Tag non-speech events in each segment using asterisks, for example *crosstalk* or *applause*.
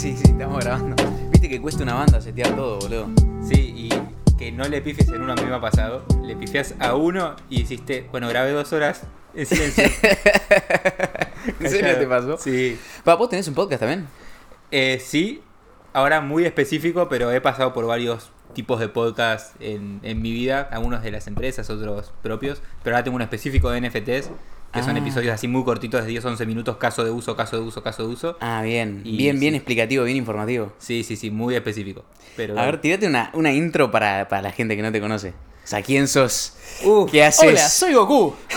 sí, sí, estamos grabando. Viste que cuesta una banda setear todo, boludo. Sí, y que no le pifies en uno a mí me ha pasado. Le pifias a uno y hiciste, bueno, grabé dos horas en silencio. *laughs* ¿En serio te pasó? Sí. Pa, ¿Vos tenés un podcast también? Eh, sí, ahora muy específico, pero he pasado por varios tipos de podcast en, en mi vida. Algunos de las empresas, otros propios. Pero ahora tengo uno específico de NFTs, que son Ah. episodios así muy cortitos de 10-11 minutos, caso de uso, caso de uso, caso de uso. Ah, bien. Y bien, bien explicativo, bien informativo. Sí, sí, sí, muy específico. Pero, A ver, tirate una, una intro para, para la gente que no te conoce. O sea, ¿quién sos? Uh, ¿Qué haces? Hola, soy Goku. *laughs*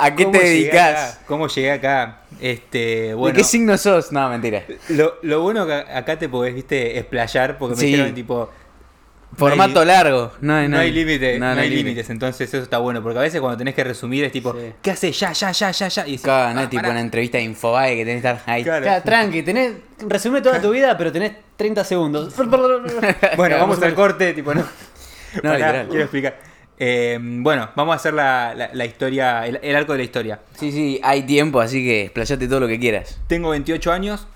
¿A qué ¿cómo te dedicas? ¿Cómo llegué acá? Este, bueno. ¿De qué signo sos? No, mentira. Lo, lo bueno que acá te podés, viste, explayar porque me dijeron tipo. Formato largo. No, hay- No hay límite, No, no, hay límite. límites, entonces eso está bueno, porque a veces cuando tenés que resumir es tipo, Sí. ¿qué haces? Ya, ya, ya, ya, ya. Y decís, Claro, no "Ah, es tipo pará". una entrevista de Infobae que tenés que estar ahí. Claro. Ya, tranqui, tenés, resume toda tu vida, pero tenés 30 segundos. *laughs* Bueno, vamos al corte, tipo, no. *laughs* No, literal. Quiero explicar. Eh, bueno, vamos a hacer la, la- la historia, el, el arco de la historia. Sí, sí, hay tiempo, así que explayate todo lo que quieras. Tengo 28 años.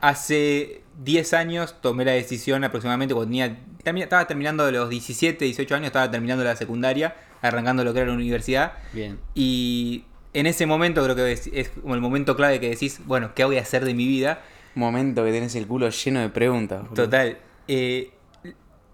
Hace 10 años tomé la decisión aproximadamente cuando tenía, estaba terminando de los 17, 18 años, estaba terminando la secundaria, arrancando lo que era la universidad. Bien. Y en ese momento creo que es, es como el momento clave que decís, bueno, ¿qué voy a hacer de mi vida? Momento que tenés el culo lleno de preguntas. boludo. Total. eh,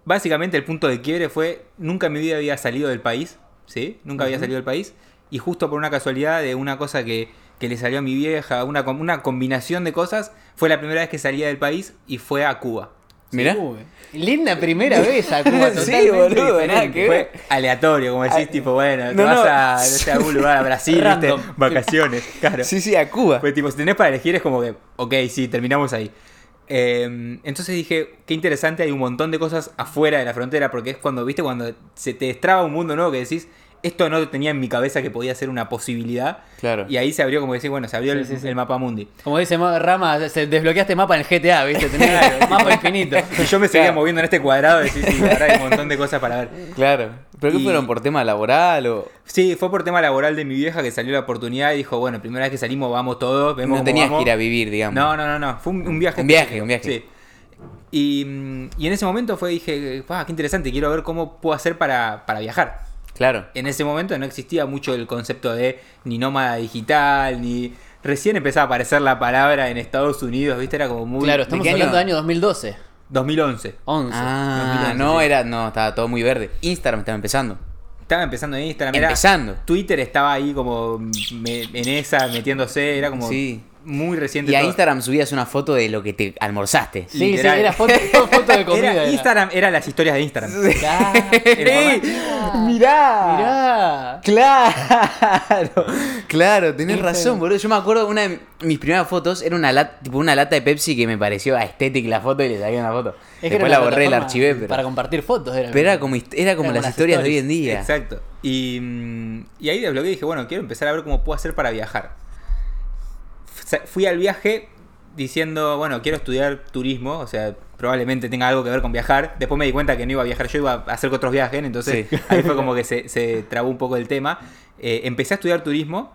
básicamente el punto de quiebre fue, nunca en mi vida había salido del país, ¿sí? Nunca había salido del país. Y justo por una casualidad de una cosa que, que le salió a mi vieja, una, una combinación de cosas, fue la primera vez que salía del país y fue a Cuba. Mirá. Uy, linda primera *laughs* vez a Cuba, Sí, boludo, nada que. Fue aleatorio, como decís, Ay, tipo, bueno, te no, vas no. a, no sé, a algún lugar, a Brasil, ¿viste? Vacaciones, *laughs* claro. Sí, sí, a Cuba. Pues tipo, si tenés para elegir es como que, ok, sí, terminamos ahí. Eh, entonces dije, qué interesante, hay un montón de cosas afuera de la frontera, porque es cuando, viste, cuando se te destraba un mundo nuevo que decís, esto no tenía en mi cabeza que podía ser una posibilidad. Claro. Y ahí se abrió, como decís, bueno, se abrió Sí, el, sí, sí. el mapa mundi. Como dice Ma- Rama, se desbloqueaste mapa en el GTA, ¿viste? Tenés *laughs* mapa infinito. Y yo me seguía Claro. moviendo en este cuadrado, decís, sí, ahora hay un montón de cosas para ver. Claro. ¿Pero qué Y- fueron por tema laboral o.? Sí, fue por tema laboral de mi vieja que salió la oportunidad y dijo, bueno, primera vez que salimos, vamos todos, vemos No cómo tenías vamos. que ir a vivir, digamos. No, no, no, no. Fue un, un viaje. Un viaje, un viaje. Sí. Y, mm, y en ese momento fue, dije, "Ah, qué interesante, quiero ver cómo puedo hacer para, para viajar. Claro. En ese momento no existía mucho el concepto de ni nómada digital, ni... Recién empezaba a aparecer la palabra en Estados Unidos, ¿viste? Era como muy... Claro, estamos qué año? hablando de año 2012. 2011. 11. Ah, 2011, no, sí. era. No, estaba todo muy verde. Instagram estaba empezando. Estaba empezando en Instagram. era- Empezando. Twitter estaba ahí como me- en esa, metiéndose, era como Sí. Muy reciente. Y a todo. Instagram subías una foto de lo que te almorzaste. Sí, sí, era *laughs* foto, de comida. Era- era. Instagram era las historias de Instagram. Claro. ¡Mirá! Mirá. Claro, claro, tenés razón, boludo. Yo me acuerdo una de mis primeras fotos era una lata, tipo una lata de Pepsi que me pareció estética la foto y le saqué una foto. Es que Después la borré la archivé, pero, Para compartir fotos era. pero era como, era como las historias de hoy en día. Exacto. Y, mm, y ahí desbloqueé y dije, bueno, quiero empezar a ver cómo puedo hacer para viajar. Fui al viaje diciendo, bueno, quiero estudiar turismo, o sea, probablemente tenga algo que ver con viajar. Después me di cuenta que no iba a viajar yo, iba a hacer otros viajes, entonces Sí. *laughs* ahí fue como que se, se trabó un poco el tema. Eh, empecé a estudiar turismo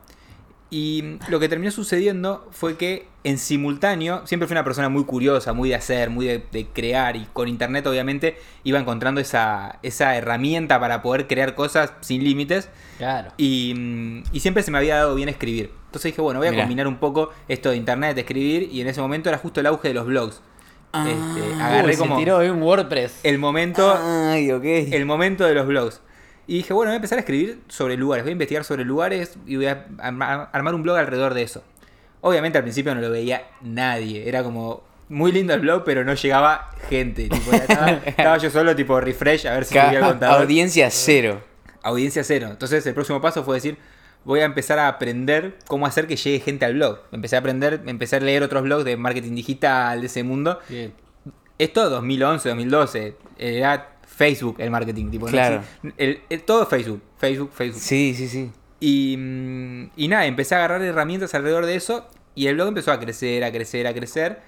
y lo que terminó sucediendo fue que en simultáneo, siempre fui una persona muy curiosa, muy de hacer, muy de, de crear y con internet obviamente iba encontrando esa, esa herramienta para poder crear cosas sin límites Claro. y, y siempre se me había dado bien escribir. Entonces dije, bueno, voy a Mirá. combinar un poco esto de internet, de escribir y en ese momento era justo el auge de los blogs. Ah. Este, Uy, agarré se como tiró ahí un WordPress. el momento Ay, ok. el momento de los blogs. Y dije, bueno, voy a empezar a escribir sobre lugares, voy a investigar sobre lugares y voy a arma- armar un blog alrededor de eso. Obviamente al principio no lo veía nadie, era como muy lindo el blog, pero no llegaba gente. tipo, estaba, *laughs* estaba yo solo, tipo refresh, a ver si subía el contador. Audiencia cero. Audiencia cero. Entonces el próximo paso fue decir, voy a empezar a aprender cómo hacer que llegue gente al blog. Empecé a aprender, empecé a leer otros blogs de marketing digital, de ese mundo. Bien. Esto 2011, 2012, era Facebook el marketing, tipo, no Claro. exi- el- el- todo Facebook, Facebook, Facebook. Sí, sí, sí. Y, mm, y nada, empecé a agarrar herramientas alrededor de eso y el blog empezó a crecer, a crecer, a crecer.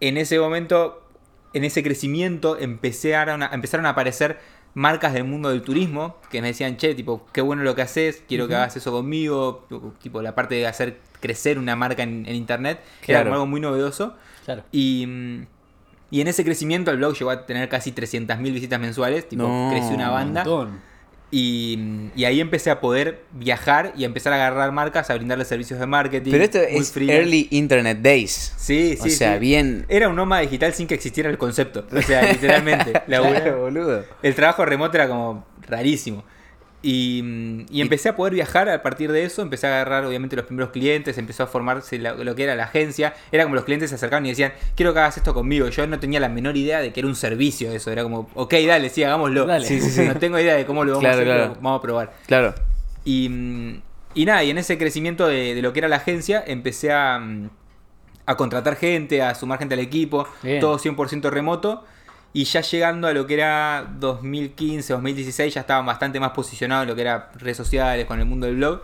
En ese momento, en ese crecimiento, empezaron a, empezaron a aparecer marcas del mundo del turismo que me decían, che, tipo, qué bueno lo que haces, quiero que hagas eso conmigo, tipo la parte de hacer crecer una marca en, en internet, era Claro. algo muy novedoso. Claro. Y, y en ese crecimiento el blog llegó a tener casi 300.000 visitas mensuales, tipo, No, creció una Un banda. montón. Y, y ahí empecé a poder viajar y a empezar a agarrar marcas, a brindarles servicios de marketing. Pero esto es. Early Internet Days. Sí, sí. o sea, sí. bien. Era un nómada digital sin que existiera el concepto. O sea, literalmente. *laughs* Claro, boludo. el trabajo remoto era como rarísimo. Y, y empecé a poder viajar a partir de eso, empecé a agarrar obviamente los primeros clientes, empezó a formarse la- lo que era la agencia, era como los clientes se acercaban y decían, quiero que hagas esto conmigo, yo no tenía la menor idea de que era un servicio eso, era como, ok, dale, sí, hagámoslo. Dale. Sí, sí, sí. No tengo idea de cómo lo vamos Claro, a hacer, claro. pero vamos a probar. Claro. Y, y nada, y en ese crecimiento de, de lo que era la agencia, empecé a, a contratar gente, a sumar gente al equipo, Bien. todo 100% remoto. Y ya llegando a lo que era 2015, 2016, ya estaban bastante más posicionados en lo que era redes sociales, con el mundo del blog.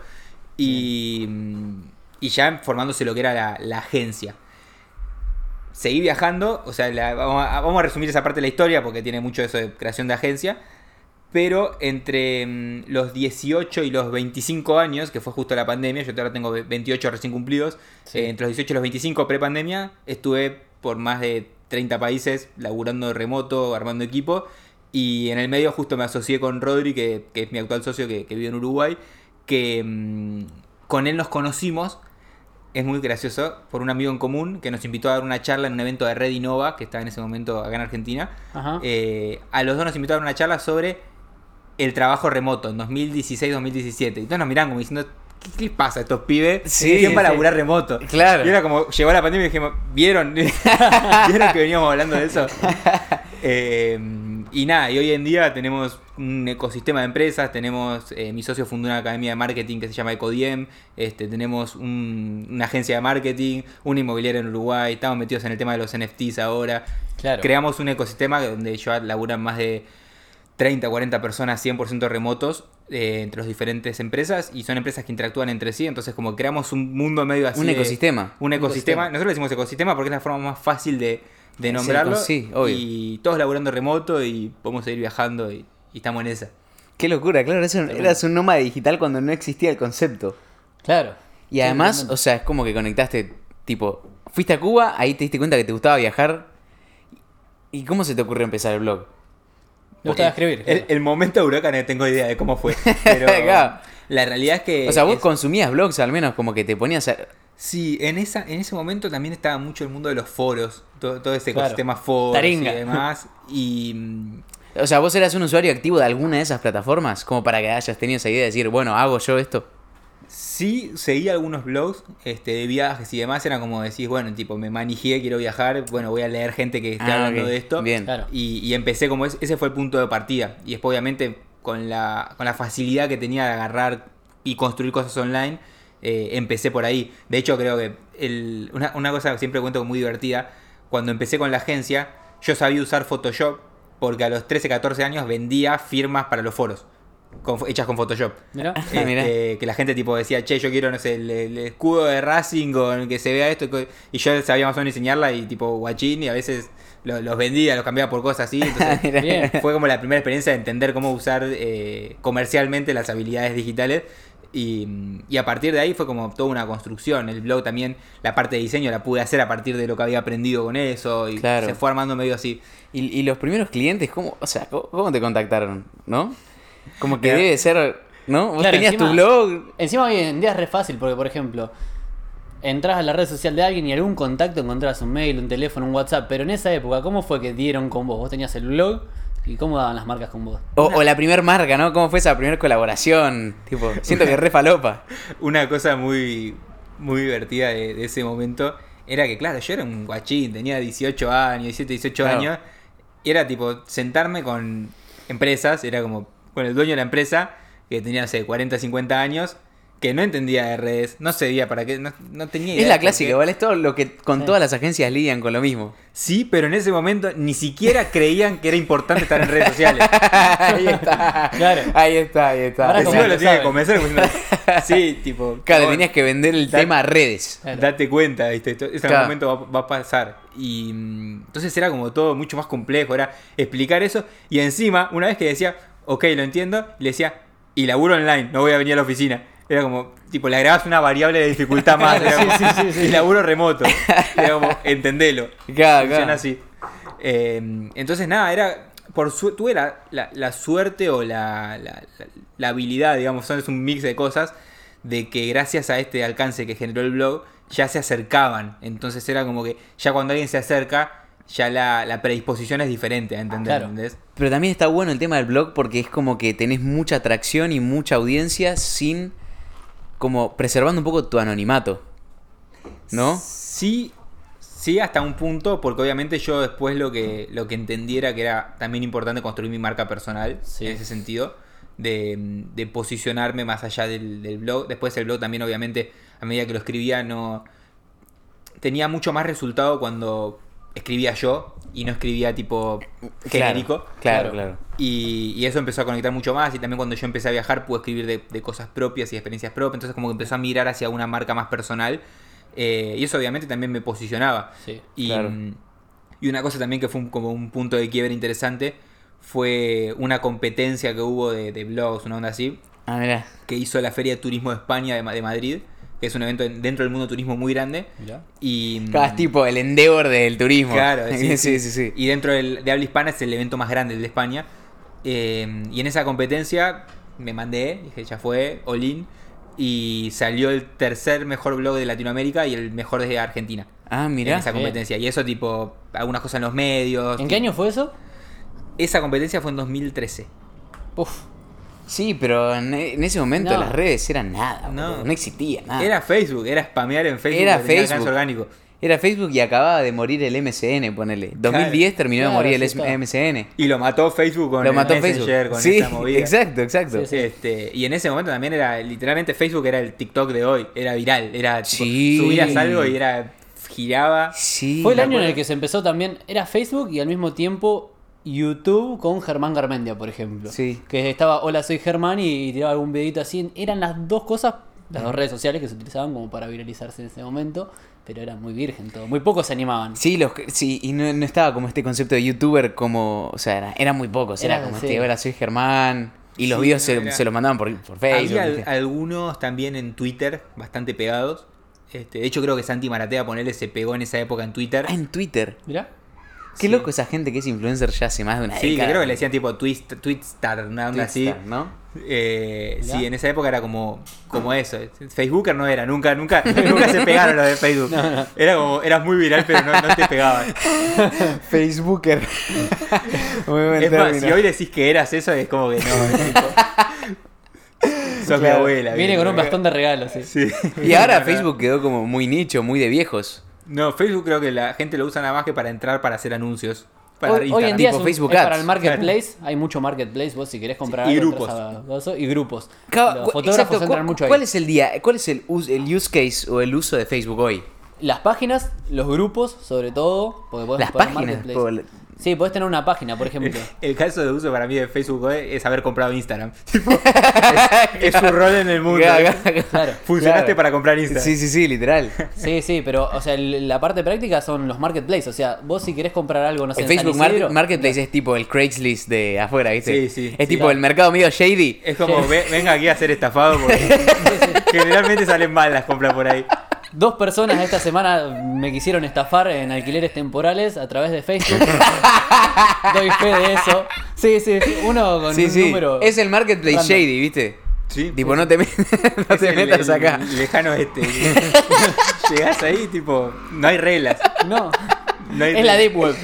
Y, y ya formándose lo que era la, la agencia. Seguí viajando, o sea, la- vamos, a, vamos a resumir esa parte de la historia porque tiene mucho eso de creación de agencia. Pero entre mm, los 18 y los 25 años, que fue justo la pandemia, yo ahora tengo ve- 28 recién cumplidos, Sí. eh, entre los 18 y los 25 pre-pandemia, estuve por más de 30 países laburando de remoto, armando equipo. Y en el medio justo me asocié con Rodri, que, que es mi actual socio que, que vive en Uruguay, que mm, con él nos conocimos. Es muy gracioso, por un amigo en común que nos invitó a dar una charla en un evento de Red Innova, que estaba en ese momento acá en Argentina. Ajá. Eh, a los dos nos invitaron a una charla sobre el trabajo remoto en 2016-2017. Y entonces nos miran como diciendo, ¿qué, qué les pasa a estos pibes? Sí, ¿Quién va a sí. laburar remoto? Claro. Y era como, llegó la pandemia y dijimos, ¿vieron? *laughs* ¿Vieron que veníamos hablando de eso? *laughs* Eh, y nada, y hoy en día tenemos un ecosistema de empresas, tenemos, eh, mi socio fundó una academia de marketing que se llama Ecodiem, este, tenemos un- una agencia de marketing, una inmobiliaria en Uruguay, estamos metidos en el tema de los NFTs ahora. Claro. Creamos un ecosistema donde ya laburan más de 30, 40 personas 100% remotos eh, entre las diferentes empresas y son empresas que interactúan entre sí, entonces como creamos un mundo medio así Un de- ecosistema. un ecosistema. Nosotros decimos ecosistema porque es la forma más fácil de, de nombrarlo. sí, obvio. Y todos laburando remoto y podemos seguir viajando y, y estamos en esa. Qué locura, claro. Eso, eras un nómada digital cuando no existía el concepto. Claro. Y además, o sea, es como que conectaste, tipo, fuiste a Cuba, ahí te diste cuenta que te gustaba viajar. ¿Y cómo se te ocurrió empezar el blog? Me gustaba escribir. El, el momento de huracán no tengo idea de cómo fue. *laughs* Pero Claro. la realidad es que. o sea, vos es- consumías blogs al menos, como que te ponías a... Sí, en, esa, en ese momento también estaba mucho el mundo de los foros, todo, todo ese Claro. ecosistema foros Taringa. y demás. *laughs* Y O sea, vos eras un usuario activo de alguna de esas plataformas, como para que hayas tenido esa idea de decir, bueno, hago yo esto. Sí seguía algunos blogs este, de viajes y demás. Era como decís, bueno, tipo, me manejé, quiero viajar. Bueno, voy a leer gente que esté Ah, hablando de esto. Bien. Claro. Y, y empecé como es, ese fue el punto de partida. Y después, obviamente, con la, con la facilidad que tenía de agarrar y construir cosas online, eh, empecé por ahí. De hecho, creo que el- una, una cosa que siempre cuento muy divertida, cuando empecé con la agencia, yo sabía usar Photoshop porque a los 13, 14 años vendía firmas para los foros. Con- hechas con Photoshop. Mirá. *laughs* Ah, mirá. Este, que la gente tipo decía, che, yo quiero, no sé, el, el escudo de Racing con que se vea esto. Y yo sabía más o menos diseñarla y tipo guachín y a veces lo- los vendía, los cambiaba por cosas así. *laughs* Entonces, Mirá. Bien. *laughs* fue como la primera experiencia de entender cómo usar eh, comercialmente las habilidades digitales. Y, y a partir de ahí fue como toda una construcción. El blog también, la parte de diseño la pude hacer a partir de lo que había aprendido con eso. Y Claro. se fue armando medio así. Y, y los primeros clientes, ¿cómo, o sea, ¿cómo, cómo te contactaron? ¿No? Como que debe ser, ¿no? Vos Claro, tenías tu blog. Encima hoy en día es re fácil porque, por ejemplo, entras a la red social de alguien y algún contacto encontrás un mail, un teléfono, un WhatsApp. Pero en esa época, ¿cómo fue que dieron con vos? Vos tenías el blog y cómo daban las marcas con vos. O, o la primer marca, ¿no? ¿Cómo fue esa primera colaboración? Tipo, siento que es re falopa. *laughs* Una cosa muy, muy divertida de, de ese momento era que, claro, yo era un guachín, tenía 18 años, 17, 18 Claro. años. Y era tipo sentarme con empresas, era como con el dueño de la empresa, que tenía, no sé, 40, 50 años, que no entendía de redes, no sabía para qué, no, no tenía idea. Es la clásica, igual es todo lo que con Sí. todas las agencias lidian con lo mismo. Sí, pero en ese momento ni siquiera creían que era importante estar en redes sociales. *laughs* ahí está. Claro. Ahí está, ahí está. Ahora Encima como lo tenía que convencer. diciendo, *laughs* sí, tipo. Claro, tenías que vender el tema a redes. Claro. Date cuenta, ¿viste? Esto- Ese Claro. momento va, va a pasar. Y mm, entonces era como todo mucho más complejo, era explicar eso. Y encima, una vez que decía, ok, lo entiendo, le decía, y laburo online, no voy a venir a la oficina. Era como, tipo, le agregabas una variable de dificultad más. *laughs* era Sí, como, sí, sí, sí. Y laburo remoto. Era como, entendelo. *laughs* Claro, Funciona claro. así. Eh, entonces, nada, era. Por su- tuve la, la- la suerte o la, la- la- la habilidad, digamos, son- es un mix de cosas, de que gracias a este alcance que generó el blog, ya se acercaban. Entonces era como que ya cuando alguien se acerca, ya la, la predisposición es diferente a entender, Claro. ¿entendés? Pero también está bueno el tema del blog porque es como que tenés mucha atracción y mucha audiencia sin como preservando un poco tu anonimato. ¿No? Sí, sí, hasta un punto, porque obviamente yo después lo que, lo que entendiera que era también importante construir mi marca personal, Sí. en ese sentido, de, de posicionarme más allá del, del blog. Después el blog también, obviamente, a medida que lo escribía, no tenía mucho más resultado cuando escribía yo y no escribía tipo genérico. Claro, claro. Claro. Y, y eso empezó a conectar mucho más. Y también cuando yo empecé a viajar pude escribir de, de cosas propias y experiencias propias. Entonces como que empezó a mirar hacia una marca más personal. Eh, y eso obviamente también me posicionaba. Sí. Y, Claro. y una cosa también que fue un- como un punto de quiebre interesante fue una competencia que hubo de, de blogs, una onda así, Ah, que hizo la Feria de Turismo de España de, de Madrid, es un evento en- dentro del mundo turismo muy grande. Mirá. Y, mm, Claro, es tipo el endeavor del turismo. Claro, *laughs* sí, sí, sí, sí. Y dentro del, de habla hispana es el evento más grande, el de España. Eh, y en esa competencia me mandé, dije, ya fue, Olin. Y salió el tercer mejor blog de Latinoamérica y el mejor de Argentina. Ah, en mirá. esa Bien. competencia. Y eso, tipo, algunas cosas en los medios. ¿En qué año fue eso? Esa competencia fue en 2013. Uf. Sí, pero en, en ese momento No. las redes eran nada. No. Existía nada. Era Facebook, era spamear en Facebook. Era Facebook. orgánico. Era Facebook y acababa de morir el MSN, ponele. 2010 terminó Claro, de morir el sí. MSN. Y lo mató Facebook con Lo el mató Messenger, Facebook. con Sí, esa movida. exacto, exacto. Sí, sí. Este, y en ese momento también era, literalmente Facebook era el TikTok de hoy, era viral, era tipo, subías algo y era, giraba. Sí. Fue el año en el que se empezó también. Era Facebook y al mismo tiempo YouTube con Germán Garmendia, por ejemplo. Sí. Que estaba, hola, soy Germán y, y tiraba algún videito así. Eran las dos cosas, las dos redes sociales que se utilizaban como para viralizarse en ese momento. Pero era muy virgen todo. Muy pocos se animaban. Sí, los, que- sí y no, no estaba como este concepto de youtuber como, o sea, era, eran muy pocos, era, Era, como sí. este, hola, soy Germán, y los Sí, videos no, se, era- se los mandaban por, por Facebook. Había algunos también en Twitter, bastante pegados. Este, de hecho creo que Santi Maratea, ponele, se pegó en esa época en Twitter. Ah, en Twitter. Mirá. Qué Sí. loco esa gente que es influencer ya hace más de una Sí, década. creo que le decían tipo twist, Twitstar, una onda así. Twitstar, ¿no? Eh, sí, en esa época era como, como eso. Facebooker no era, nunca, nunca, *laughs* nunca se pegaron los de Facebook. Era como, eras muy viral, pero no, no te pegaban. *laughs* Facebooker. *laughs* Muy buen Es más, si hoy decís que eras eso, es como que no. es tipo, sos mi abuela. Viene con un bastón de regalos, sí. Sí. Y ahora. Facebook quedó como muy nicho, muy de viejos. No, Facebook creo que la gente lo usa nada más que para entrar para hacer anuncios. Para Hoy, hoy en día Tipo es, un- Facebook es Ads. para el marketplace, hay mucho marketplace, vos si querés comprar Sí, y algo, grupos. a y grupos. Los cu- fotógrafos exacto, entran mucho ahí. ¿Cuál es el día? ¿Cuál es el, us- el use case o el uso de Facebook hoy? Las páginas, los grupos, sobre todo, porque podés Las páginas, Sí, podés tener una página, por ejemplo. *laughs* El caso de uso para mí de Facebook hoy es haber comprado Instagram. *laughs* Tipo, es, su rol en el mundo. Claro, claro. Claro. *laughs* Funcionaste Claro. para comprar Instagram. Sí, sí, sí, literal. Sí, sí, pero, o sea, la parte práctica son los marketplaces. O sea, vos si querés comprar algo, no sé, El en San Facebook Mar- Isidro, Marketplace es tipo el Craigslist de afuera, ¿viste? Sí, sí, Es sí. tipo el mercado medio shady. Es como, Sí. "Ve- venga aquí a ser estafado porque generalmente salen mal las compras por ahí. Dos personas esta semana me quisieron estafar en alquileres temporales a través de Facebook. *laughs* Doy fe de eso. Sí, sí, sí, uno con Sí, un sí. número. Es el Marketplace random. shady, ¿viste? Sí, Tipo, no te, *laughs* no metas el- acá. el lejano este. *laughs* Llegás ahí, tipo, no hay reglas. No, No hay es la. Deep Web.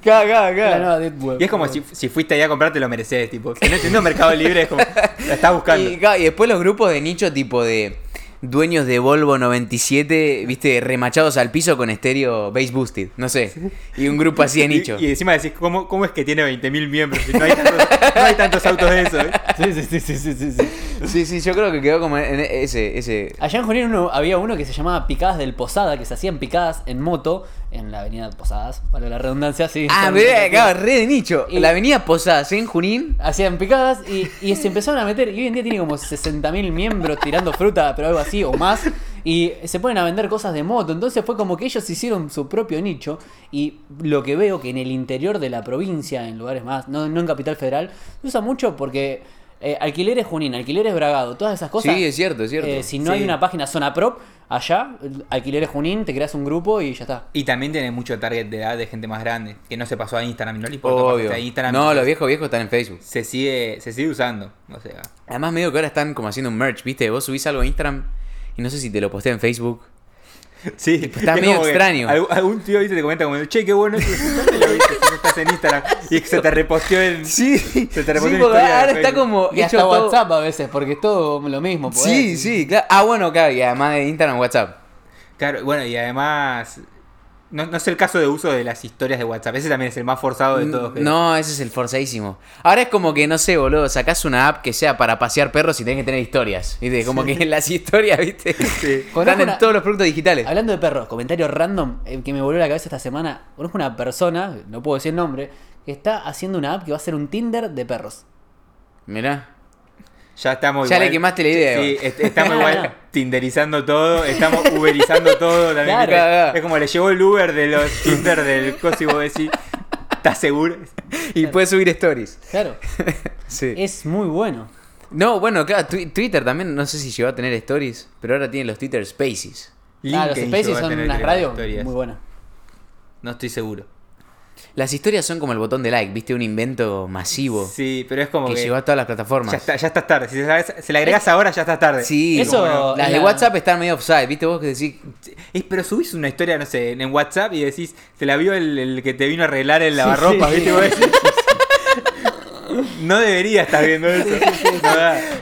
Acá, acá, Es la nueva Deep Web. Y es como si, si fuiste ahí a comprar, te lo mereces. Tipo, si no entiendo Mercado Libre, es como, la estás buscando. Y, claro, y después los grupos de nicho tipo de dueños de Volvo 97, viste, remachados al piso con estéreo bass boosted, no sé. Y un grupo así de *laughs* nicho. Y, y encima decís, ¿cómo, ¿cómo es que tiene 20.000 miembros? Si no, hay tantos, no hay tantos autos de eso. ¿eh? Sí, sí, sí, sí, sí, sí, sí. Sí, sí, yo creo que quedó como en ese. ese... Allá en Junín uno- había uno que se llamaba Picadas del Posada, que se hacían picadas en moto en la avenida Posadas, para la redundancia, sí. Ah, ve, acá, re de nicho. Y- La avenida Posadas en Junín. Hacían picadas y, y se empezaron a meter. Y hoy en día tiene como 60.000 miembros tirando fruta, pero algo así o más. Y se ponen a vender cosas de moto. Entonces fue como que ellos hicieron su propio nicho. Y lo que veo que en el interior de la provincia, en lugares más, no, no en Capital Federal, se usa mucho porque eh, alquileres Junín, alquileres Bragado, todas esas cosas. Sí, es cierto, es cierto. eh, si no Sí. hay una página Zona Prop, allá, alquileres Junín, te creas un grupo y ya está. Y también tiene mucho target de edad de gente más grande, que no se pasó a Instagram, no le importa a Instagram. No, los viejos viejos están en Facebook. se sigue, se sigue usando. O sea, Además, medio que ahora están como haciendo un merch, ¿viste? Vos subís algo a Instagram y no sé si te lo posté en Facebook. *laughs* sí, está es medio extraño. algún, tío ¿viste? te comenta como, che, qué bueno eso. *laughs* Estás en Instagram. Y se te reposteó en. *laughs* Sí, Se te sí, reposteó en historia de ahora está como Y hecho hasta todo- WhatsApp a veces, porque es todo lo mismo. pues. Sí, sí, claro. Ah, bueno, claro, y además de Instagram, WhatsApp. Claro, bueno, y además. No, no es el caso de uso de las historias de WhatsApp. Ese también es el más forzado de todos. creo. No, ese es el forzadísimo. Ahora es como que, no sé, boludo, sacás una app que sea para pasear perros y tenés que tener historias. ¿Viste? Como que las historias, ¿viste? *laughs* Sí. Están en una- todos los productos digitales. Hablando de perros, comentario random eh, que me volvió a la cabeza esta semana. Conozco una persona, no puedo decir el nombre, que está haciendo una app que va a ser un Tinder de perros. Mirá. Ya estamos Ya igual. le quemaste la idea, Sí, est- estamos *laughs* igual tinderizando todo, estamos uberizando *laughs* todo también. Claro. Es como le llevó el Uber de los Tinder del coso y vos decís, ¿estás seguro? Y puedes subir stories. Claro, *laughs* Sí. es muy bueno. No, bueno, claro, Twi- Twitter también, no sé si llegó a tener stories, pero ahora tiene los Twitter Spaces. Ah, los Spaces llegó son unas radios muy buenas. No estoy seguro. Las historias son como el botón de like, ¿viste? Un invento masivo Sí, pero es como que que, llegó a todas las plataformas. ya, está, ya estás tarde. Si se, la- se agregás ahora, ya estás tarde. Sí, Eso como- las de WhatsApp están medio offside, ¿viste? Vos que decís, Es, pero subís una historia, no sé, en WhatsApp y decís, te la vio el, el que te vino a arreglar el lavarropas, sí. ¿viste? *laughs* Vos decís, no debería estar viendo eso. No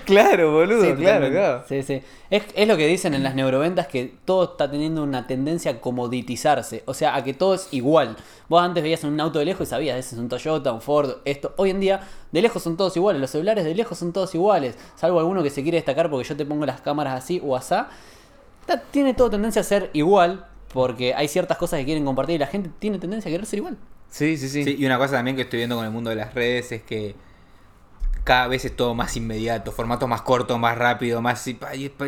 claro, boludo, Sí, claro, claro. Sí, sí. Es, es lo que dicen en las neuroventas que todo está teniendo una tendencia a comoditizarse. O sea, a que todo es igual. Vos antes veías un auto de lejos y sabías, ese es un Toyota, un Ford, esto. Hoy en día, de lejos son todos iguales. Los celulares de lejos son todos iguales. Salvo alguno que se quiere destacar porque yo te pongo las cámaras así o asá. Está- Tiene todo tendencia a ser igual. Porque hay ciertas cosas que quieren compartir y la gente tiene tendencia a querer ser igual. Sí, sí, sí. Sí, y una cosa también que estoy viendo con el mundo de las redes es que cada vez es todo más inmediato, formato más corto, más rápido, más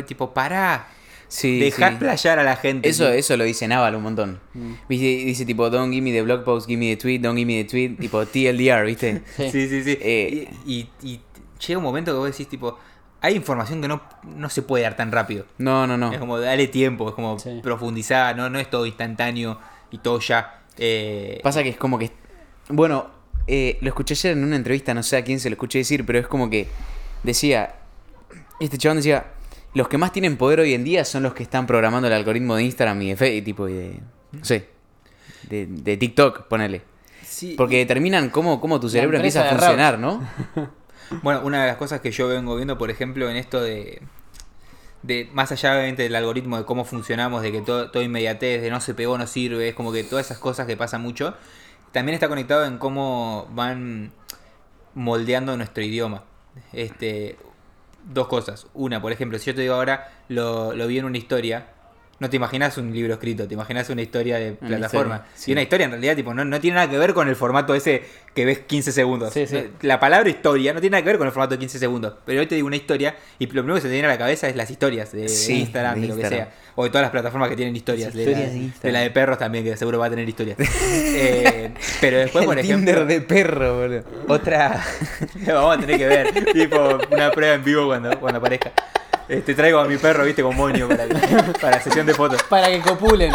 tipo, pará, Sí, dejar sí. playar a la gente. Eso, eso lo dice Naval un montón. Mm. ¿Viste? Dice tipo, don't give me the blog post, give me the tweet, don't give me the tweet, tipo TLDR, ¿viste? *laughs* Sí. Sí, sí. Eh, y, y- y llega un momento que vos decís, tipo, hay información que no, no se puede dar tan rápido. No, no, no. Es como, dale tiempo, es como profundizar, no, no es todo instantáneo y todo ya. Eh, Pasa que es como que. Bueno, eh, lo escuché ayer en una entrevista, no sé a quién se lo escuché decir, pero es como que decía. Este chabón decía. Los que más tienen poder hoy en día son los que están programando el algoritmo de Instagram y de Facebook, tipo, y de. No sé. De, de TikTok, ponele. sí, Porque determinan cómo, cómo tu cerebro empieza a funcionar, ¿no? *laughs* Bueno, una de las cosas que yo vengo viendo, por ejemplo, en esto de. de más allá obviamente del algoritmo de cómo funcionamos, de que todo, todo inmediatez, de no se pegó, no sirve, es como que todas esas cosas que pasan mucho, también está conectado en cómo van moldeando nuestro idioma. Este, dos cosas. Una, por ejemplo, si yo te digo ahora, lo, lo vi en una historia. No te imaginas un libro escrito, te imaginas una historia de Una plataforma. historia, sí. Y una historia en realidad tipo no, no tiene nada que ver con el formato ese que ves 15 segundos. Sí, sí. La palabra historia no tiene nada que ver con el formato de 15 segundos. Pero hoy te digo una historia y lo primero que se te viene a la cabeza es las historias de, Instagram, de, lo que sea. O de todas las plataformas que tienen historias. Sí, de, historias la, de la de perros también, que seguro va a tener historias. *laughs* Eh, pero después, por El ejemplo. Tinder de perro, boludo. Otra. *laughs* Vamos a tener que ver. tipo, una prueba en vivo cuando, cuando aparezca. Este, traigo a mi perro, viste, con moño para, para la sesión de fotos. Para que copulen.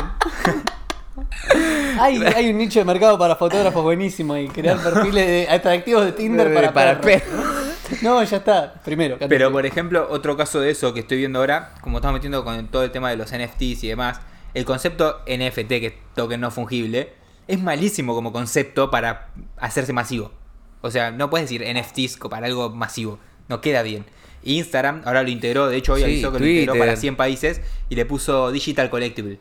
hay, hay un nicho de mercado para fotógrafos buenísimo y crear perfiles de- atractivos de Tinder para, Para perros. No, ya está. Primero. Pero por ejemplo, otro caso de eso que estoy viendo ahora, como estamos metiendo con todo el tema de los NFTs y demás, el concepto NFT, que es token no fungible, es malísimo como concepto para hacerse masivo. O sea, no puedes decir NFTs para algo masivo. no queda bien. Instagram ahora lo integró, de hecho hoy Sí, avisó que lo integró para 100 países y le puso Digital Collectible.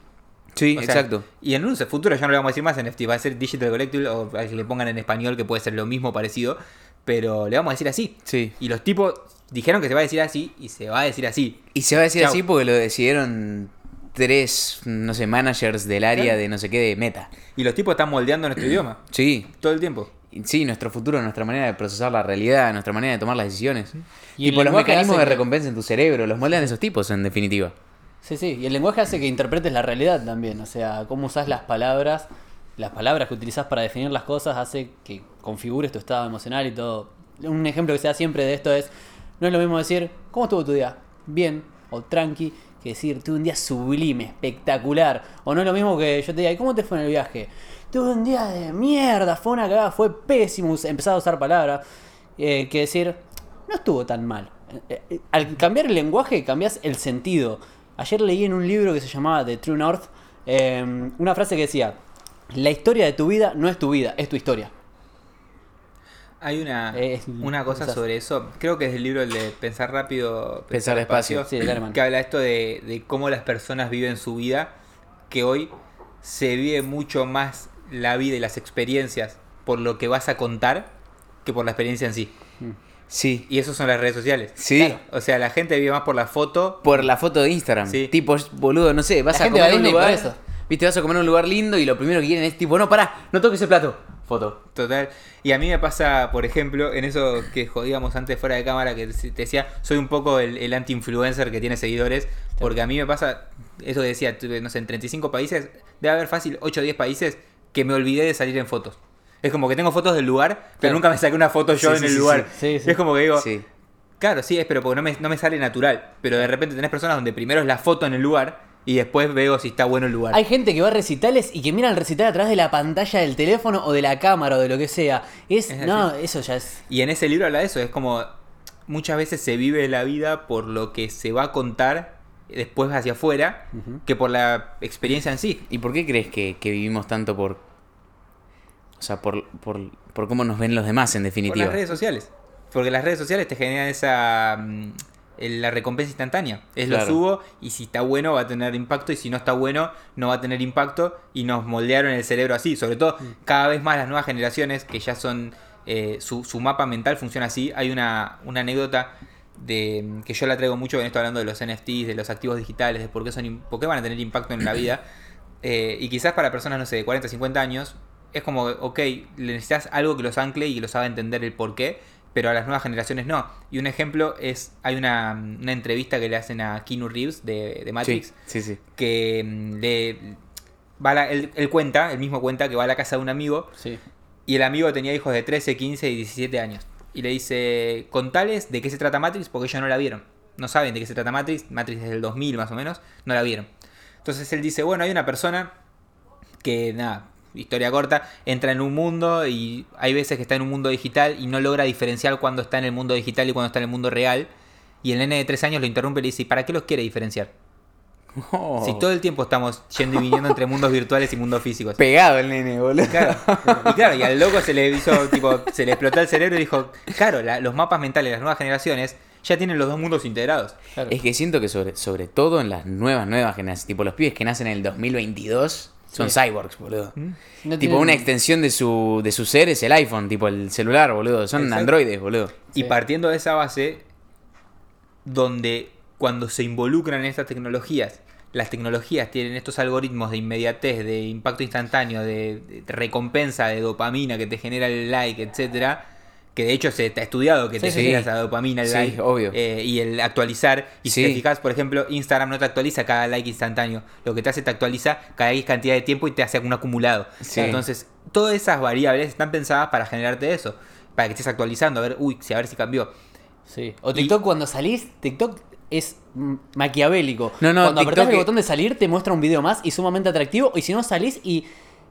Sí, O sea, exacto. Y en un futuro ya no le vamos a decir más NFT, va a ser Digital Collectible o a que le pongan en español que puede ser lo mismo parecido, pero le vamos a decir así. Sí. Y los tipos dijeron que se va a decir así y se va a decir así. Y se va a decir Chau. así porque lo decidieron tres, no sé, managers del área de no sé qué de meta. Y los tipos están moldeando nuestro *clears throat* idioma Sí. todo el tiempo. Sí, nuestro futuro, nuestra manera de procesar la realidad, nuestra manera de tomar las decisiones. Y por los mecanismos de que- recompensa en tu cerebro, los moldean esos tipos, en definitiva. Sí, sí, y el lenguaje hace que interpretes la realidad también, o sea, cómo usas las palabras, las palabras que utilizas para definir las cosas hace que configures tu estado emocional y todo. Un ejemplo que se da siempre de esto es, no es lo mismo decir, ¿cómo estuvo tu día? Bien o tranqui, que decir, tuve un día sublime, espectacular. O no es lo mismo que yo te diga, ¿y cómo te fue en el viaje? Tuve un día de mierda, fue una cagada, fue pésimo, empezar a usar palabras, eh, que decir, no estuvo tan mal. Eh, eh, Al cambiar el lenguaje cambias el sentido. Ayer leí en un libro que se llamaba The True North eh, una frase que decía, la historia de tu vida no es tu vida, es tu historia. Hay una, Es- una cosa quizás. sobre eso, creo que es el libro el de Pensar rápido, Pensar despacio. Sí, que habla esto de, de cómo las personas viven su vida, que hoy se vive mucho más la vida y las experiencias por lo que vas a contar que por la experiencia en sí. Sí. Y eso son las redes sociales. Sí. Claro, O sea, la gente vive más por la foto. Por la foto de Instagram. Sí. Tipo, boludo, no sé, vas La a comer un lugar. eso. Viste, vas a comer un lugar lindo y lo primero que quieren es tipo, no, pará, no toques el plato. Foto. Total. Y a mí me pasa, por ejemplo, en eso que jodíamos antes fuera de cámara, que te decía, soy un poco el, el anti-influencer que tiene seguidores, porque a mí me pasa, eso que decía, no sé, en 35 países, debe haber fácil 8 o 10 países que me olvidé de salir en fotos. Es como que tengo fotos del lugar, pero Claro. nunca me saqué una foto yo Sí, en sí, el sí, lugar. sí. Sí, sí. Es como que digo, Sí. claro, sí, es, pero porque no me, no me sale natural. Pero de repente tenés personas donde primero es la foto en el lugar y después veo si está bueno el lugar. Hay gente que va a recitales y que mira el recital a través de la pantalla del teléfono o de la cámara o de lo que sea. Es, Es no, eso ya es... Y en ese libro habla de eso, es como muchas veces se vive la vida por lo que se va a contar después hacia afuera que por la experiencia en sí. ¿Y por qué crees que, que vivimos tanto por. O sea, por, por, por cómo nos ven los demás, en Por definitiva? las redes sociales. Porque las redes sociales te generan esa mm, la recompensa instantánea. Es Claro. lo subo y si está bueno va a tener impacto y si no está bueno no va a tener impacto y nos moldearon el cerebro así. Sobre todo cada vez más las nuevas generaciones que ya son eh, su, su mapa mental funciona así. Hay una, una anécdota de que yo la traigo mucho en esto hablando de los NFTs, de los activos digitales, de por qué, son, por qué van a tener impacto en la *coughs* vida. Eh, y quizás para personas, no sé, de 40, 50 años, es como, ok, le necesitas algo que los ancle y que los haga entender el por qué, pero a las nuevas generaciones no. Y un ejemplo es, hay una, una entrevista que le hacen a Keanu Reeves de, de Matrix, Sí, sí, sí. que mm, le... Va la- él, él cuenta, él mismo cuenta que va a la casa de un amigo Sí. y el amigo tenía hijos de 13, 15 y 17 años. Y le dice, contales de qué se trata Matrix porque ellos no la vieron. No saben de qué se trata Matrix. Matrix es del 2000 más o menos. No la vieron. Entonces él dice, bueno, hay una persona que, nada, historia corta, entra en un mundo y hay veces que está en un mundo digital y no logra diferenciar cuando está en el mundo digital y cuando está en el mundo real. Y el nene de 3 años lo interrumpe y le dice, ¿y para qué los quiere diferenciar? Oh. Si todo el tiempo estamos yendo y viniendo entre mundos virtuales y mundos físicos. Pegado el nene, boludo. Claro. Y claro, y al *laughs* loco se le hizo, tipo, se le explotó el cerebro y dijo, claro, la- los mapas mentales de las nuevas generaciones ya tienen los dos mundos integrados. Claro. Es que siento que sobre, sobre todo en las nuevas, nuevas generaciones, tipo los pibes que nacen en el 2022, son Sí. cyborgs, boludo. No tipo tienen- una extensión de su, de su ser es el iPhone, tipo el celular, boludo. Son Exacto. androides, boludo. Y Sí. partiendo de esa base, donde cuando se involucran en estas tecnologías, las tecnologías tienen estos algoritmos de inmediatez, de impacto instantáneo, de, de recompensa, de dopamina que te genera el like, etcétera, que de hecho se ha estudiado que te Sí, esa dopamina, el Sí, like, obvio. eh, y el actualizar. Y si te fijas, por ejemplo, Instagram no te actualiza cada like instantáneo. Lo que te hace te actualiza cada X cantidad de tiempo y te hace un acumulado. Entonces, todas esas variables están pensadas para generarte eso. Para que estés actualizando, a ver, uy, si a ver si cambió. Sí. O TikTok cuando salís, TikTok es maquiavélico. No, no, cuando apretás TikTok el es- botón de salir te muestra un video más y sumamente atractivo. Y si no salís y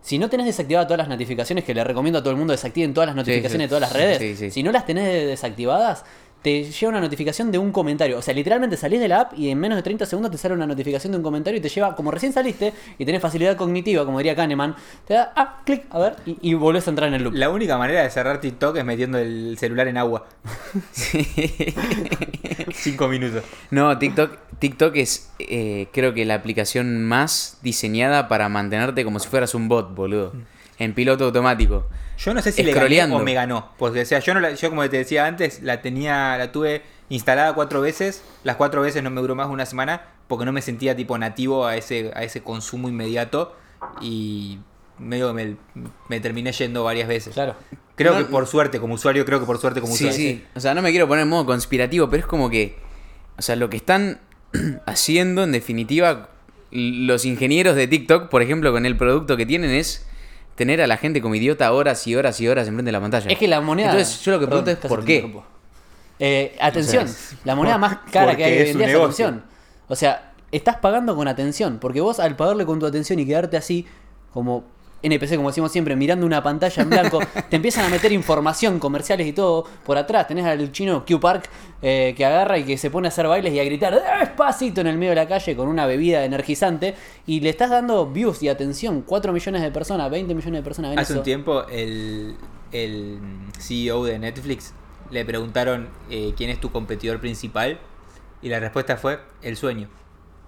si no tenés desactivadas todas las notificaciones, que le recomiendo a todo el mundo desactiven todas las notificaciones sí. de todas las redes, Sí, sí. si no las tenés desactivadas, te llega una notificación de un comentario. O sea, literalmente salís de la app y en menos de 30 segundos te sale una notificación de un comentario y te lleva, como recién saliste y tenés facilidad cognitiva, como diría Kahneman, te da, ah, clic, a ver, y, y volvés a entrar en el loop. La única manera de cerrar TikTok es metiendo el celular en agua. *laughs* *laughs* Cinco minutos. No, TikTok, TikTok es eh, creo que la aplicación más diseñada para mantenerte como si fueras un bot, boludo. En piloto automático. Yo no sé si le gané o me ganó. Porque, o sea, yo, no la- yo como te decía antes, la tenía, la tuve instalada cuatro veces. Las cuatro veces no me duró más de una semana porque no me sentía tipo nativo a ese, a ese consumo inmediato. Y medio que me, me terminé yendo varias veces. Claro. Creo No- que por suerte, como usuario, creo que por suerte como Sí, usuario. sí. O sea, no me quiero poner en modo conspirativo, pero es como que. O sea, lo que están *clears throat* haciendo, en definitiva, los ingenieros de TikTok, por ejemplo, con el producto que tienen, es tener a la gente como idiota horas y horas y horas enfrente de la pantalla. Es que la moneda. Entonces, yo lo que pregunto Perdón, es: ¿por qué? Eh, atención, O sea, la moneda por- más cara que hay hoy en día es atención. O sea, estás pagando con atención. Porque vos, al pagarle con tu atención y quedarte así, como NPC, como decimos siempre, mirando una pantalla en blanco, *laughs* te empiezan a meter información, comerciales y todo por atrás. Tenés al chino Q Park eh, que agarra y que se pone a hacer bailes y a gritar despacito en el medio de la calle con una bebida energizante. Y le estás dando views y atención. 4 millones de personas, 20 millones de personas ven Hace eso. un tiempo el, el CEO de Netflix le preguntaron eh, quién es tu competidor principal y la respuesta fue el sueño.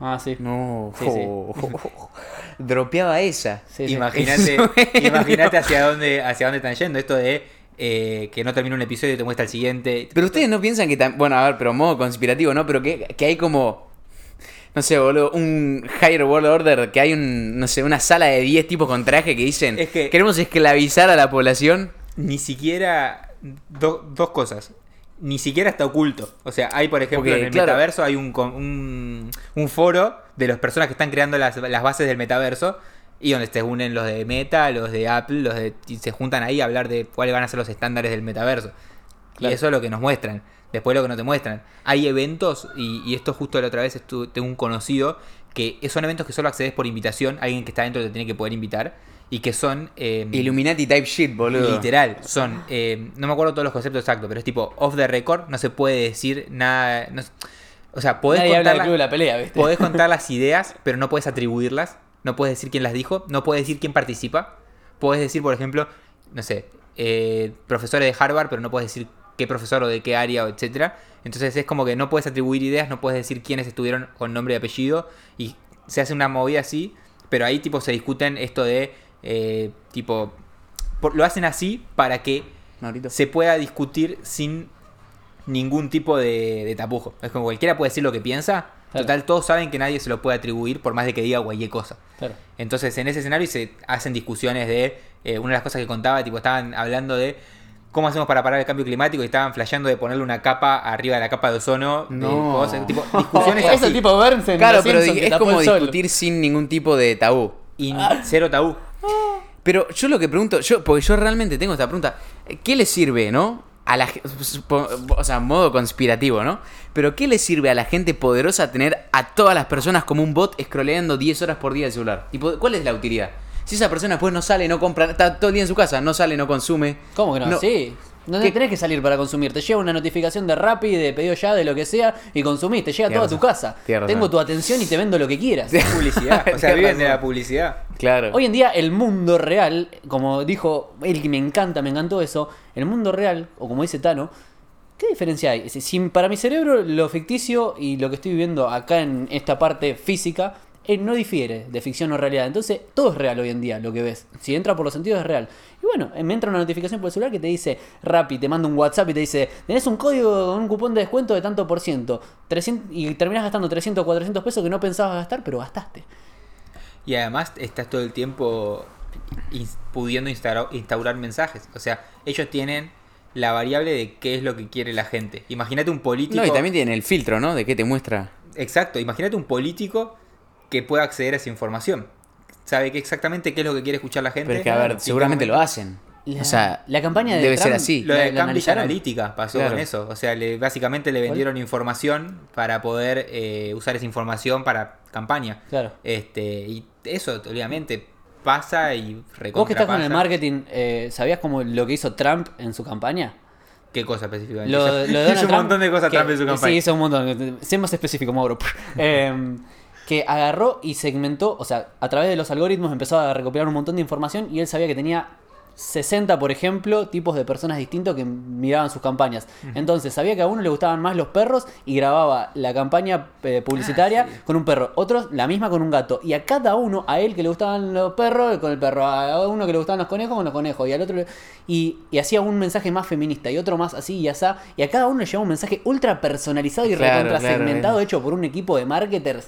Ah, sí. No, Sí, sí. *laughs* dropeaba esa. Sí. Imagínate, imagínate hacia dónde, hacia dónde están yendo. Esto de eh, que no termina un episodio y te muestra el siguiente. Pero ustedes no piensan que Bueno, a ver, pero modo conspirativo, ¿no? Pero que, que hay como. No sé, boludo, un Higher World Order, que hay un, no sé, una sala de 10 tipos con traje que dicen Es que- queremos esclavizar a la población. Ni siquiera do- dos cosas. Ni siquiera está oculto. O sea, hay, por ejemplo, en el claro. metaverso hay un, un, un foro de las personas que están creando las, las bases del metaverso y donde se unen los de Meta, los de Apple, los de, y se juntan ahí a hablar de cuáles van a ser los estándares del metaverso. Claro. Y eso es lo que nos muestran. Después lo que no te muestran. Hay eventos, y, y esto justo la otra vez estuve, tengo un conocido, que son eventos que solo accedes por invitación, alguien que está dentro te tiene que poder invitar, y que son... eh, Illuminati type shit, boludo. Literal, son, eh, no me acuerdo todos los conceptos exactos, pero es tipo off the record, no se puede decir nada, no o sea, podés Nadie habla contar, del club de la- la pelea, ¿viste? podés *laughs* contar las ideas, pero no puedes atribuirlas, no puedes decir quién las dijo, no puedes decir quién participa, puedes decir, por ejemplo, no sé, eh, profesores de Harvard, pero no puedes decir qué profesor o de qué área, o etcétera. Entonces es como que no puedes atribuir ideas, no puedes decir quiénes estuvieron con nombre y apellido, y se hace una movida así, pero ahí tipo se discuten esto de, eh, tipo, por- lo hacen así para que Maurito. se pueda discutir sin ningún tipo de, de tapujo. Es como cualquiera puede decir lo que piensa. Claro. Total, todos saben que nadie se lo puede atribuir por más de que diga cualquier cosa. Claro. Entonces, en ese escenario se hacen discusiones de. eh, una de las cosas que contaba, tipo, estaban hablando de cómo hacemos para parar el cambio climático y estaban flasheando de ponerle una capa arriba de la capa de ozono. de No. cosas, tipo, discusiones *laughs* Eso así. tipo Burns en Claro, pero es como discutir sin ningún tipo de tabú. Y cero tabú. Pero yo lo que pregunto, yo, porque yo realmente tengo esta pregunta, ¿qué le sirve, no? A la, o sea, modo conspirativo, ¿no? Pero ¿qué le sirve a la gente poderosa tener a todas las personas como un bot scrolleando 10 horas por día el celular? Tipo, ¿Cuál es la utilidad? Si esa persona después no sale, no compra, está todo el día en su casa, no sale, no consume. ¿Cómo que no? Sí. No ¿Qué? tenés que salir para consumir. Te llega una notificación de Rappi, de pedido ya, de lo que sea, y consumís. Te llega toda tu casa. Tengo tu atención y te vendo lo que quieras. *laughs* Publicidad. O sea, viven de la publicidad. Claro. Hoy en día el mundo real, como dijo él que me encanta, me encantó eso, el mundo real, o como dice Tano, ¿qué diferencia hay? Si para mi cerebro lo ficticio y lo que estoy viviendo acá en esta parte física eh, no difiere de ficción o realidad. Entonces todo es real hoy en día lo que ves. Si entra por los sentidos es real. Y bueno, eh, me entra una notificación por el celular que te dice Rappi, te manda un WhatsApp y te dice, tenés un código con un cupón de descuento de tanto por ciento. 300 y terminás gastando 300 o 400 pesos que no pensabas gastar, pero gastaste. Y además estás todo el tiempo ins- pudiendo instaurar, instaurar mensajes. O sea, ellos tienen la variable de qué es lo que quiere la gente. Imagínate un político. No, y también tiene el filtro, ¿no? De qué te muestra. Exacto, imagínate un político que pueda acceder a esa información. Sabe que exactamente qué es lo que quiere escuchar la gente. Pero es que, a ver, seguramente lo hacen. La, o sea, la campaña de debe Trump, ser así. Lo ¿la- de Cambridge? Analytica pasó Claro. con eso. O sea, le, básicamente le vendieron información para poder eh, usar esa información para campaña. Claro. Este, y eso, obviamente, pasa y recontra Vos que estás con el marketing, eh, ¿sabías como lo que hizo Trump en su campaña? ¿Qué cosa específicamente? Lo, Hizo- lo de *laughs* hizo un montón de cosas que- Trump en su campaña. Sí, hizo un montón. Sé más específico, Mauro. *laughs* Eh, que agarró y segmentó, o sea, a través de los algoritmos empezó a recopilar un montón de información y él sabía que tenía 60, por ejemplo, tipos de personas distintos que miraban sus campañas. Entonces, sabía que a uno le gustaban más los perros y grababa la campaña eh, publicitaria Ah, con un perro, otros la misma con un gato. Y a cada uno, a él que le gustaban los perros, con el perro, a uno que le gustaban los conejos, con los conejos, y al otro le- y, y hacía un mensaje más feminista y otro más así y así. Y a cada uno le llevaba un mensaje ultra personalizado y Claro, recontra claro, segmentado, eh. hecho por un equipo de marketers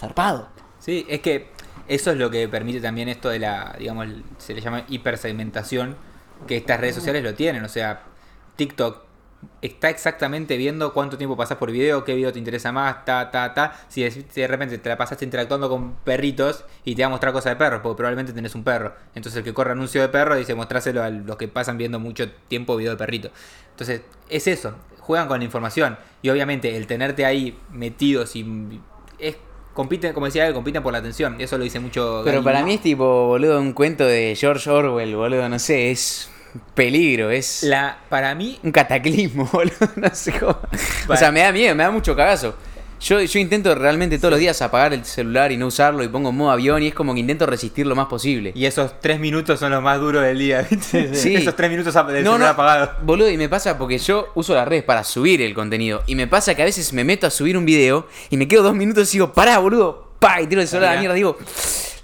zarpado. Sí, es que eso es lo que permite también esto de la, digamos, se le llama hipersegmentación, que estas redes sociales lo tienen. O sea, TikTok está exactamente viendo cuánto tiempo pasas por video, qué video te interesa más, ta, ta, ta. Si de, repente te la pasaste interactuando con perritos y te va a mostrar cosas de perros, porque probablemente tenés un perro. Entonces el que corre anuncio de perro dice mostráselo a los que pasan viendo mucho tiempo video de perrito. Entonces, es eso, juegan con la información. Y obviamente el tenerte ahí metidos y es compiten, como decía él, compiten por la atención. Eso lo dice mucho. Pero para mí es tipo, boludo, un cuento de George Orwell, boludo, no sé, es peligro, es la, para mí, un cataclismo, *laughs* boludo, no sé cómo. O sea, me da miedo, me da mucho cagazo. Yo, yo intento realmente todos los días apagar el celular y no usarlo y pongo en modo avión y es como que intento resistir lo más posible. y esos tres minutos son los más duros del día, ¿viste? Sí. *laughs* Esos tres minutos del No, celular no, apagado. boludo, y me pasa porque yo uso las redes para subir el contenido. Y me pasa que a veces me meto a subir un video y me quedo dos minutos y digo, pará, boludo, pa, y tiro el celular a la mierda. Digo,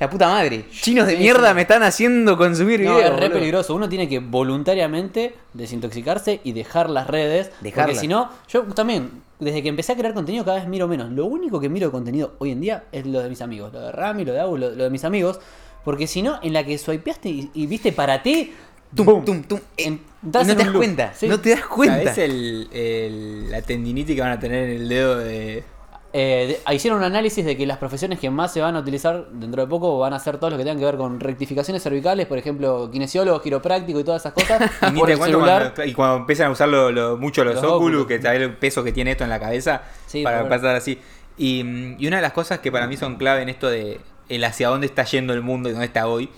la puta madre, chinos de Sí, mierda sí. me están haciendo consumir No, videos. es re boludo. peligroso. Uno tiene que voluntariamente desintoxicarse y dejar las redes. Porque Dejarlas. si no, yo también, desde que empecé a crear contenido, cada vez miro menos. Lo único que miro de contenido hoy en día es lo de mis amigos. Lo de Rami, lo de Agu, lo, lo de mis amigos. Porque si no, en la que swipeaste y, y viste para ti, Tum, ¡pum! tum, tum. Eh, En- y entras no te das loop. cuenta, Sí. no te das cuenta. ¿Sabes el, el- la tendinitis que van a tener en el dedo de. Eh, hicieron un análisis de que las profesiones que más se van a utilizar dentro de poco van a ser todos los que tengan que ver con rectificaciones cervicales, por ejemplo, kinesiólogo, quiropráctico y todas esas cosas. *laughs* Y por el celular. cuando, y cuando empiezan a usar lo- lo- mucho los, Los óculos, óculos. que sabes el peso que tiene esto en la cabeza, Sí, para pasar así. Y, mm, y una de las cosas que para mí son clave en esto de el hacia dónde está yendo el mundo y dónde está hoy,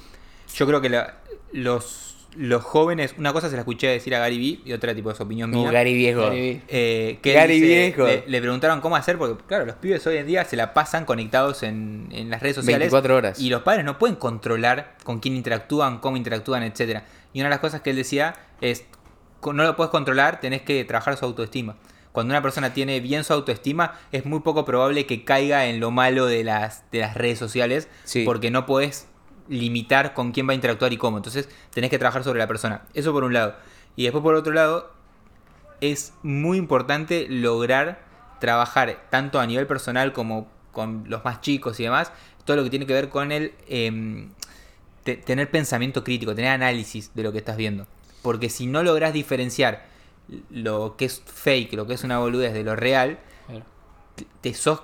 yo creo que la- los, los jóvenes, una cosa se la escuché decir a Gary Vee y otra tipo es opinión mía. Gary Viejo. Gary Vee. Eh, que Gary dice- Viejo. Le, le preguntaron cómo hacer, porque claro, los pibes hoy en día se la pasan conectados en, en las redes sociales. 24 horas. Y los padres no pueden controlar con quién interactúan, cómo interactúan, etcétera. Y una de las cosas que él decía es, no lo puedes controlar, tenés que trabajar su autoestima. Cuando una persona tiene bien su autoestima, es muy poco probable que caiga en lo malo de las, de las redes sociales, Sí. porque no podés limitar con quién va a interactuar y cómo. Entonces, tenés que trabajar sobre la persona. Eso por un lado. Y después por otro lado, es muy importante lograr trabajar tanto a nivel personal como con los más chicos y demás, todo lo que tiene que ver con el em, te- tener pensamiento crítico, tener análisis de lo que estás viendo. Porque si no logras diferenciar lo que es fake, lo que es una boludez de lo real, te sos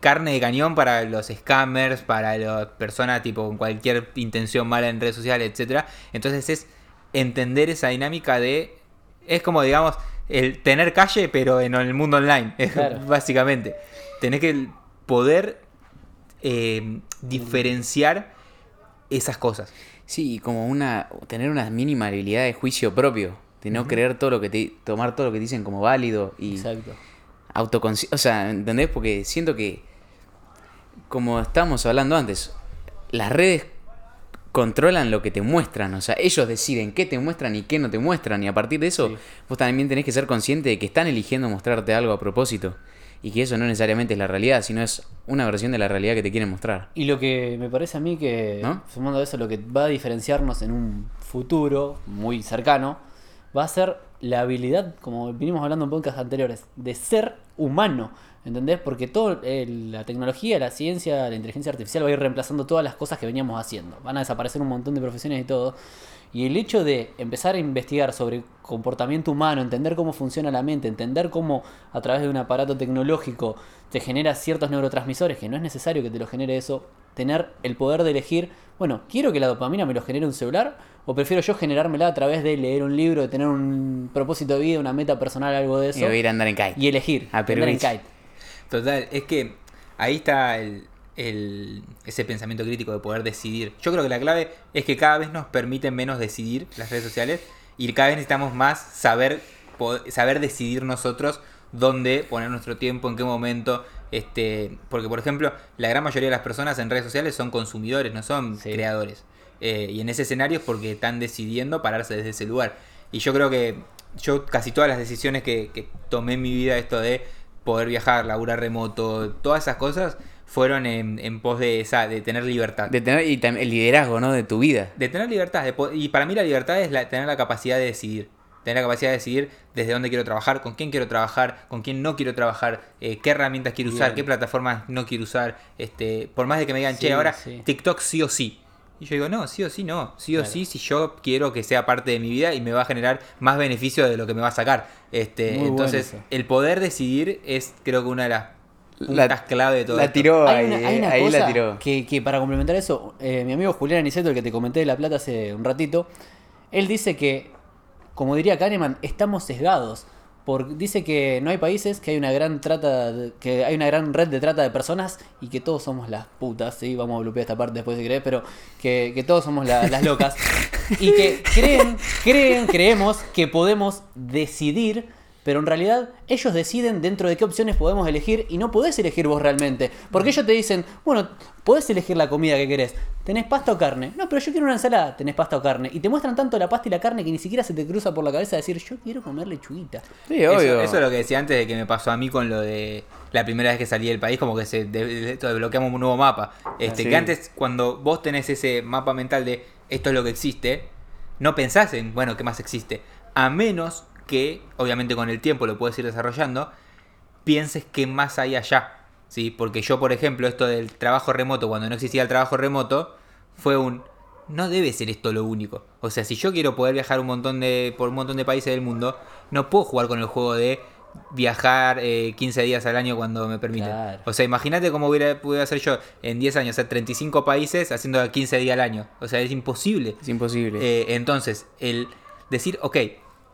carne de cañón para los scammers, para las personas tipo con cualquier intención mala en redes sociales, etcétera. Entonces es entender esa dinámica de es como digamos el tener calle pero en el mundo online, *laughs* Claro. básicamente. Tenés que poder eh, diferenciar esas cosas. Sí, y como una tener una mínima habilidad de juicio propio, de no creer todo lo que te tomar todo lo que te dicen como válido y Exacto. autoconsci- o sea, ¿entendés? Porque siento que como estábamos hablando antes, las redes controlan lo que te muestran, o sea, ellos deciden qué te muestran y qué no te muestran y a partir de eso Sí. vos también tenés que ser consciente de que están eligiendo mostrarte algo a propósito y que eso no necesariamente es la realidad, sino es una versión de la realidad que te quieren mostrar. Y lo que me parece a mí que, ¿No? sumando a eso, lo que va a diferenciarnos en un futuro muy cercano, va a ser la habilidad, como vinimos hablando en podcasts anteriores, de ser humano. ¿Entendés? Porque toda la tecnología, la ciencia, la inteligencia artificial va a ir reemplazando todas las cosas que veníamos haciendo. Van a desaparecer un montón de profesiones y todo. Y el hecho de empezar a investigar sobre comportamiento humano, entender cómo funciona la mente, entender cómo a través de un aparato tecnológico te genera ciertos neurotransmisores, que no es necesario que te lo genere eso, tener el poder de elegir, bueno, quiero que la dopamina me lo genere un celular, o prefiero yo generármela a través de leer un libro, de tener un propósito de vida, una meta personal, algo de Y eso, a ir a andar en kite. y elegir, A Perú andar en kite. Total, es que ahí está el, el- ese pensamiento crítico de poder decidir. Yo creo que la clave es que cada vez nos permiten menos decidir las redes sociales y cada vez necesitamos más saber saber decidir nosotros dónde poner nuestro tiempo, en qué momento. Este, porque, por ejemplo, la gran mayoría de las personas en redes sociales son consumidores, no son Sí. creadores. Eh, y en ese escenario es porque están decidiendo pararse desde ese lugar. Y yo creo que yo casi todas las decisiones que, que tomé en mi vida, esto de poder viajar, laburar remoto, todas esas cosas, fueron en, en pos de esa, de tener libertad. De tener y también el liderazgo, ¿no? De tu vida. De tener libertad. de y para mí la libertad es la- tener la capacidad de decidir. Tener la capacidad de decidir desde dónde quiero trabajar, con quién quiero trabajar, con quién no quiero trabajar, eh, qué herramientas quiero usar, qué plataformas no quiero usar. Este, por más de que me digan, Sí, che, ahora sí. TikTok sí o sí. Y yo digo, no, sí o sí no. Sí o Claro. sí si yo quiero que sea parte de mi vida y me va a generar más beneficio de lo que me va a sacar. Este, Muy entonces, el poder decidir es creo que una de las La- puntas clave de todo La esto. tiró Hay ahí, una, hay eh, una ahí cosa la tiró. Que, que para complementar eso, eh, mi amigo Julián Aniceto, el que te comenté de La Plata hace un ratito, él dice que, como diría Kahneman, estamos sesgados. Por, dice que no hay países, que hay una gran trata, de- que hay una gran red de trata de personas y que todos somos las putas, sí, vamos a bloquear esta parte después si querés, pero que, que todos somos la- las locas. y que *laughs* creen, creen, creemos que podemos decidir, pero en realidad ellos deciden dentro de qué opciones podemos elegir y no podés elegir vos realmente. Porque ellos te dicen, bueno, podés elegir la comida que querés. ¿Tenés pasta o carne? No, pero yo quiero una ensalada. ¿Tenés pasta o carne? Y te muestran tanto la pasta y la carne que ni siquiera se te cruza por la cabeza decir, yo quiero comer lechuguita. Sí, Eso, obvio. eso es lo que decía antes de que me pasó a mí con lo de la primera vez que salí del país, como que se desbloqueamos un nuevo mapa. Este, Sí. Que antes, cuando vos tenés ese mapa mental de esto es lo que existe, no pensás en, bueno, ¿qué más existe? A menos que, obviamente con el tiempo lo puedes ir desarrollando, pienses qué más hay allá. ¿sí? Porque yo, por ejemplo, esto del trabajo remoto, cuando no existía el trabajo remoto, fue un... No debe ser esto lo único. O sea, si yo quiero poder viajar un montón de, por un montón de países del mundo, no puedo jugar con el juego de viajar eh, 15 días al año cuando me permiten. Claro. O sea, imagínate cómo hubiera podido hacer yo en 10 años, hacer 35 países haciendo 15 días al año. O sea, es imposible. Es imposible. Eh, entonces, el decir, ok,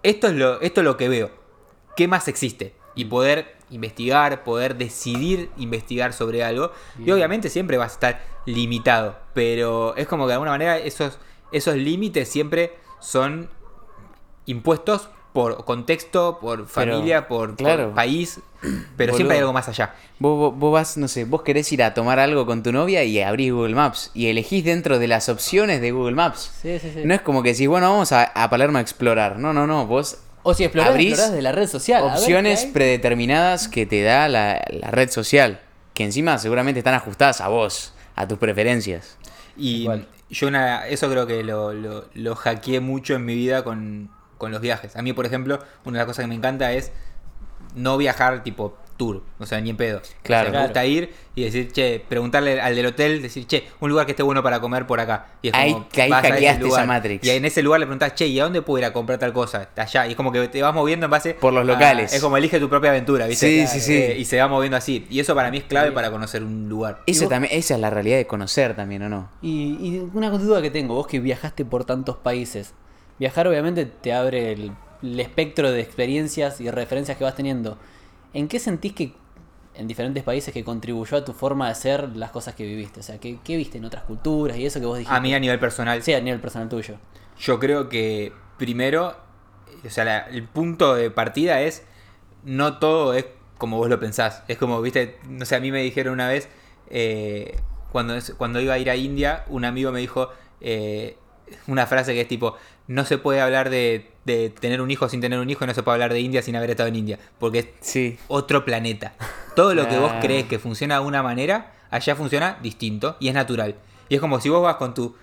esto es, lo, esto es lo que veo. ¿Qué más existe? Y poder investigar, poder decidir investigar sobre algo. Y obviamente siempre vas a estar limitado. Pero es como que de alguna manera esos, esos límites siempre son impuestos por contexto, por familia, por, por claro. país. *clears throat* Pero Boludo. siempre hay algo más allá. Vos, vos- vos vas, no sé, vos querés ir a tomar algo con tu novia y abrís Google Maps y elegís dentro de las opciones de Google Maps. Sí, sí, sí. No es como que decís, bueno, vamos a, a Palermo a explorar. No, no, no. Vos o si explorás, abrís explorás de la red social. a ver opciones predeterminadas que te da la, la red social. Que encima seguramente están ajustadas a vos, a tus preferencias. Y Igual. yo una, eso creo que lo, lo, lo hackeé mucho en mi vida con, con los viajes. A mí, por ejemplo, una de las cosas que me encanta es no viajar tipo tour, o sea, ni en pedo. Claro. O sea, me Claro. gusta ir y decir, che, preguntarle al del hotel, decir, che, un lugar que esté bueno para comer por acá. Y es Ahí- como, que ahí vas a ese hackeaste esa. Matrix. Y en ese lugar le preguntás, che, ¿y a dónde puedo ir a comprar tal cosa? Allá. Y es como que te vas moviendo en base Por los a- locales. es como elige tu propia aventura, ¿viste? Sí, sí, sí. Eh, y se va moviendo así. Y eso para mí es clave para conocer un lugar. Ese vos- también, esa es la realidad de conocer también, ¿o no? Y, y una duda que tengo, vos que viajaste por tantos países, viajar obviamente te abre el, el espectro de experiencias y referencias que vas teniendo. ¿En qué sentís que en diferentes países que contribuyó a tu forma de hacer las cosas que viviste? O sea, ¿qué, qué viste en otras culturas y eso que vos dijiste? A mí a nivel personal. Sí, a nivel personal tuyo. Yo creo que primero, o sea, la- el punto de partida es no todo es como vos lo pensás. Es como, viste, no sé, a mí me dijeron una vez, eh, cuando, es- cuando iba a ir a India, un amigo me dijo eh, una frase que es tipo, no se puede hablar de, de tener un hijo sin tener un hijo y no se puede hablar de India sin haber estado en India, porque es Sí. otro planeta. Todo lo que vos Ah. crees que funciona de una manera, allá funciona distinto y es natural. Y es como si vos vas con tu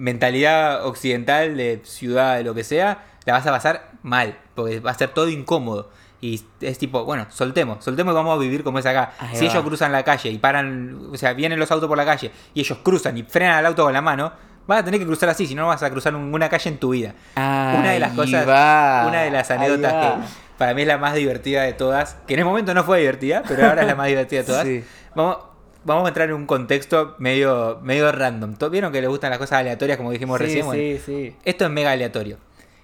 mentalidad occidental de ciudad, de lo que sea, la vas a pasar mal, porque va a ser todo incómodo. Y es tipo, bueno, soltemos, soltemos y vamos a vivir como es acá. Ahí si va. ellos cruzan la calle y paran, o sea, vienen los autos por la calle y ellos cruzan y frenan al auto con la mano, vas a tener que cruzar así, si no vas a cruzar un- una calle en tu vida. una de las cosas, va, una de las anécdotas que para mí es la más divertida de todas, que en el momento no fue divertida, pero ahora es la más divertida de todas. *laughs* Sí. Vamos, vamos a entrar en un contexto medio, medio random. ¿Todos ¿Vieron que les gustan las cosas aleatorias como dijimos sí, recién? Bueno, sí, sí. esto es mega aleatorio.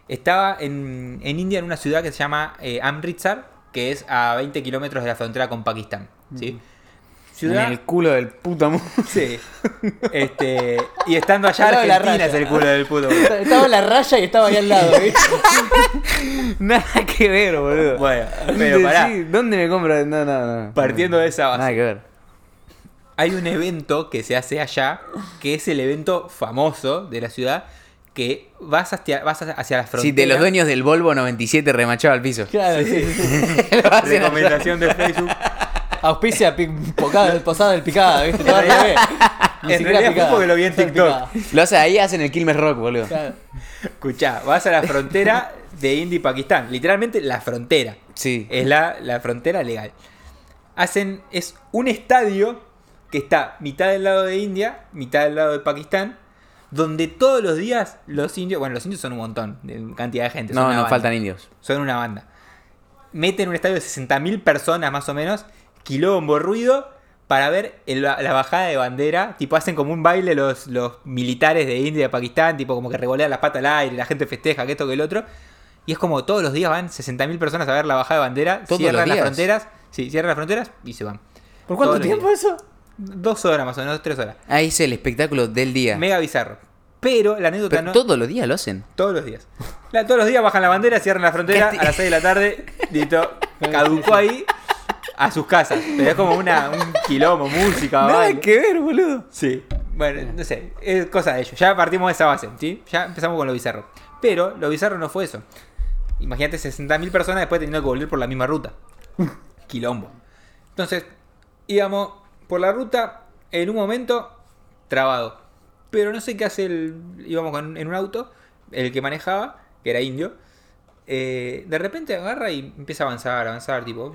Estaba en, en India, en una ciudad que se llama eh, Amritsar, que es a 20 kilómetros de la frontera con Pakistán. ¿sí? Ciudad. En el culo del puto mundo. *laughs* Sí. Este, y estando allá, la Argentina raya. es el culo del puto mundo. *laughs* Estaba en la raya y estaba ahí al lado, ¿viste? *laughs* Nada que ver, boludo. Bueno, pero pará. Sí, ¿Dónde me compro? No, no, no. Partiendo de esa base. Nada que ver. Hay un evento que se hace allá, que es el evento famoso de la ciudad, que vas hacia, vas hacia la frontera. Sí, de los dueños del Volvo 97 remachado al piso. Claro, sí. Recomendación de Facebook. Auspicia pi- pocada, posada del picada, ¿viste? Todo al En realidad- revés. Ni en siquiera realidad fue picada, porque lo vi en TikTok. picada. Lo hacen ahí, hacen el Quilmes Rock, boludo. Claro. Escuchá, vas a la frontera de India y Pakistán. Literalmente la frontera. Sí. Es la, la frontera legal. Hacen. Es un estadio que está mitad del lado de India, mitad del lado de Pakistán. Donde todos los días los indios. Bueno, los indios son un montón de cantidad de gente. son No, una no banda. faltan indios. Son una banda. Meten un estadio de 60.000 personas más o menos, quilombo, ruido, para ver el- la bajada de bandera. Tipo, hacen como un baile los, los militares de India y de Pakistán, tipo, como que revolean las patas al aire, la gente festeja, que esto, que el otro. Y es como todos los días van 60.000 personas a ver la bajada de bandera, ¿Todos cierran los las fronteras, sí, cierran las fronteras y se van. ¿Por cuánto Todos tiempo días. eso? Dos horas más o menos, tres horas. Ahí es el espectáculo del día. Mega bizarro. Pero la anécdota Pero no. todos los días lo hacen. Todos los días. La- todos los días bajan la bandera, cierran la frontera Casti- *laughs* a las 6 de la tarde. Listo. *laughs* Caducó ahí a sus casas. Pero es como una, un quilombo, música, baile. que ver, boludo. Sí. Bueno, no sé. Es cosa de ellos. Ya partimos de esa base, ¿sí? Ya empezamos con lo bizarro. Pero lo bizarro no fue eso. Imagínate 60.000 personas después teniendo que volver por la misma ruta. *laughs* Quilombo. Entonces, íbamos por la ruta, en un momento, trabado. Pero no sé qué hace el. íbamos en un auto, el que manejaba, que era indio. Eh, de repente agarra y empieza a avanzar, avanzar, tipo.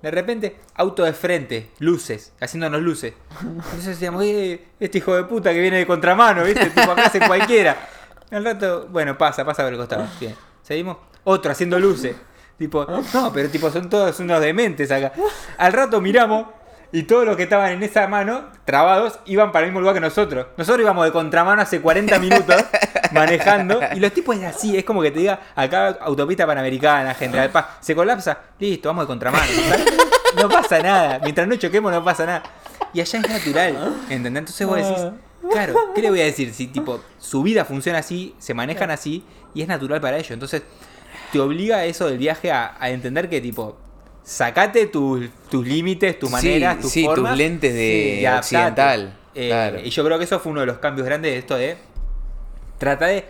De repente, auto de frente, luces, haciéndonos luces. Entonces decíamos, "Eh, este hijo de puta que viene de contramano, ¿viste? Tipo, acá hace cualquiera. Al rato, bueno, pasa, pasa por el costado. Bien. Seguimos. Otro haciendo luces. Tipo, no, pero tipo, son todos unos dementes acá. Al rato miramos y todos los que estaban en esa mano, trabados, iban para el mismo lugar que nosotros. Nosotros íbamos de contramano hace 40 minutos *laughs* manejando. Y los tipos es así, es como que te diga, acá autopista panamericana, General Paz, se colapsa, listo, vamos de contramano. No pasa nada. Mientras no choquemos, no pasa nada. Y allá es natural. ¿Entendés? Entonces vos decís, claro, ¿qué le voy a decir? Si tipo, su vida funciona así, se manejan así, y es natural para ellos. Entonces, te obliga eso del viaje a, a entender que tipo. Sacate tus, tus límites, tus maneras, sí, tus sí, formas. tus lentes de adaptate. occidental. Eh, claro. Y yo creo que eso fue uno de los cambios grandes de esto de. Trata de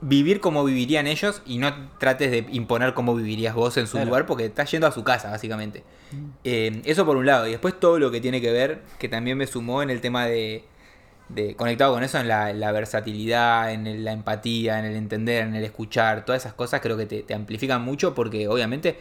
vivir como vivirían ellos y no trates de imponer cómo vivirías vos en su Claro. lugar porque estás yendo a su casa, básicamente. Eh, eso por un lado. Y después todo lo que tiene que ver, que también me sumó en el tema de. de conectado con eso, en la, en la versatilidad, en el- la empatía, en el entender, en el escuchar. Todas esas cosas creo que te, te amplifican mucho porque obviamente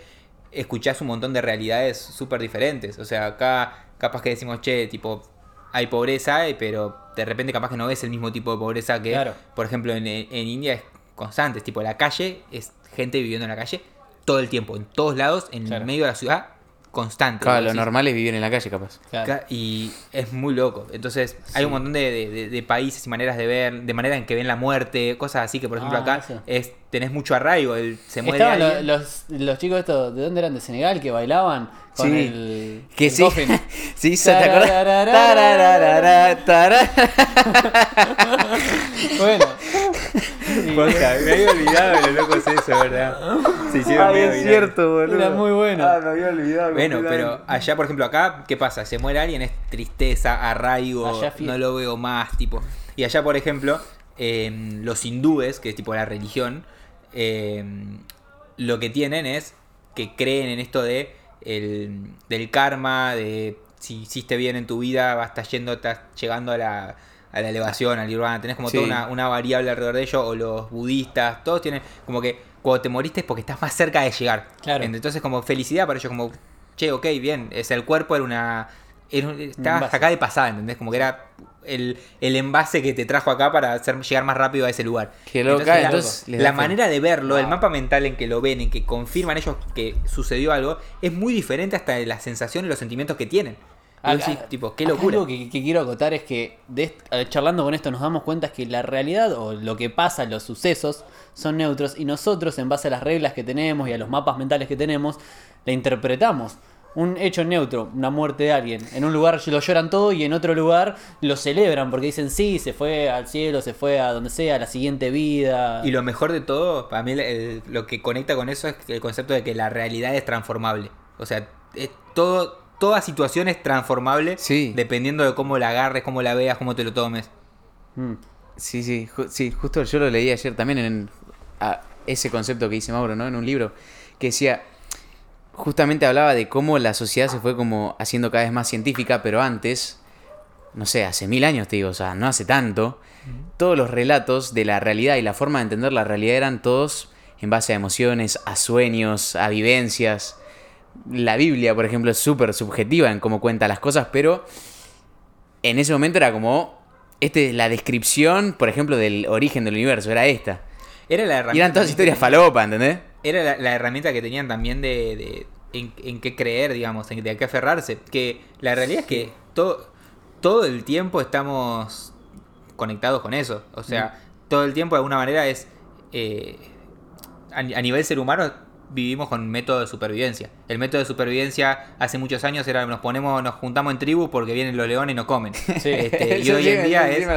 escuchás un montón de realidades súper diferentes. O sea, acá capaz que decimos, che, tipo, hay pobreza, eh, pero de repente capaz que no ves el mismo tipo de pobreza que, Claro. por ejemplo, en, en India es constante. Es tipo, la calle es gente viviendo en la calle todo el tiempo, en todos lados, en Claro. medio de la ciudad, constante. Claro, lo decís, normal es vivir en la calle, capaz. Claro. Y es muy loco. Entonces, hay un montón de, de- de- países y maneras de ver, de manera en que ven la muerte, cosas así que, por ejemplo, Ah, acá eso. es tenés mucho arraigo. El, se muere Estaban lo- los, los chicos estos, ¿de dónde eran? ¿De Senegal? Que bailaban con Sí. el, Que el sí. *laughs* sí, ¿se te acordás? *laughs* Bueno. Me había olvidado de lo loco es eso, ¿verdad? Se hicieron Ay, medio es virales. cierto, boludo. Era muy bueno. Ah, me había olvidado. Bueno, pero allá, por ejemplo, acá, ¿qué pasa? Se muere alguien, es tristeza, arraigo, Allá no lo veo más, tipo. Y allá, por ejemplo, eh, los hindúes, que es tipo la religión, eh, lo que tienen es que creen en esto de el, del karma, de si hiciste bien en tu vida, vas estás yendo, estás llegando a la, a la elevación, al nirvana, tenés como Sí. toda una, una variable alrededor de ello, o los budistas, todos tienen como que cuando te moriste es porque estás más cerca de llegar. Claro. Entonces como felicidad para ellos, como, che, ok, bien, es el cuerpo era una... Era, un- estabas acá de pasada, ¿entendés? Como que era el, el envase que te trajo acá para hacer, llegar más rápido a ese lugar. Qué loca, la- entonces la manera de verlo, el mapa mental en que lo ven, en que confirman ellos que sucedió algo, es muy diferente hasta de la sensación y los sentimientos que tienen. Acá- decís, tipo, qué locura. Algo que, que quiero acotar es que de eh, charlando con esto nos damos cuenta es que la realidad o lo que pasa, los sucesos, son neutros y nosotros en base a las reglas que tenemos y a los mapas mentales que tenemos, la interpretamos. un hecho neutro, una muerte de alguien. En un lugar lo lloran todo y en otro lugar lo celebran porque dicen sí, se fue al cielo, se fue a donde sea, a la siguiente vida. Y lo mejor de todo, para mí el- lo que conecta con eso es el concepto de que la realidad es transformable. O sea, es todo, toda situación es transformable Sí. dependiendo de cómo la agarres, cómo la veas, cómo te lo tomes. Mm. Sí, sí, ju- sí, justo yo lo leí ayer también en a ese concepto que dice Mauro, ¿no? En un libro que decía, justamente hablaba de cómo la sociedad se fue como haciendo cada vez más científica, pero antes, no sé, hace mil años te digo, o sea, no hace tanto, todos los relatos de la realidad y la forma de entender la realidad eran todos en base a emociones, a sueños, a vivencias. La Biblia, por ejemplo, es súper subjetiva en cómo cuenta las cosas, pero en ese momento era como este la descripción, por ejemplo, del origen del universo, era esta. Era la Y herramienta eran todas historias falopa, ¿entendés? Era la, la herramienta que tenían también de, de- en, en qué creer, digamos, en, de qué aferrarse. Que la realidad es que todo, todo el tiempo estamos conectados con eso. O sea, todo el tiempo de alguna manera es... eh, a, a nivel ser humano vivimos con método de supervivencia. El método de supervivencia hace muchos años era nos ponemos, nos juntamos en tribu porque vienen los leones y nos comen. *laughs* Este, *laughs* y hoy sí, en día sí, es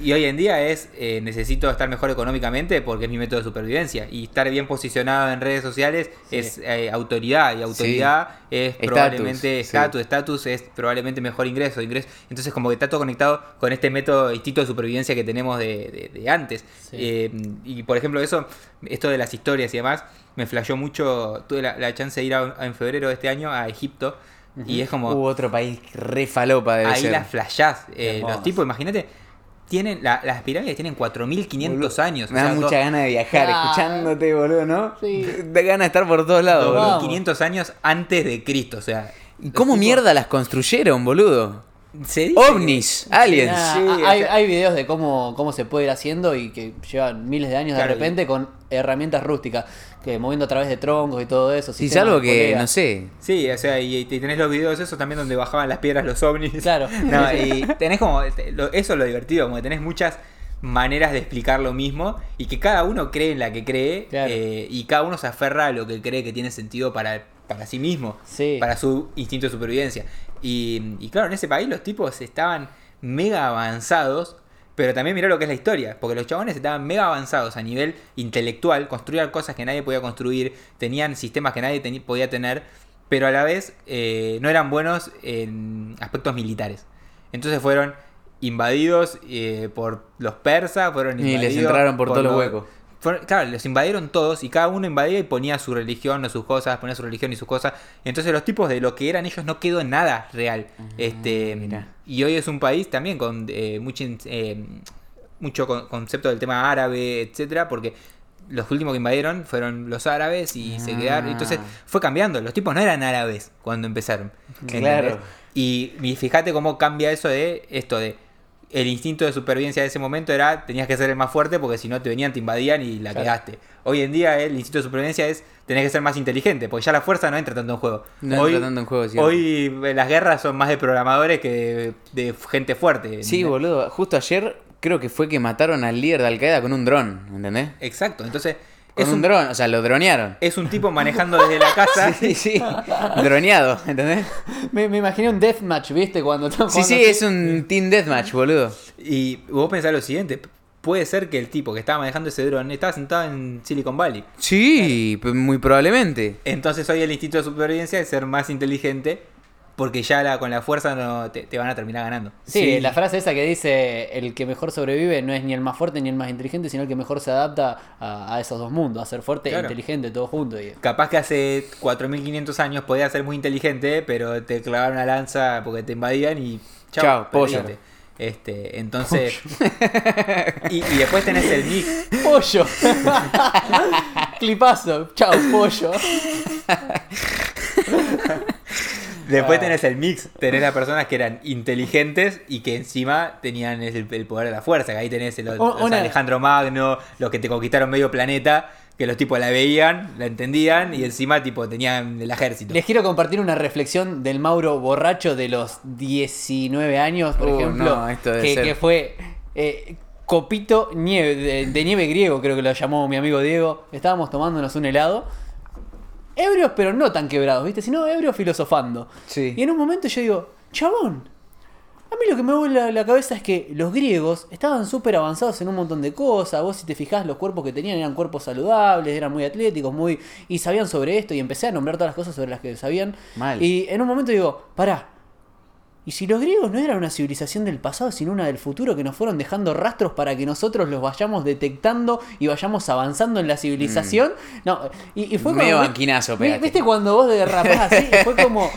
y hoy en día es, eh, necesito estar mejor económicamente porque es mi método de supervivencia. Y estar bien posicionado en redes sociales es eh, autoridad. Y autoridad es probablemente estatus. Estatus es probablemente mejor ingreso. ingreso. Entonces como que está todo conectado con este método, instinto de supervivencia que tenemos de, de- de antes. Eh, y por ejemplo eso, esto de las historias y demás, me flashó mucho. Tuve la, la chance de ir a- en febrero de este año a Egipto. Y es como... Hubo otro país re falopa debe Ahí ser. las flashás. Eh, los tipos, imagínate, tienen la- las pirámides tienen 4500 años. o Me da mucha gana de viajar Ah. escuchándote, boludo, ¿no? Sí. *laughs* Da gana de estar por todos lados, Vamos. boludo. 2500 años antes de Cristo. O sea, ¿Y los cómo tipos- mierda las construyeron, boludo? Se dice Ovnis, aliens. Sí, o hay, sea- hay videos de cómo, cómo se puede ir haciendo y que llevan miles de años Claro, de repente con herramientas rústicas, que moviendo a través de troncos y todo eso. Sí, salvo de que, no sé. Sí, o sea, y, y tenés los videos esos también donde bajaban las piedras los ovnis. Claro. No, *laughs* y tenés como. Eso es lo divertido, como que tenés muchas maneras de explicar lo mismo y que cada uno cree en la que cree Claro. eh, y cada uno se aferra a lo que cree que tiene sentido para, para sí mismo, Sí. para su instinto de supervivencia. Y, y claro, en ese país los tipos estaban mega avanzados, pero también mirá lo que es la historia, porque los chabones estaban mega avanzados a nivel intelectual, construían cosas que nadie podía construir, tenían sistemas que nadie podía tener, pero a la vez eh, no eran buenos en aspectos militares. Entonces fueron invadidos eh, por los persas, fueron Y les invadidos entraron por todos los huecos. Fueron- claro, los invadieron todos y cada uno invadía y ponía su religión o sus cosas, ponía su religión y sus cosas. Entonces los tipos de lo que eran ellos no quedó nada real. este Ah, mirá. Y hoy es un país también con eh, mucho, eh, mucho con- concepto del tema árabe, etcétera, porque los últimos que invadieron fueron los árabes y se Ah. quedaron. Entonces fue cambiando. Los tipos no eran árabes cuando empezaron. Claro. ¿entendés? Y, y fíjate cómo cambia eso de esto de el instinto de supervivencia de ese momento era tenías que ser el más fuerte porque si no te venían, te invadían y la Claro. cagaste. Hoy en día el instinto de supervivencia es tenés que ser más inteligente porque ya la fuerza no entra tanto en juego. No hoy, entra tanto en juego, cierto. hoy eh, las guerras son más de programadores que de, de gente fuerte. Sí, ¿entendés? boludo. Justo ayer creo que fue que mataron al líder de Al Qaeda con un dron, ¿entendés? Exacto, entonces Con es un, un, dron, o sea, lo dronearon. es un tipo manejando desde la casa. *laughs* Sí, sí. Droneado, ¿entendés? Me, me imaginé un deathmatch, ¿viste? Cuando están Sí, sí, así. es un Team Deathmatch, boludo. Y vos pensás lo siguiente, puede ser que el tipo que estaba manejando ese dron estaba sentado en Silicon Valley. Sí, p- muy probablemente. Entonces hoy el instinto de supervivencia es ser más inteligente porque ya la, con la fuerza no te, te van a terminar ganando. Sí, la frase esa que dice el que mejor sobrevive no es ni el más fuerte ni el más inteligente, sino el que mejor se adapta a, a esos dos mundos, a ser fuerte e inteligente, todo junto. Capaz que hace 4.500 años podía ser muy inteligente, pero te clavaron una lanza porque te invadían y chao, pollo. Este, entonces. y, y después tenés el mix. ¡Pollo! *laughs* Clipazo, chao, pollo. *laughs* Después Ah. tenés el mix. Tenés las personas que eran inteligentes y que encima tenían el, el poder de la fuerza. Que ahí tenés los, Un- los una- Alejandro Magno, los que te conquistaron medio planeta. Que los tipos la veían, la entendían y encima tipo tenían el ejército. Les quiero compartir una reflexión del Mauro borracho de los 19 años, por Uh, ejemplo, no, esto que, ser- que fue eh, copito nieve, de, de nieve griego, creo que lo llamó mi amigo Diego. Estábamos tomándonos un helado ebrios, pero no tan quebrados, ¿viste? Sino ebrios filosofando. Sí. Y en un momento yo digo, chabón, a mí lo que me vuela la, la cabeza es que los griegos estaban súper avanzados en un montón de cosas. Vos si te fijás, los cuerpos que tenían eran cuerpos saludables, eran muy atléticos, muy y sabían sobre esto. Y empecé a nombrar todas las cosas sobre las que sabían. Mal. Y en un momento digo, pará. ¿Y si los griegos no eran una civilización del pasado, sino una del futuro que nos fueron dejando rastros para que nosotros los vayamos detectando y vayamos avanzando en la civilización? No, y, y fue Mm. Medio como- banquinazo, ¿vi- pegate. ¿Viste cuando vos derrapás *laughs* así? Fue como,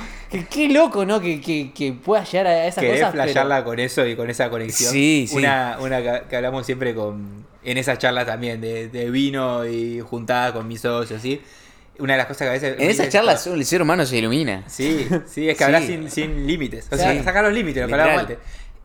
qué loco, ¿no? Que, que, que pueda llegar a esas Querés cosas. pero- flashearla con eso y con esa conexión. Sí, sí. Una, una que, que hablamos siempre con en esas charlas también, de, de vino y juntada con mis socios, ¿sí? Una de las cosas que a veces... En esas charlas el ser humano se ilumina. Sí, sí, es que Sí. hablas sin, sin límites. O sea, Sí. sacar los límites, lo que hablábamos antes.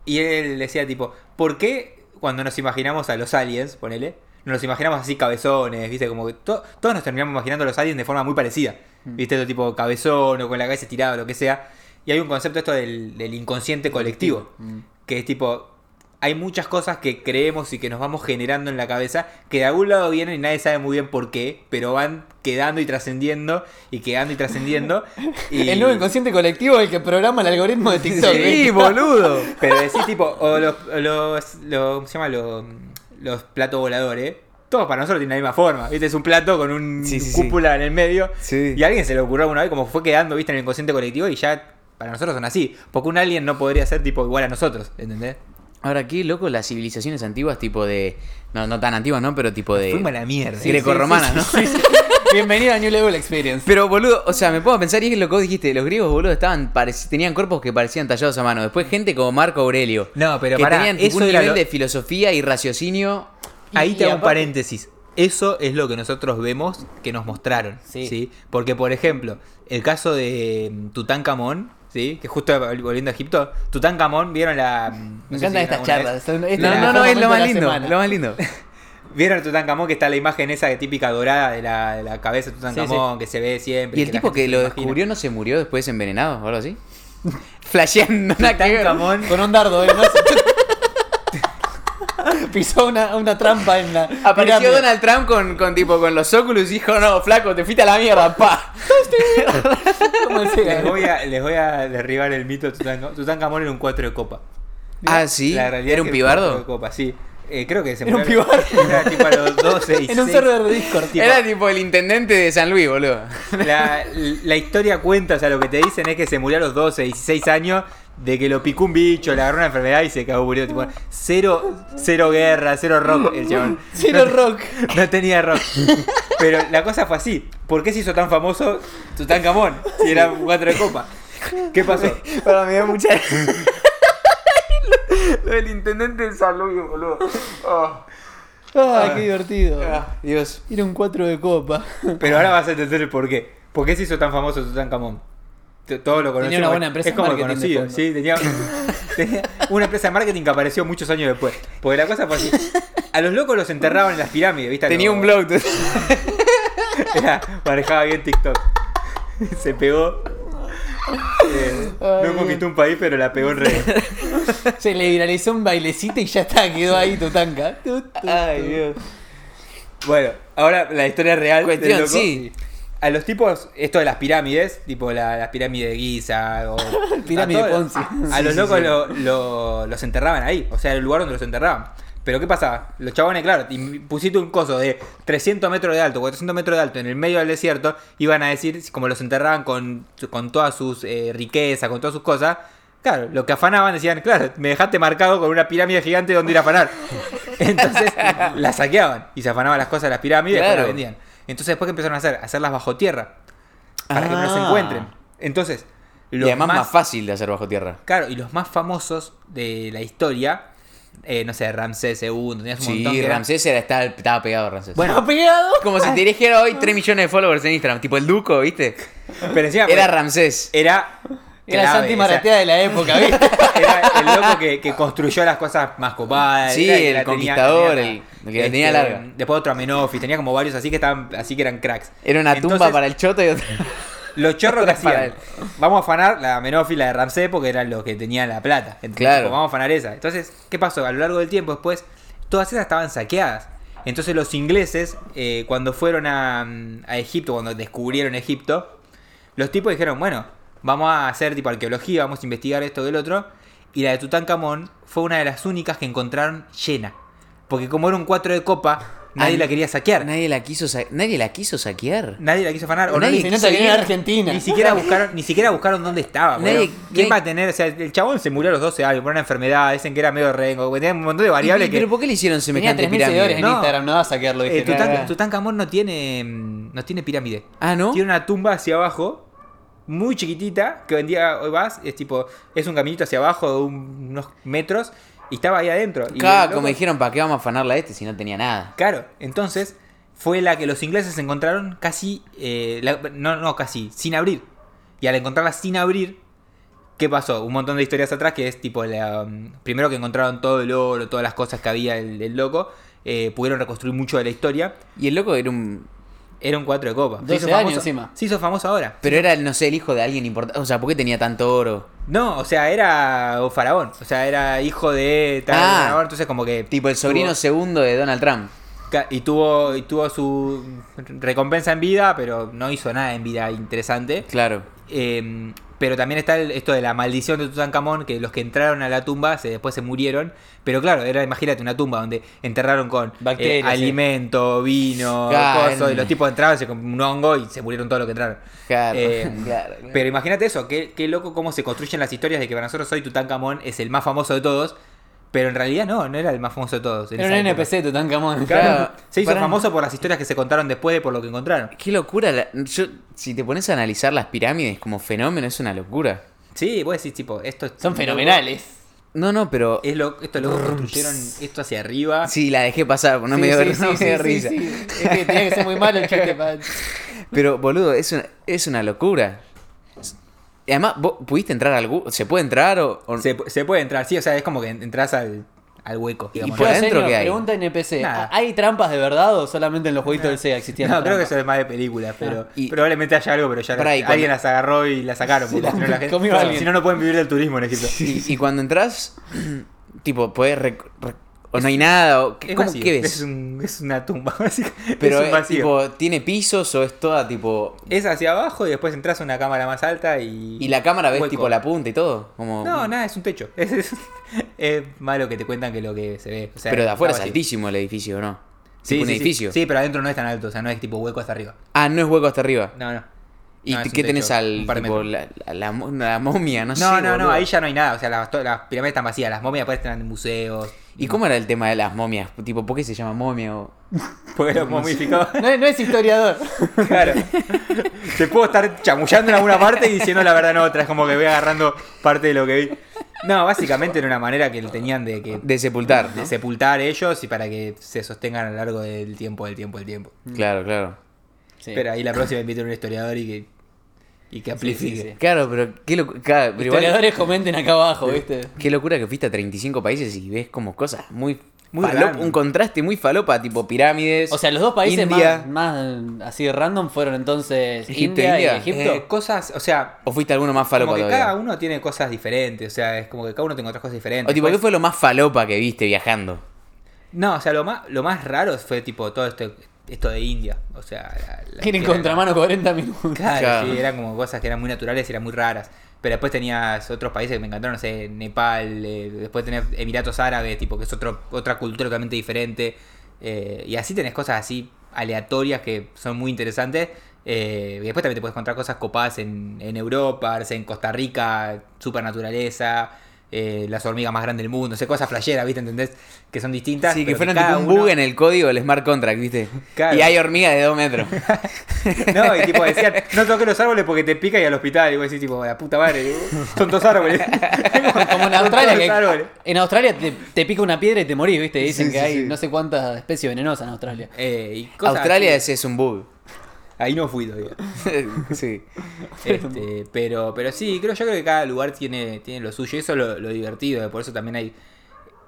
Y él decía, tipo, ¿por qué cuando nos imaginamos a los aliens, ponele, nos los imaginamos así cabezones, viste? Como que to- todos nos terminamos imaginando a los aliens de forma muy parecida. Mm. ¿Viste? Todo tipo cabezón o con la cabeza estirada o lo que sea. Y hay un concepto esto del, del inconsciente colectivo. Mm. Que es tipo, hay muchas cosas que creemos y que nos vamos generando en la cabeza que de algún lado vienen y nadie sabe muy bien por qué, pero van quedando y trascendiendo y quedando y trascendiendo. *laughs* y- El nuevo inconsciente colectivo es el que programa el algoritmo de TikTok. Sí, boludo. *laughs* Pero decís tipo, o los, los, los- ¿cómo se llama? Los, los platos voladores. Todos para nosotros tienen la misma forma. ¿Viste? Es un plato con un Sí, sí, sí. cúpula en el medio. Y a alguien se le ocurrió alguna vez como fue quedando, ¿viste? En el inconsciente colectivo y ya para nosotros son así. Porque un alien no podría ser tipo igual a nosotros, ¿entendés? Ahora, qué loco las civilizaciones antiguas, tipo de. No, no tan antiguas, ¿no? Pero tipo de. A la mierda. Sí, grecorromanas, ¿no? Sí. Bienvenido a New Level Experience. Pero, boludo, o sea, me puedo pensar, y es lo que vos dijiste, los griegos, boludo, estaban tenían cuerpos que parecían tallados a mano. Después gente como Marco Aurelio. No, pero que pará, tenían tipo, eso un nivel lo- de filosofía y raciocinio. Ahí Y- te hago un paréntesis. Eso es lo que nosotros vemos que nos mostraron. Sí. Sí. Porque, por ejemplo, el caso de mm, Tutankamón, ¿sí? que justo volviendo a Egipto, Tutankamón, ¿vieron la. mm, Me no sé encantan si estas charlas. Son- este No, el no, mejor no, es lo de más lindo, semana. lo más lindo. *laughs* ¿Vieron a Tutankamón que está la imagen esa de típica dorada de la, de la cabeza de Tutankamón que se ve siempre? ¿Y el tipo que se lo imagina? descubrió no se murió después envenenado o algo así? *laughs* Flasheando. Tutankamón. Con un dardo, ¿eh? ¿no? *laughs* Pisó una, una trampa en la. *laughs* Apareció pirámide. Donald Trump con, con tipo con los óculos y dijo, no, flaco, te fuiste a la mierda, pa. *laughs* Les voy, a, les voy a derribar el mito de Tutankamón. Era un 4 de copa. Ah, sí. La realidad ¿Era un pibardo? copa, sí. Eh, creo que se Era un murió- pibardo. Era tipo a los 12 y *laughs* En un 6. server de Discord. Tipo- Era tipo el intendente de San Luis, boludo. La, la historia cuenta, o sea, lo que te dicen es que se murió a los 12, 16 años de que lo picó un bicho, le agarró una enfermedad y se cagó murió. Tipo, cero, cero guerra, cero rock el chabón. Cero No- rock. *laughs* No tenía rock. Pero la cosa fue así. ¿Por qué se hizo tan famoso Tutankamón? Si era un cuatro de copa. ¿Qué pasó? Para da mucha. *laughs* Lo del intendente de San Luis, boludo. Oh. Ah, qué divertido. Ah, Dios. Era un 4 de copa. Pero ahora vas a entender el por qué. ¿Por qué se hizo tan famoso Tutankamón? Todo lo conocemos. una buena empresa Es como de conocido, sí. Tenía, *laughs* tenía una empresa de marketing que apareció muchos años después. Porque la cosa fue así. A los locos los enterraban en las pirámides, ¿viste? Tenía un blog. *laughs* Era, manejaba bien TikTok. *laughs* Se pegó. Eh, no conquistó un país, pero la pegó en redes. Se le viralizó un bailecito y ya está, quedó ahí tu tanca. Ay. Dios. Bueno, ahora la historia real. del Cuestión, loco. sí. A los tipos, esto de las pirámides, tipo la, las pirámides de Giza o. *laughs* Pirámide todos- Ponzi. A los locos sí. lo- lo- los enterraban ahí, o sea, el lugar donde los enterraban. Pero ¿qué pasaba? Los chabones, claro, pusiste un coso de 300 metros de alto, 400 metros de alto en el medio del desierto, iban a decir, como los enterraban con, con todas sus eh, riquezas, con todas sus cosas, claro, lo que afanaban decían, claro, me dejaste marcado con una pirámide gigante donde ir a afanar. *laughs* Entonces la saqueaban y se afanaban las cosas de las pirámides y después Claro. las vendían. Entonces después que empezaron a hacer, hacerlas bajo tierra, para que no las Ah. encuentren. Entonces, Y los además más fácil de hacer bajo tierra. Claro, y los más famosos de la historia, eh, no sé, Ramsés II, tenías un montón Sí, que eran- Ramsés era, estaba, estaba pegado a Ramsés. Bueno, ¿Ha pegado? como si te dijera hoy 3 millones de followers en Instagram, tipo el Duco, ¿viste? *laughs* pero encima Era pues, Ramsés. era Era clave, Santi o sea, Maratea de la época, ¿viste? *laughs* Era el loco que, que construyó las cosas más copadas. Sí, era el conquistador, tenía- el que tenía larga. Después otro Amenofis, tenía como varios así que estaban así que eran cracks. Era una tumba para el choto y otra. Los *laughs* chorros que hacían. Vamos a afanar la Amenofis, la de Ramsés, porque eran los que tenían la plata. Entonces, Claro. vamos a afanar esa. Entonces, ¿qué pasó? A lo largo del tiempo después, todas esas estaban saqueadas. Entonces los ingleses, eh, cuando fueron a, a Egipto, cuando descubrieron Egipto, los tipos dijeron, bueno, vamos a hacer tipo arqueología, vamos a investigar esto del otro. Y la de Tutankamón fue una de las únicas que encontraron llena. Porque como era un 4 de copa, nadie Ah, la quería saquear. Nadie la quiso, sa- nadie la quiso saquear. Nadie la quiso afanar. O Nadie nadie Si no quiso a Argentina. Ni siquiera buscaron, ni siquiera buscaron dónde estaba. Nadie-. ¿Quién nadie- va a tener? O sea, el chabón se murió a los 12 años por una enfermedad, dicen que era medio rengo, tenía un montón de ¿Y- variables y- que. ¿Pero por qué le hicieron Tenía semejante 3.000 seguidores pirámide? en No. Instagram, no va a saquearlo. Eh. Tutank- Claro. Tutankamón no tiene. mm, no tiene pirámide. Ah, ¿no? Tiene una tumba hacia abajo, muy chiquitita, que vendía hoy vas, es tipo, es un caminito hacia abajo de un- unos metros, y estaba ahí adentro. Y Claro, como dijeron, ¿para qué vamos a afanarla a este si no tenía nada? Claro, entonces fue la que los ingleses encontraron casi, eh, la- no, no, casi, sin abrir. Y al encontrarla sin abrir, ¿qué pasó? Un montón de historias atrás que es tipo, la, um, primero que encontraron todo el oro, todas las cosas que había el, el loco, eh, pudieron reconstruir mucho de la historia. Y el loco era un... Era un 4 de copa. Se 12 hizo años famoso- encima. Se hizo famoso ahora. Pero era, no sé, el hijo de alguien importante. O sea, ¿por qué tenía tanto oro? No, o sea, era un faraón. O sea, era hijo de tal Ah. faraón. Entonces, como que. Tipo el sobrino tuvo- segundo de Donald Trump. y tuvo, y tuvo su recompensa en vida, pero no hizo nada en vida interesante. Claro. Eh, pero también está el- esto de la maldición de Tutankamón, que los que entraron a la tumba se, después se murieron. Pero claro, era, imagínate, una tumba donde enterraron con eh, alimento, vino, Claro. cosas, y los tipos entraban, se con un hongo y se murieron todos los que entraron. Claro, Eh, *laughs* claro, claro. Pero imagínate eso, qué, qué loco cómo se construyen las historias de que para nosotros hoy Tutankamón es el más famoso de todos, pero en realidad no, no era el más famoso de todos. Era un. NPC, Tutankamón. Claro, se hizo para- famoso por las historias que se contaron después de por lo que encontraron. Qué locura. la- yo, si te pones a analizar las pirámides como fenómeno, es una locura. Sí, vos decís, tipo, esto es- Son fenomenales. No, no, pero... Es lo, esto luego construyeron esto hacia arriba. Sí, la dejé pasar, no Sí, me dio, sí, *laughs* no sí, me dio sí, risa. sí, sí. Es que tenía que ser muy malo el chiste. *laughs* Pero, boludo, es una, es una locura. Y además, ¿vos pudiste entrar al... ¿Se puede entrar o...? o- Se, se puede entrar, sí, o sea, es como que entras al, al hueco, Y digamos. por Yo, adentro, ¿qué hay? Pregunta NPC. Nada. ¿Hay trampas de verdad o solamente en los jueguitos del Sega existían? No, creo que eso es más de películas, pero Y- probablemente haya algo, pero ya y alguien cuando- las agarró y las sacaron. *laughs* Porque la si, no, la gente- si no, no pueden vivir del turismo en Egipto. Y, y cuando entras, *clears throat* tipo, rec- rec- o no hay nada, o, ¿qué, Es cómo- vacío, qué ves? Es, un- es una tumba, *laughs* básicamente. Pero, es un eh, vacío. tipo, ¿tiene pisos o es toda, tipo... Es hacia abajo y después entras a una cámara más alta y. Y la cámara ves, hueco. tipo, la punta y todo? Como... No, nada, es un techo. *laughs* Es, es, es más lo que te cuentan que lo que se ve. O sea, pero de afuera es altísimo el edificio, ¿o no? Sí, un sí, sí. edificio. Sí, pero adentro no es tan alto, o sea, no es tipo hueco hasta arriba. Ah, no es hueco hasta arriba. No, no. ¿Y No, un qué tenés techo, al, un tipo, la, la, la mo- la momia? No, No, sé, no, no, ahí ya no hay nada. O sea, las, las pirámides están vacías. Las momias después están en museos. ¿Y cómo era el tema de las momias? Tipo, ¿por qué se llama momia? O... *laughs* Porque los momificados. *laughs* No, es- no es historiador. *laughs* Claro. Te puedo estar chamullando en alguna parte y diciendo la verdad en otra. Es como que voy agarrando parte de lo que vi. No, básicamente era una manera que tenían de que De sepultar, de sepultar ellos y para que se sostengan a lo largo del tiempo, del tiempo, del tiempo. Claro, claro. Sí. Pero ahí la próxima invito a un historiador y que, y que amplifique. sí, sí. Claro, pero qué, locu- claro, pero igual- comenten acá abajo, ¿viste? qué locura que fuiste a 35 países y ves como cosas muy... Muy falopa- un contraste muy falopa, tipo pirámides. O sea, los dos países India. más, más así random fueron entonces Egipto, India, India. y Egipto. Eh, cosas, o sea, ¿O fuiste alguno más falopa como que todavía? cada uno tiene cosas diferentes. O sea, es como que cada uno tiene otras cosas diferentes. O tipo, ¿qué fue lo más falopa que viste viajando? No, o sea, lo más, lo más raro fue tipo todo esto, esto de India. O sea, la- la- Ir en era- contramano 40 minutos. Claro, Claro. sí, eran como cosas que eran muy naturales y eran muy raras. Pero después tenías otros países que me encantaron, no sé, Nepal, eh, después tenés Emiratos Árabes, tipo, que es otro, otra cultura totalmente diferente. eh, y así tenés cosas así aleatorias que son muy interesantes. eh, y después también te puedes encontrar cosas copadas en, en Europa, en Costa Rica, super naturaleza, eh, las hormigas más grandes del mundo, no sé, cosas flasheras, ¿viste? ¿Entendés? Que son distintas. Sí, que fueron tipo un uno- bug en el código del smart contract, ¿viste? Claro. Y hay hormigas de 2 metros. *laughs* No, y tipo decían, no toques los árboles porque te pica y al hospital. Y vos decís, tipo, la puta madre, digo, son dos árboles. *laughs* Como en *laughs* Australia, que en Australia te, te pica una piedra y te morís, ¿viste? Dicen Sí, que sí, hay sí. no sé cuántas especies venenosas en Australia. Eh, y cosas Australia así. es, es un bug. Ahí no fui todavía. *laughs* sí. *laughs* Este, pero, pero sí, creo, yo creo que cada lugar tiene, tiene lo suyo. Eso es lo, lo divertido. eh, Por eso también hay.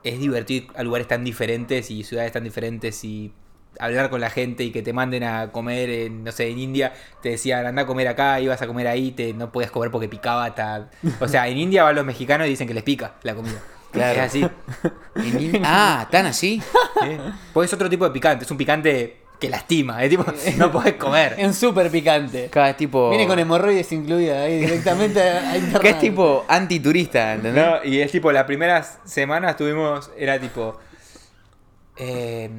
Es divertido ir a lugares tan diferentes y ciudades tan diferentes y hablar con la gente y que te manden a comer en, no sé, en India, te decían anda a comer acá, ibas a comer ahí, te, no podías comer porque picaba hasta. O sea, en India van los mexicanos y dicen que les pica la comida. Claro. Es así. In- *laughs* ah, ¿tan así? ¿eh? Pues es otro tipo de picante, es un picante que lastima, es tipo, no podés comer. *laughs* Es súper picante. Cada tipo. Viene con hemorroides incluidas ahí directamente a. *laughs* Que es tipo antiturista, ¿entendés? No, y es tipo, las primeras semanas tuvimos, era tipo, eh,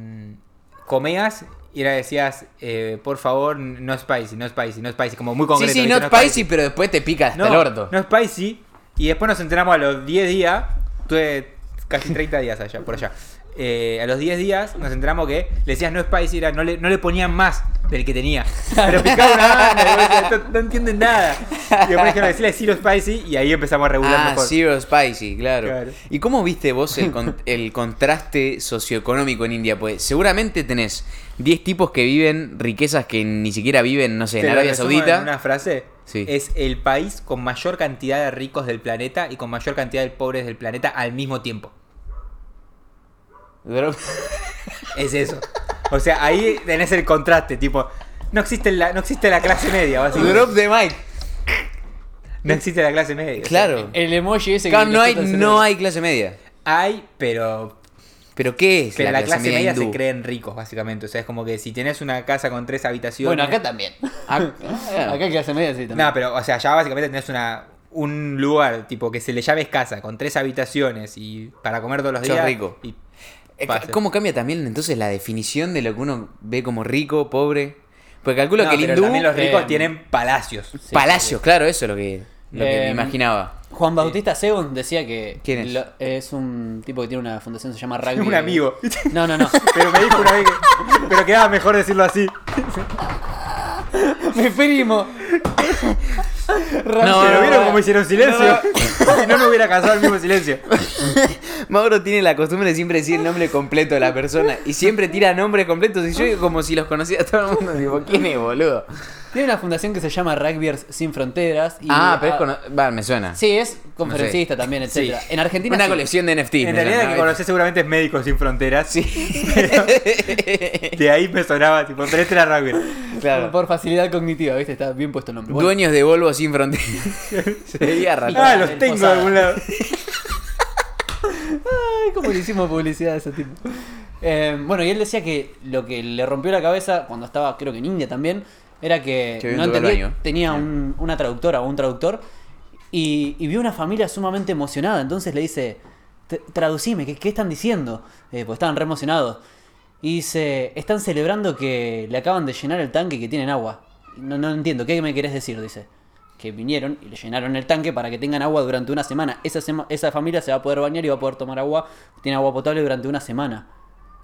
comías y era decías, eh, por favor, no spicy, no spicy, no spicy, como muy sí, concreto. sí, ¿viste? no spicy, pero después te pica hasta No, el orto. no spicy. Y después nos enteramos a los 10 días, tuve casi 30 días allá, por allá. Eh, a los 10 días nos enteramos que le decías no spicy, era, no, le, no le ponían más del que tenía. Pero picaba una banda, no, no entienden nada. Y después dijeron decirle zero spicy y ahí empezamos a regular Ah, mejor. zero spicy, claro. Claro. ¿Y cómo viste vos el, con- el contraste socioeconómico en India? Pues seguramente tenés 10 tipos que viven riquezas que ni siquiera viven, no sé, en Arabia Saudita. en una frase. Sí. Es el país con mayor cantidad de ricos del planeta y con mayor cantidad de pobres del planeta al mismo tiempo. Drop- *laughs* Es eso. O sea, ahí tenés el contraste, tipo, no existe la, no existe la clase media, básicamente. Drop the mic. No existe la clase media. o sea, Claro. El emoji ese Claro, que no hay, no hay clase media. hay, pero, ¿Pero qué es pero la, clase, media se hindú? creen ricos, básicamente. O sea, es como que si tenés una casa con tres habitaciones. Bueno, acá también. Ah, *laughs* Acá hay clase media sí también. No, pero, o sea, ya básicamente tenés una, un lugar, tipo, que se le llames casa, con tres habitaciones y para comer todos los Sos días. rico. y Eh, pase. ¿Cómo cambia también entonces la definición de lo que uno ve como rico, pobre? Porque calculo No, que el pero hindú... también los ricos eh, tienen palacios. Palacios, claro, eso es lo que, lo que Eh, me imaginaba. Juan Bautista Según decía que ¿Quién es? lo- es un tipo que tiene una fundación que se llama *laughs* Rugby. un amigo. *laughs* No, no, no. *laughs* Pero me dijo una vez que. Pero quedaba mejor decirlo así. Mi primo. No, Pero no, vieron no. cómo hicieron silencio. *laughs* si no, no hubiera causado el mismo silencio. Mauro tiene la costumbre de siempre decir el nombre completo de la persona y siempre tira nombres completos y yo digo como si los conociera todo el mundo. Digo, ¿quién es, boludo? Tiene una fundación que se llama Rugbyers Sin Fronteras. Y, ah, pero es cono- Va, me suena. Sí, es conferencista también, Sí. etcétera. En Argentina Una sí. colección de NFT. En realidad, el que ¿no? conocés seguramente es Médicos Sin Fronteras. Sí. De ahí me sonaba, tipo, pero este era rugby. claro. Por facilidad cognitiva, ¿viste? Está bien puesto el nombre. Bueno, Dueños de Volvo sin fronteras. *laughs* Sería raro. Ah, los tengo de algún lado. *laughs* Ay, cómo le hicimos publicidad a ese tipo. Eh, bueno, y él decía que lo que le rompió la cabeza cuando estaba, creo que en India también, era que no entendía, tenía un- una traductora o un traductor y, y vio una familia sumamente emocionada. Entonces le dice, "T- traducime, ¿qué, qué están diciendo? Eh, pues estaban re emocionados. Y dice, están celebrando que le acaban de llenar el tanque y que tienen agua. No, no entiendo, ¿qué me querés decir? Dice. Que vinieron y le llenaron el tanque para que tengan agua durante una semana. Esa, sema- esa familia se va a poder bañar y va a poder tomar agua, tiene agua potable durante una semana.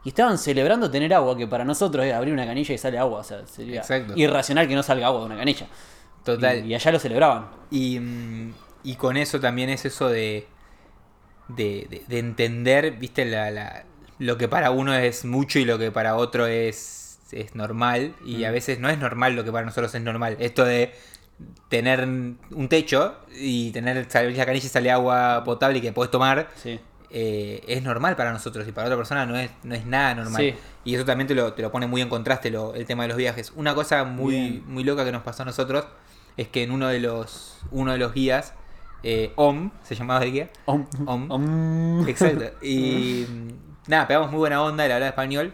Y estaban celebrando tener agua, que para nosotros es abrir una canilla y sale agua. O sea, sería Exacto. irracional que no salga agua de una canilla. Total. Y, y allá lo celebraban. Y, mm, y con eso también es eso de, de, de- de entender, viste, la, la- lo que para uno es mucho y lo que para otro es, es normal. Y a veces no es normal lo que para nosotros es normal. Esto de tener un techo y tener salir la canilla y sale agua potable y que puedes tomar. Sí. Eh, es normal para nosotros y para otra persona no es, no es nada normal. Sí. Y eso también te lo, te lo pone muy en contraste lo- el tema de los viajes. Una cosa muy, Bien. muy loca que nos pasó a nosotros es que en uno de los, uno de los guías, eh, OM, se llamaba el guía. Om. Om. Om. Exacto. Y *laughs* nada, pegamos muy buena onda, él hablaba español.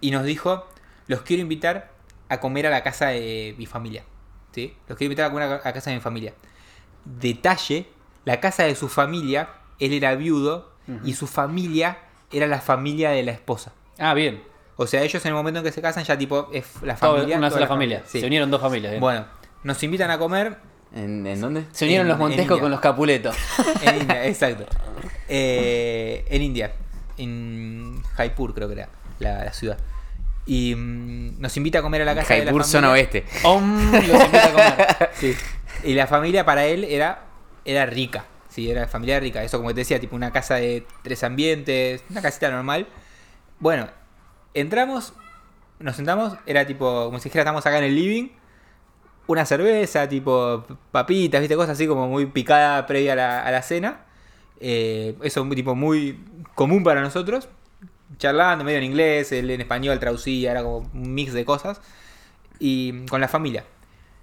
Y nos dijo, los quiero invitar a comer a la casa de mi familia. ¿Sí? Los quiero invitar a comer a la casa de mi familia. Detalle, la casa de su familia, él era viudo y su familia era la familia de la esposa. Ah, bien. O sea, ellos en el momento en que se casan ya tipo es la Todo- familia. una sola la familia. Sí. Se unieron dos familias. bien. Bueno, nos invitan a comer ¿En, en dónde? Se unieron en- los India. con los Capuletos. *laughs* En India, exacto. Eh, en India, en Jaipur creo que era la, la ciudad. Y mm, nos invita a comer a la casa de la Jaipur, familia. zona oeste. Om los invita a comer. Sí. Y la familia para él era, era rica. Sí, era familia rica. Eso como te decía, tipo una casa de tres ambientes, una casita normal. Bueno, entramos, nos sentamos, era tipo, como si dijera, estamos acá en el living. Una cerveza, tipo papitas, viste, cosas así como muy picada previa a la, cena. Eh, eso es tipo muy común para nosotros. Charlando, medio en inglés, él en español traducía, era como un mix de cosas. Y con la familia.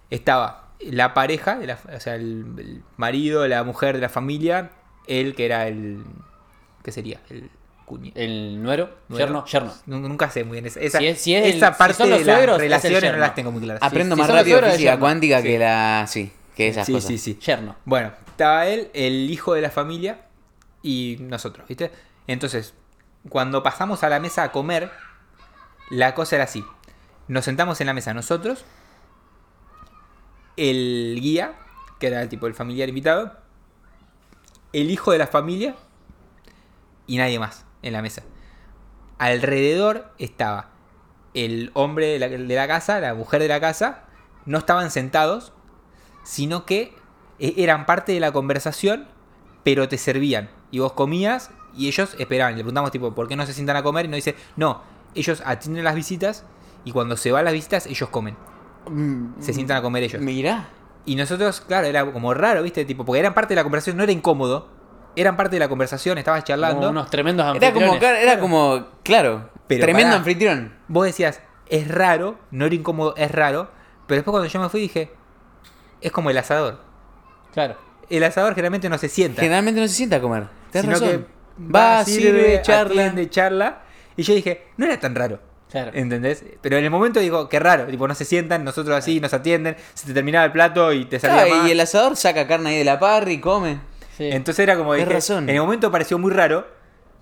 Estaba la pareja, de la- o sea, el, el marido, la mujer de la familia, él que era el, ¿Qué sería? El cuñado. El nuero, Nuero. yerno, yerno. Nu- Nunca sé muy bien esa, Si es- si es el- esa si parte son los de las el relaciones no las tengo muy claras. Aprendo sí, más rápido física cuántica Sí. que la. Sí, que esas sí, cosas. sí, sí. Yerno. Bueno, estaba él, el hijo de la familia y nosotros, ¿viste? Entonces, cuando pasamos a la mesa a comer, la cosa era así. Nos sentamos en la mesa nosotros, el guía, que era tipo el familiar invitado, el hijo de la familia y nadie más en la mesa. Alrededor estaba el hombre de la, de la casa, la mujer de la casa, no estaban sentados, sino que eh, eran parte de la conversación, pero te servían. Y vos comías y ellos esperaban. Le preguntamos, tipo, ¿por qué no se sientan a comer? Y nos dice, no, ellos atienden las visitas y cuando se van las visitas, ellos comen. Se sientan a comer ellos. Mirá. Y nosotros, claro, era como raro, ¿viste? Tipo, porque eran parte de la conversación, no era incómodo. Eran parte de la conversación, estabas charlando. Como unos tremendos Era como, anfitriones. era como, claro, Pero tremendo pará. anfitrión. Vos decías, es raro, no era incómodo, es raro. Pero después cuando yo me fui dije, es como el asador. Claro. El asador generalmente no se sienta. Generalmente no se sienta a comer. Tienes sino razón. que Va, sirve, charla. atiende, charla. Y yo dije, no era tan raro. Claro. ¿Entendés? Pero en el momento digo, qué raro. Tipo, no se sientan, nosotros así, nos atienden, se te terminaba el plato y te salía Claro, más. y el asador saca carne ahí de la parry y come. Sí. Entonces era como dije, razón. en el momento pareció muy raro,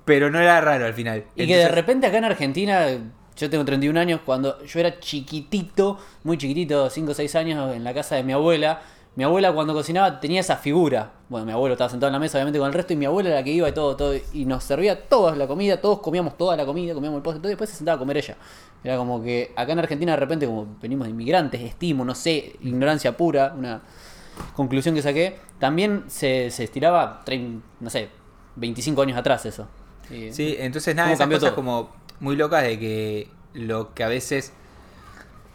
pero no era raro al final. Y que de repente acá en Argentina, yo tengo 31 años, cuando yo era chiquitito, muy chiquitito, 5 o 6 años, en la casa de mi abuela, mi abuela cuando cocinaba tenía esa figura. Bueno, mi abuelo estaba sentado en la mesa, obviamente, con el resto, y mi abuela era la que iba y todo, todo, y nos servía toda la comida, todos comíamos toda la comida, comíamos el postre, todo, y después se sentaba a comer ella. Era como que acá en Argentina, de repente, como venimos de inmigrantes, estimo, no sé, ignorancia pura, una conclusión que saqué, también se, se estiraba, trein- no sé, 25 años atrás eso. Y- Sí, entonces nada, ¿Cómo esas cambió cosas todo? como muy locas de que lo que a veces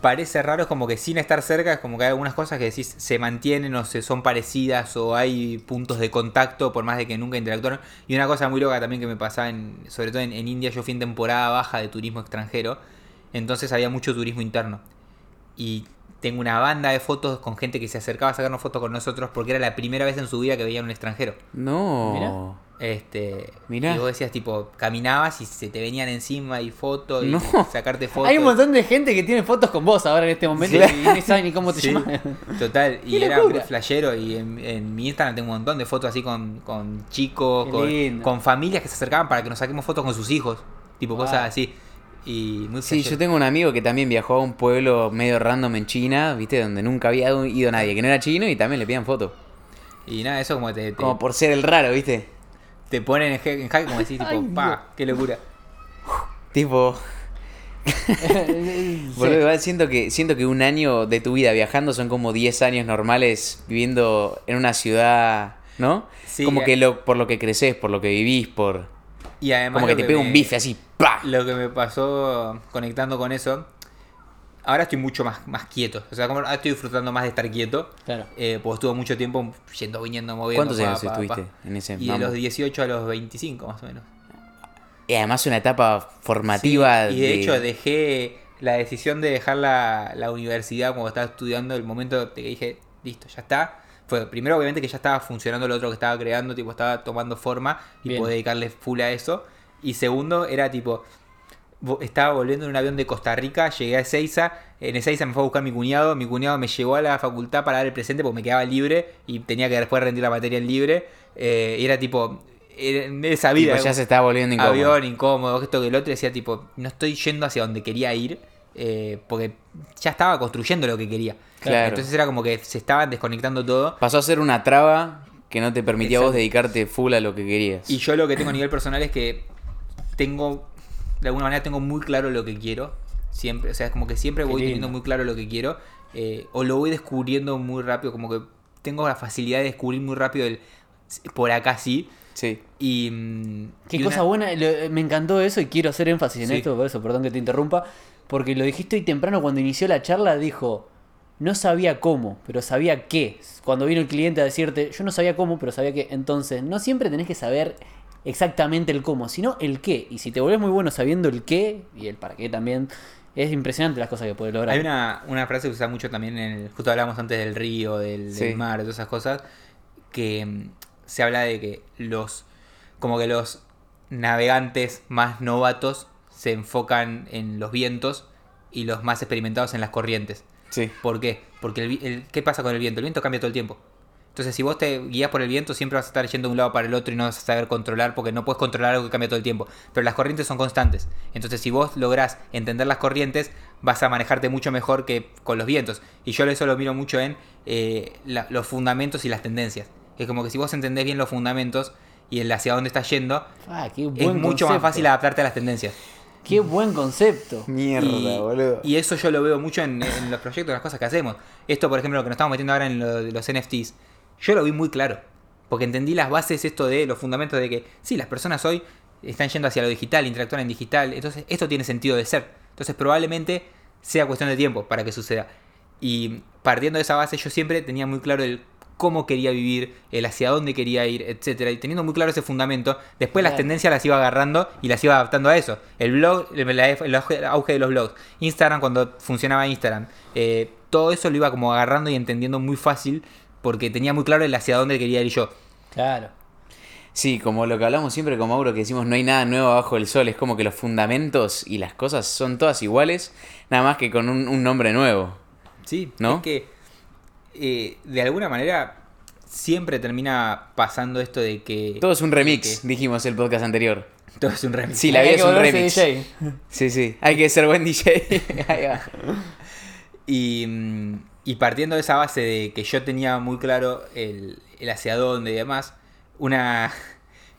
parece raro es como que sin estar cerca es como que hay algunas cosas que decís se mantienen o se son parecidas o hay puntos de contacto por más de que nunca interactuaron. Y una cosa muy loca también que me pasaba, en, sobre todo en, en India, yo fui en temporada baja de turismo extranjero, entonces había mucho turismo interno. Y tengo una banda de fotos con gente que se acercaba a sacarnos fotos con nosotros porque era la primera vez en su vida que veían un extranjero. No. Este, Mirá. Y vos decías, tipo, caminabas y se te venían encima y fotos y No. sacarte *laughs* fotos. Hay un montón de gente que tiene fotos con vos ahora en este momento Claro. *laughs* y ni saben ni cómo te Sí, llamas. Total, y era muy flashero. Y en, en mi Instagram tengo un montón de fotos así con, con chicos, con, familias que se acercaban para que nos saquemos fotos con sus hijos. Tipo, Wow. cosas así. Y muy Sí, yo tengo un amigo que también viajó a un pueblo medio random en China, ¿viste? Donde nunca había ido nadie, que no era chino y también le pidían fotos. Y nada, eso como te, te, Como por ser el raro, ¿viste? te ponen en, en jaque, como decís, tipo, Ay, pa, qué locura. Tipo, *laughs* boludo, siento que, siento que un año de tu vida viajando son como 10 años normales viviendo en una ciudad, ¿no? Sí, como que lo, por lo que creces, por lo que vivís, por... Y además Como que te pega me- un bife así, ¡pa! Lo que me pasó conectando con eso, ahora estoy mucho más, más quieto. O sea, como ahora estoy disfrutando más de estar quieto. Claro. Eh, porque estuve mucho tiempo yendo, viniendo, moviendo. ¿Cuántos pa, años pa, estuviste pa. en ese Y de los 18 a los 25, más o menos. Y además una etapa formativa Sí, y de, hecho dejé la decisión de dejar la, la universidad cuando estaba estudiando, el momento que dije, listo, ya está. Fue primero obviamente que ya estaba funcionando lo otro que estaba creando, tipo estaba tomando forma y Bien. pude dedicarle full a eso. Y segundo era tipo, estaba volviendo en un avión de Costa Rica, llegué a Ezeiza, en Ezeiza me fue a buscar mi cuñado, mi cuñado me llevó a la facultad para dar el presente porque me quedaba libre y tenía que después rendir la materia en libre. Eh, y era tipo, en esa vida. Tipo, ya se estaba volviendo incómodo. Avión, incómodo, esto que el otro decía tipo, no estoy yendo hacia donde quería ir, eh, porque ya estaba construyendo lo que quería. Claro. Entonces era como que se estaban desconectando todo. Pasó a ser una traba que no te permitía a vos Exacto. dedicarte full a lo que querías. Y yo lo que tengo a nivel personal es que tengo, de alguna manera tengo muy claro lo que quiero. Siempre, o sea, es como que siempre Qué voy lindo. teniendo muy claro lo que quiero. eh, o lo voy descubriendo muy rápido, como que tengo la facilidad de descubrir muy rápido el por acá sí. Sí. Y, Qué y cosa una- buena, me encantó eso y quiero hacer énfasis en Sí. esto, por eso, perdón que te interrumpa, porque lo dijiste hoy temprano cuando inició la charla, dijo, no sabía cómo, pero sabía qué. Cuando vino el cliente a decirte, yo no sabía cómo, pero sabía qué. Entonces, no siempre tenés que saber exactamente el cómo, sino el qué. Y si te volvés muy bueno sabiendo el qué y el para qué también, es impresionante las cosas que puedes lograr. Hay una, una frase que se usa mucho también en el, justo hablábamos antes del río, del, del mar, de todas esas cosas, que mm, se habla de que los, como que los navegantes más novatos se enfocan en los vientos y los más experimentados en las corrientes. Sí. ¿Por qué? Porque el, el- ¿qué pasa con el viento? El viento cambia todo el tiempo. Entonces, si vos te guías por el viento, siempre vas a estar yendo de un lado para el otro y no vas a saber controlar porque no puedes controlar algo que cambia todo el tiempo. Pero las corrientes son constantes. Entonces, si vos lográs entender las corrientes, vas a manejarte mucho mejor que con los vientos. Y yo eso lo miro mucho en eh, la- los fundamentos y las tendencias. Es como que si vos entendés bien los fundamentos y el hacia dónde estás yendo, Ah, es mucho más fácil adaptarte a las tendencias. Qué buen concepto. Mierda, y, boludo. y eso yo lo veo mucho en, en los proyectos, en las cosas que hacemos. Esto, por ejemplo, lo que nos estamos metiendo ahora en lo los NFTs, yo lo vi muy claro. Porque entendí las bases, esto de los fundamentos de que, sí, las personas hoy están yendo hacia lo digital, interactúan en digital. Entonces, esto tiene sentido de ser. Entonces, probablemente sea cuestión de tiempo para que suceda. Y partiendo de esa base, yo siempre tenía muy claro el cómo quería vivir, el hacia dónde quería ir, etcétera, y teniendo muy claro ese fundamento, después las tendencias las iba agarrando y las iba adaptando a eso. El blog, el, auge el auge de los blogs, Instagram cuando funcionaba Instagram, eh, todo eso lo iba como agarrando y entendiendo muy fácil porque tenía muy claro el hacia dónde quería ir yo. Claro. Sí, como lo que hablamos siempre con Mauro, que decimos no hay nada nuevo abajo del sol, es como que los fundamentos y las cosas son todas iguales, nada más que con un, un nombre nuevo. Sí, ¿No? es que eh, de alguna manera siempre termina pasando esto de que Todo es un remix, que- dijimos el podcast anterior. todo es un remix. Sí, la vida es un remix. DJ. Sí, sí, hay que ser buen DJ. *laughs* Ahí va. Y, mm, y partiendo de esa base de que yo tenía muy claro el, el hacia dónde y demás, una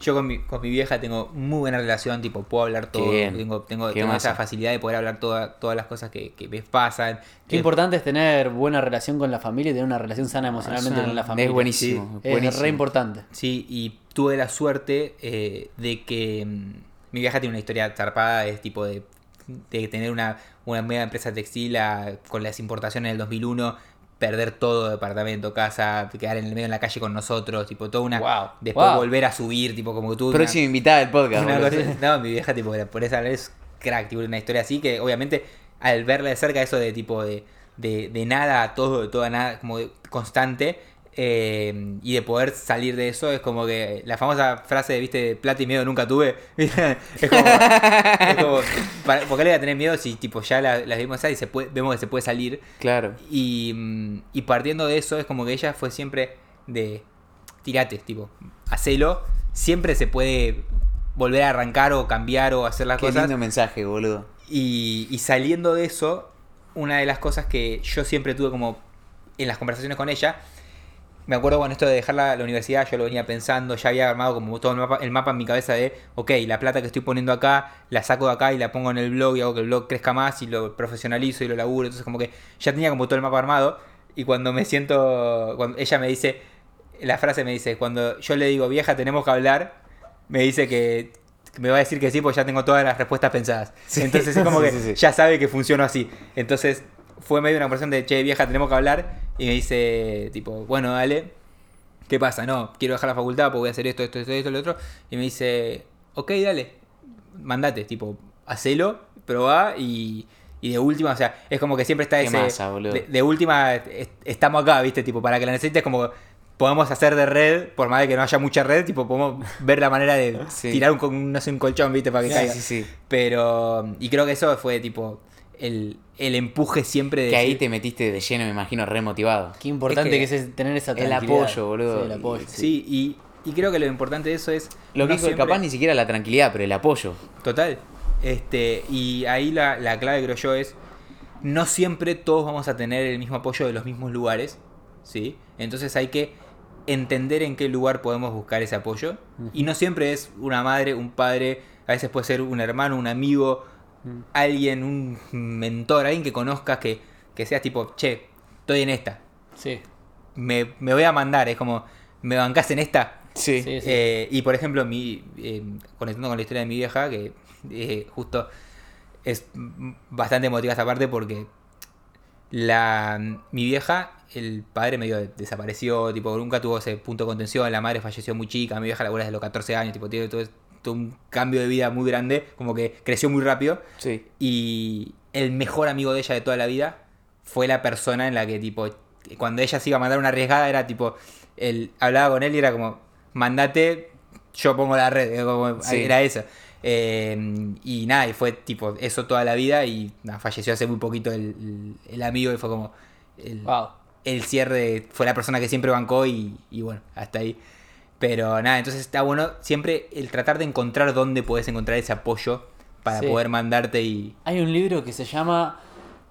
yo con mi, con mi vieja tengo muy buena relación, tipo, puedo hablar todo, bien. tengo, tengo, tengo esa facilidad de poder hablar toda- todas las cosas que, que me pasan. Qué Que- importante es tener buena relación con la familia y tener una relación sana emocionalmente Es con la familia. buenísimo, Es buenísimo. re importante. Sí, y tuve la suerte eh, de que mm, mi vieja tiene una historia zarpada, es tipo de, de tener una, una mega empresa textil a- con las importaciones del 2001, perder todo, departamento, casa, quedar en el medio en la calle con nosotros, tipo todo una... Wow, Después wow. volver a subir, tipo como que tuve una- invitada del podcast. una cosa- no, mi vieja, tipo, por esa vez, crack, tipo, una historia así que, obviamente, al verla de cerca, eso de tipo de, de, de nada a todo, de todo a nada, como de constante, eh, y de poder salir de eso, es como que la famosa frase de, viste, plata y miedo nunca tuve, *laughs* es como, es como, para- ¿por qué le voy a tener miedo si, tipo, ya la- las vimos ahí y se puede, vemos que se puede salir? Claro. Y, y partiendo de eso, es como que ella fue siempre de tirate, tipo, hacelo. Siempre se puede volver a arrancar o cambiar o hacer las Qué cosas. lindo mensaje, boludo. Y, y saliendo de eso, una de las cosas que yo siempre tuve como en las conversaciones con ella, me acuerdo con esto de dejar la, la universidad, yo lo venía pensando, ya había armado como todo el mapa, el mapa en mi cabeza de, ok, la plata que estoy poniendo acá, la saco de acá y la pongo en el blog y hago que el blog crezca más y lo profesionalizo y lo laburo. Entonces como que ya tenía como todo el mapa armado y cuando me siento, cuando ella me dice, la frase me dice, cuando yo le digo, vieja, tenemos que hablar, me dice que me va a decir que sí, porque ya tengo todas las respuestas pensadas. Sí. Entonces es *laughs* como que sí, sí. ya sabe que funciona así. Entonces fue medio una conversación de, che, vieja, tenemos que hablar. Y me dice, tipo, bueno, dale. ¿Qué pasa? No, quiero dejar la facultad porque voy a hacer esto, esto, esto, esto, lo otro. Y me dice, ok, dale, mandate, tipo, hacelo, probá y, y de última, o sea, es como que siempre está ese... masa, de, de última, est- estamos acá, ¿viste? Tipo, para que la necesites, como podemos hacer de red, por más de que no haya mucha red, tipo, podemos ver la manera de *laughs* Sí. tirar un, no sé, un colchón, ¿viste? Para que Sí, caiga. sí, sí. Pero, y creo que eso fue, tipo, el, el empuje siempre de... Que ahí te metiste de lleno, me imagino, re motivado. Qué importante Es que, que es tener esa el apoyo, boludo. Sí, el apoyo. Sí, y, y creo que lo importante de eso es... Lo que dijo, siempre- capaz ni siquiera la tranquilidad, pero el apoyo. Total. Este, y ahí la, la clave creo yo es, no siempre todos vamos a tener el mismo apoyo de los mismos lugares, ¿sí? Entonces hay que entender en qué lugar podemos buscar ese apoyo. Y no siempre es una madre, un padre, a veces puede ser un hermano, un amigo, alguien, un mentor, alguien que conozcas que, que seas tipo, che, estoy en esta, Sí. me, me voy a mandar, es como, ¿me bancás en esta? Sí. Sí, sí. Eh, y por ejemplo, mi, eh, conectando con la historia de mi vieja, que eh, justo es bastante emotiva esta parte porque la, mi vieja, el padre medio de- desapareció, tipo, nunca tuvo ese punto de contención, la madre falleció muy chica, mi vieja labura desde los 14 años, tipo, tiene todo, un cambio de vida muy grande, como que creció muy rápido. Sí. Y el mejor amigo de ella de toda la vida fue la persona en la que, tipo, cuando ella se iba a mandar una arriesgada, era tipo, él hablaba con él y era como, mandate, yo pongo la red, era como- Sí. era eso. Eh, y nada, y fue tipo eso toda la vida y falleció hace muy poquito el amigo y fue como el, Wow. el cierre, fue la persona que siempre bancó y, y bueno, hasta ahí. Pero nada, entonces está bueno siempre el tratar de encontrar dónde puedes encontrar ese apoyo para Sí. poder mandarte y... Hay un libro que se llama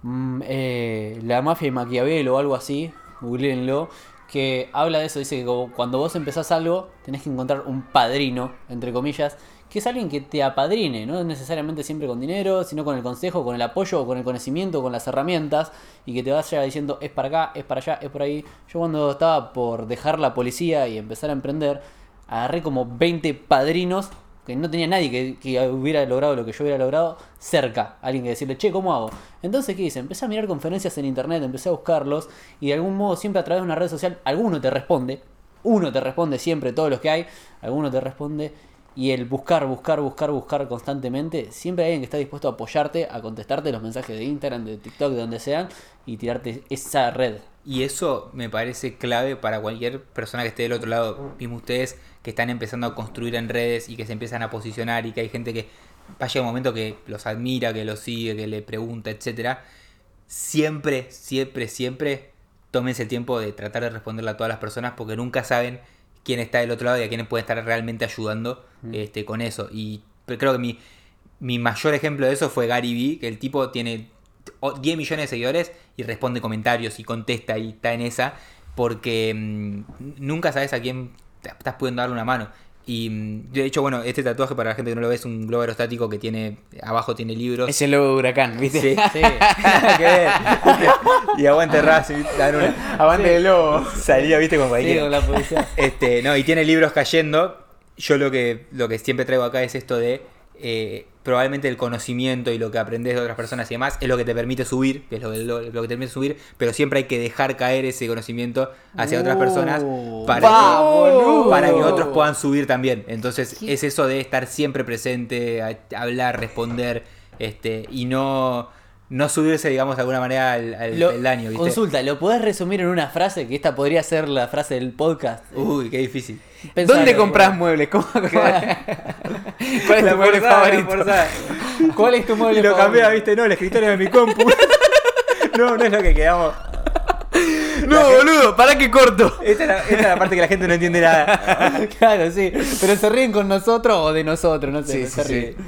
mm, eh, La mafia y Maquiavelo o algo así, googleenlo, que habla de eso, dice que cuando vos empezás algo, tenés que encontrar un padrino, entre comillas, que es alguien que te apadrine, no necesariamente siempre con dinero, sino con el consejo, con el apoyo, con el conocimiento, con las herramientas, y que te vaya diciendo es para acá, es para allá, es por ahí. Yo cuando estaba por dejar la policía y empezar a emprender, agarré como 20 padrinos que no tenía nadie que, que hubiera logrado lo que yo hubiera logrado cerca. Alguien que decirle, che, ¿cómo hago? Entonces, ¿qué hice? Empecé a mirar conferencias en internet, empecé a buscarlos y de algún modo siempre a través de una red social, alguno te responde, uno te responde siempre, todos los que hay, alguno te responde. Y el buscar, buscar, buscar, buscar constantemente, siempre hay alguien que está dispuesto a apoyarte, a contestarte los mensajes de Instagram, de TikTok, de donde sean, y tirarte esa red. Y eso me parece clave para cualquier persona que esté del otro lado. Mismo ustedes que están empezando a construir en redes y que se empiezan a posicionar y que hay gente que va a un momento que los admira, que los sigue, que le pregunta, etcétera. Siempre, siempre, siempre tómense el tiempo de tratar de responderle a todas las personas porque nunca saben quién está del otro lado y a quién puede estar realmente ayudando este, con eso. Y creo que mi, mi mayor ejemplo de eso fue Gary Vee, que el tipo tiene o- 10 millones de seguidores y responde comentarios y contesta y está en esa porque mm, nunca sabes a quién estás pudiendo darle una mano. Y de hecho, bueno, este tatuaje para la gente que no lo ve es un globo aerostático que tiene abajo tiene libros. Es el logo de huracán, ¿viste? Sí. Sí. *laughs* *laughs* Y aguante Racing, dan una. Aguante el lobo. Salía, viste, Sí, con la policía. Este, no, y tiene libros cayendo. Yo lo que, lo que siempre traigo acá es esto de eh, probablemente el conocimiento y lo que aprendes de otras personas y demás es lo que te permite subir, que es lo, lo- lo que te permite subir, pero siempre hay que dejar caer ese conocimiento hacia otras personas Uh, para, que, para que otros puedan subir también. Entonces es eso de estar siempre presente, a- hablar, responder, este, y no, no subirse, digamos, de alguna manera al, al Lo- peldaño, ¿viste? Consulta, ¿lo podés resumir en una frase? Que esta podría ser la frase del podcast. Uy, qué difícil. ¿Dónde compras muebles? ¿Cómo- *laughs* ¿Cuál es tu mueble favorito? ¿Cuál es tu *laughs* mueble Y lo favorito? cambié, viste, no, el escritorio de mi compu. *laughs* no, no es lo que quedamos. No, boludo, ¿para qué corto? Esta es, la, esta es la parte que la gente no entiende nada. claro, sí. Pero se ríen con nosotros o de nosotros, no sé. Sí, pero se sí, ríen. sí.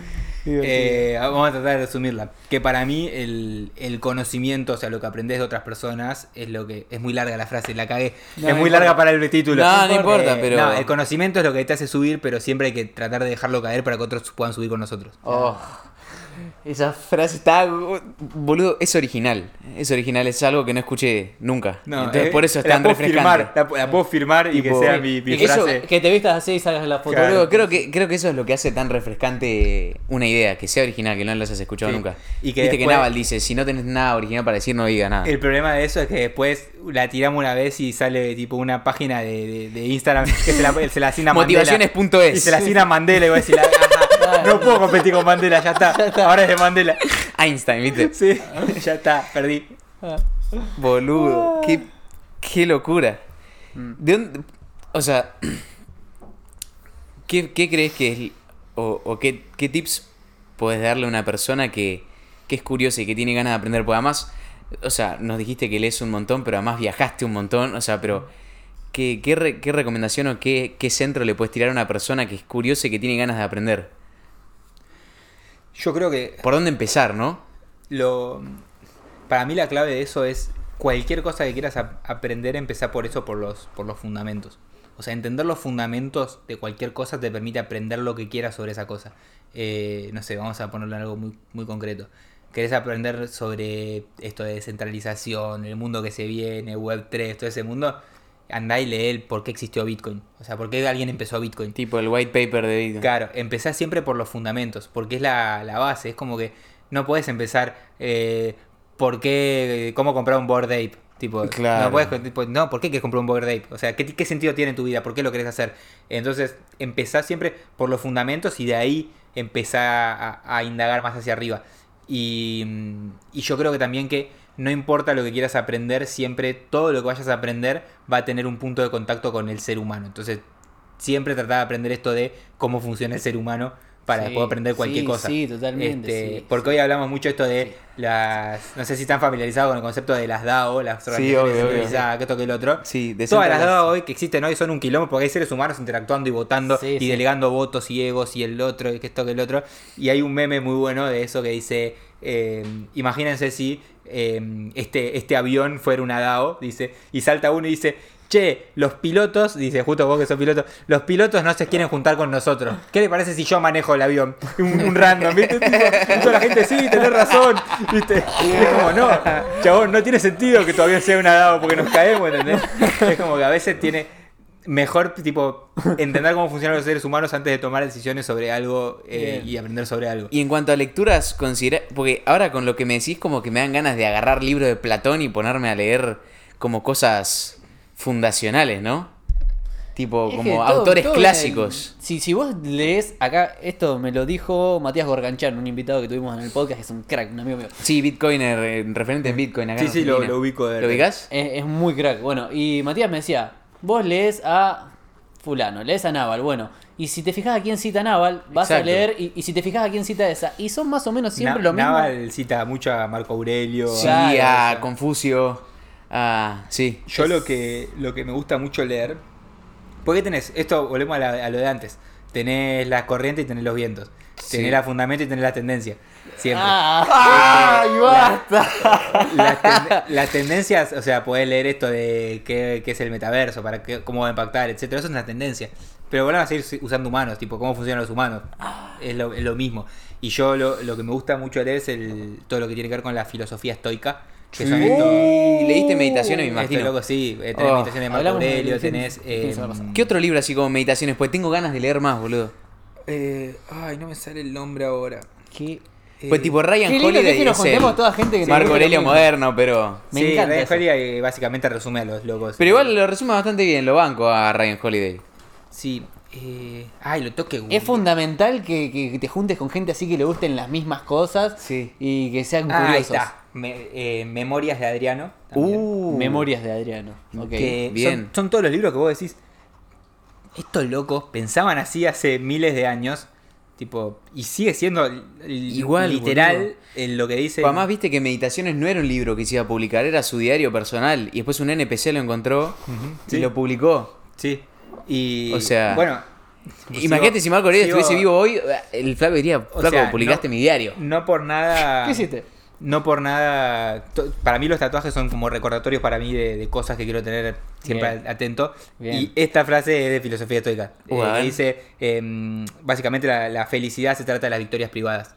Eh, vamos a tratar de resumirla. Que para mí el, el conocimiento, o sea, lo que aprendes de otras personas, es lo que. Es muy larga la frase, la cagué. No, es no muy importa. larga para el título. No, no importa, pero- No, el conocimiento es lo que te hace subir, pero siempre hay que tratar de dejarlo caer para que otros puedan subir con nosotros. Oh, esa frase está. Boludo, es original. Es original, es algo que no escuché nunca. Entonces, eh, por eso es la tan refrescante. firmar, la, la puedo firmar y que sea mi, mi Y que, eso- frase. que te vistas así y salgas la foto. Claro. Boludo, creo que, creo que eso es lo que hace tan refrescante una idea, que sea original, que no las has escuchado Sí. nunca. Y que Viste que después- Naval dice, si no tenés nada original para decir, no diga nada. El problema de eso es que después la tiramos una vez y sale tipo una página de, de- de Instagram que se la, se la asigna Mandela. Motivaciones.es. Y se la asigna Mandela y voy a decir, "Ajá, no puedo competir con Mandela, *laughs* ya está. Ahora es de Mandela. Einstein, ¿viste? *laughs* Sí, ya está, perdí. Boludo, qué, qué locura. ¿De dónde- o sea, ¿qué, qué crees que es, o, o qué, qué tips puedes darle a una persona que, que es curiosa y que tiene ganas de aprender? Porque además, o sea, nos dijiste que lees un montón, pero además viajaste un montón, o sea, pero ¿qué, qué, re- qué recomendación o qué, qué centro le puedes tirar a una persona que es curiosa y que tiene ganas de aprender? Yo creo que ¿Por dónde empezar, no? lo para mí la clave de eso es cualquier cosa que quieras ap- aprender, empezar por eso, por los, por los fundamentos. O sea, entender los fundamentos de cualquier cosa te permite aprender lo que quieras sobre esa cosa. Eh, no sé, vamos a ponerle algo muy, muy concreto. ¿Querés aprender sobre esto de descentralización, el mundo que se viene, Web3, todo ese mundo? Andá y lee el por qué existió Bitcoin. O sea, por qué alguien empezó Bitcoin. Tipo el white paper de Bitcoin. Claro, empezás siempre por los fundamentos, porque es la, la base. Es como que no puedes empezar eh, por qué, cómo comprar un board ape. Tipo, Claro. no, puedes, tipo, no, ¿por qué quieres comprar un board ape? O sea, ¿qué, ¿qué sentido tiene en tu vida? ¿Por qué lo querés hacer? Entonces, empezás siempre por los fundamentos y de ahí empezá a, a indagar más hacia arriba. Y, y yo creo que también que no importa lo que quieras aprender, siempre todo lo que vayas a aprender va a tener un punto de contacto con el ser humano. Entonces, siempre trataba de aprender esto de cómo funciona el ser humano para Sí, después aprender cualquier sí, cosa. sí, totalmente, Este, sí, porque sí. hoy hablamos mucho esto de las. No sé si están familiarizados con el concepto de las DAO, las organizaciones descentralizadas, que esto que el otro. Sí, de Todas las DAO hoy que existen hoy son un quilombo porque hay seres humanos interactuando y votando Sí, y sí. delegando votos y egos y el otro y que esto que el otro. Y hay un meme muy bueno de eso que dice: eh, Imagínense si eh, este, este avión fuera una DAO, dice, y salta uno y dice. Che, los pilotos, dice justo vos que sos piloto, los pilotos no se quieren juntar con nosotros. ¿Qué le parece si yo manejo el avión? *laughs* Un, random, ¿viste? Y toda la gente, sí, tenés razón, ¿viste? Y es como, no, chabón, no tiene sentido que todavía sea una DAO porque nos caemos, ¿entendés? Es como que a veces tiene mejor, tipo, *laughs* entender cómo funcionan los seres humanos antes de tomar decisiones sobre algo eh, y aprender sobre algo. Y en cuanto a lecturas, considera. Porque ahora con lo que me decís, como que me dan ganas de agarrar libros de Platón y ponerme a leer como cosas fundacionales, ¿no? Tipo, Es como todo- autores todo clásicos. si, si vos lees acá, esto me lo dijo Matías Gorganchán, un invitado que tuvimos en el podcast, que es un crack, un amigo mío. Sí, Bitcoiner, eh, referente en Bitcoin acá. Sí, en sí, lo- lo ubico de ¿Lo ubicás? Es, es muy crack. Bueno, y Matías me decía, vos lees a fulano, lees a Naval, bueno, y si te fijas a quién cita Naval, vas a leer, y, y si te fijas a quién cita esa, y son más o menos siempre Na- lo mismo. Naval cita mucho a Marco Aurelio. Sí, a-. Confucio. A. Sí. Yo Es- lo que, lo que me gusta mucho leer. Porque tenés, esto volvemos a, la- a lo de antes. Tenés la corriente y tenés los vientos. Sí. Tenés la fundamento y tenés la tendencia. Siempre. Ah, ¡Ay, basta! Las, ten- las tendencias, o sea, podés leer esto de qué, qué es el metaverso, para qué, cómo va a impactar, etcétera. Eso es una tendencia. Pero van a seguir usando humanos, tipo cómo funcionan los humanos. Es lo, es lo mismo. Y yo lo, lo que me gusta mucho leer es el, todo lo que tiene que ver con la filosofía estoica. Que son estos- Sí, leíste meditaciones, me Esto, imagino. loco, sí, eh, tenés Oh, meditaciones de Marco de- Aurelio, tenés... eh. ¿Qué otro libro así como meditaciones? Pues tengo ganas de leer más, boludo. eh, ay, no me sale el nombre ahora. ¿Qué? Pues tipo Ryan Qué lindo que es Holiday que nos es el juntemos toda gente que Marco lo Aurelio mismo. moderno, pero... Me sí, encanta Ryan eso. Holiday básicamente resume a los locos. Pero igual lo resume bastante bien, lo banco a Ryan Holiday. Sí. eh, ay, lo toque Es fundamental que, que te juntes con gente así que le gusten las mismas cosas Sí. y que sean Ah, ahí curiosos. está. Me- eh, Memorias de Adriano. también. Uh, Memorias de Adriano. Ok. que bien. Son, son todos los libros que vos decís. Estos locos pensaban así hace miles de años. Tipo, y sigue siendo Igual, literal boludo. en lo que dice. Además, viste que Meditaciones no era un libro que se iba a publicar, era su diario personal. Y después un NPC lo encontró y lo publicó. Sí. Y. O sea, Bueno. Imagínate si Marco Aurelio sigo- estuviese vivo hoy, el Flaco diría, O Flaco, sea, publicaste no- mi diario. No por nada. ¿Qué hiciste? No por nada. Para mí los tatuajes son como recordatorios para mí de, de cosas que quiero tener siempre Bien. atento. Bien. Y esta frase es de filosofía estoica. Eh, que ver. dice, em, básicamente la, la felicidad se trata de las victorias privadas.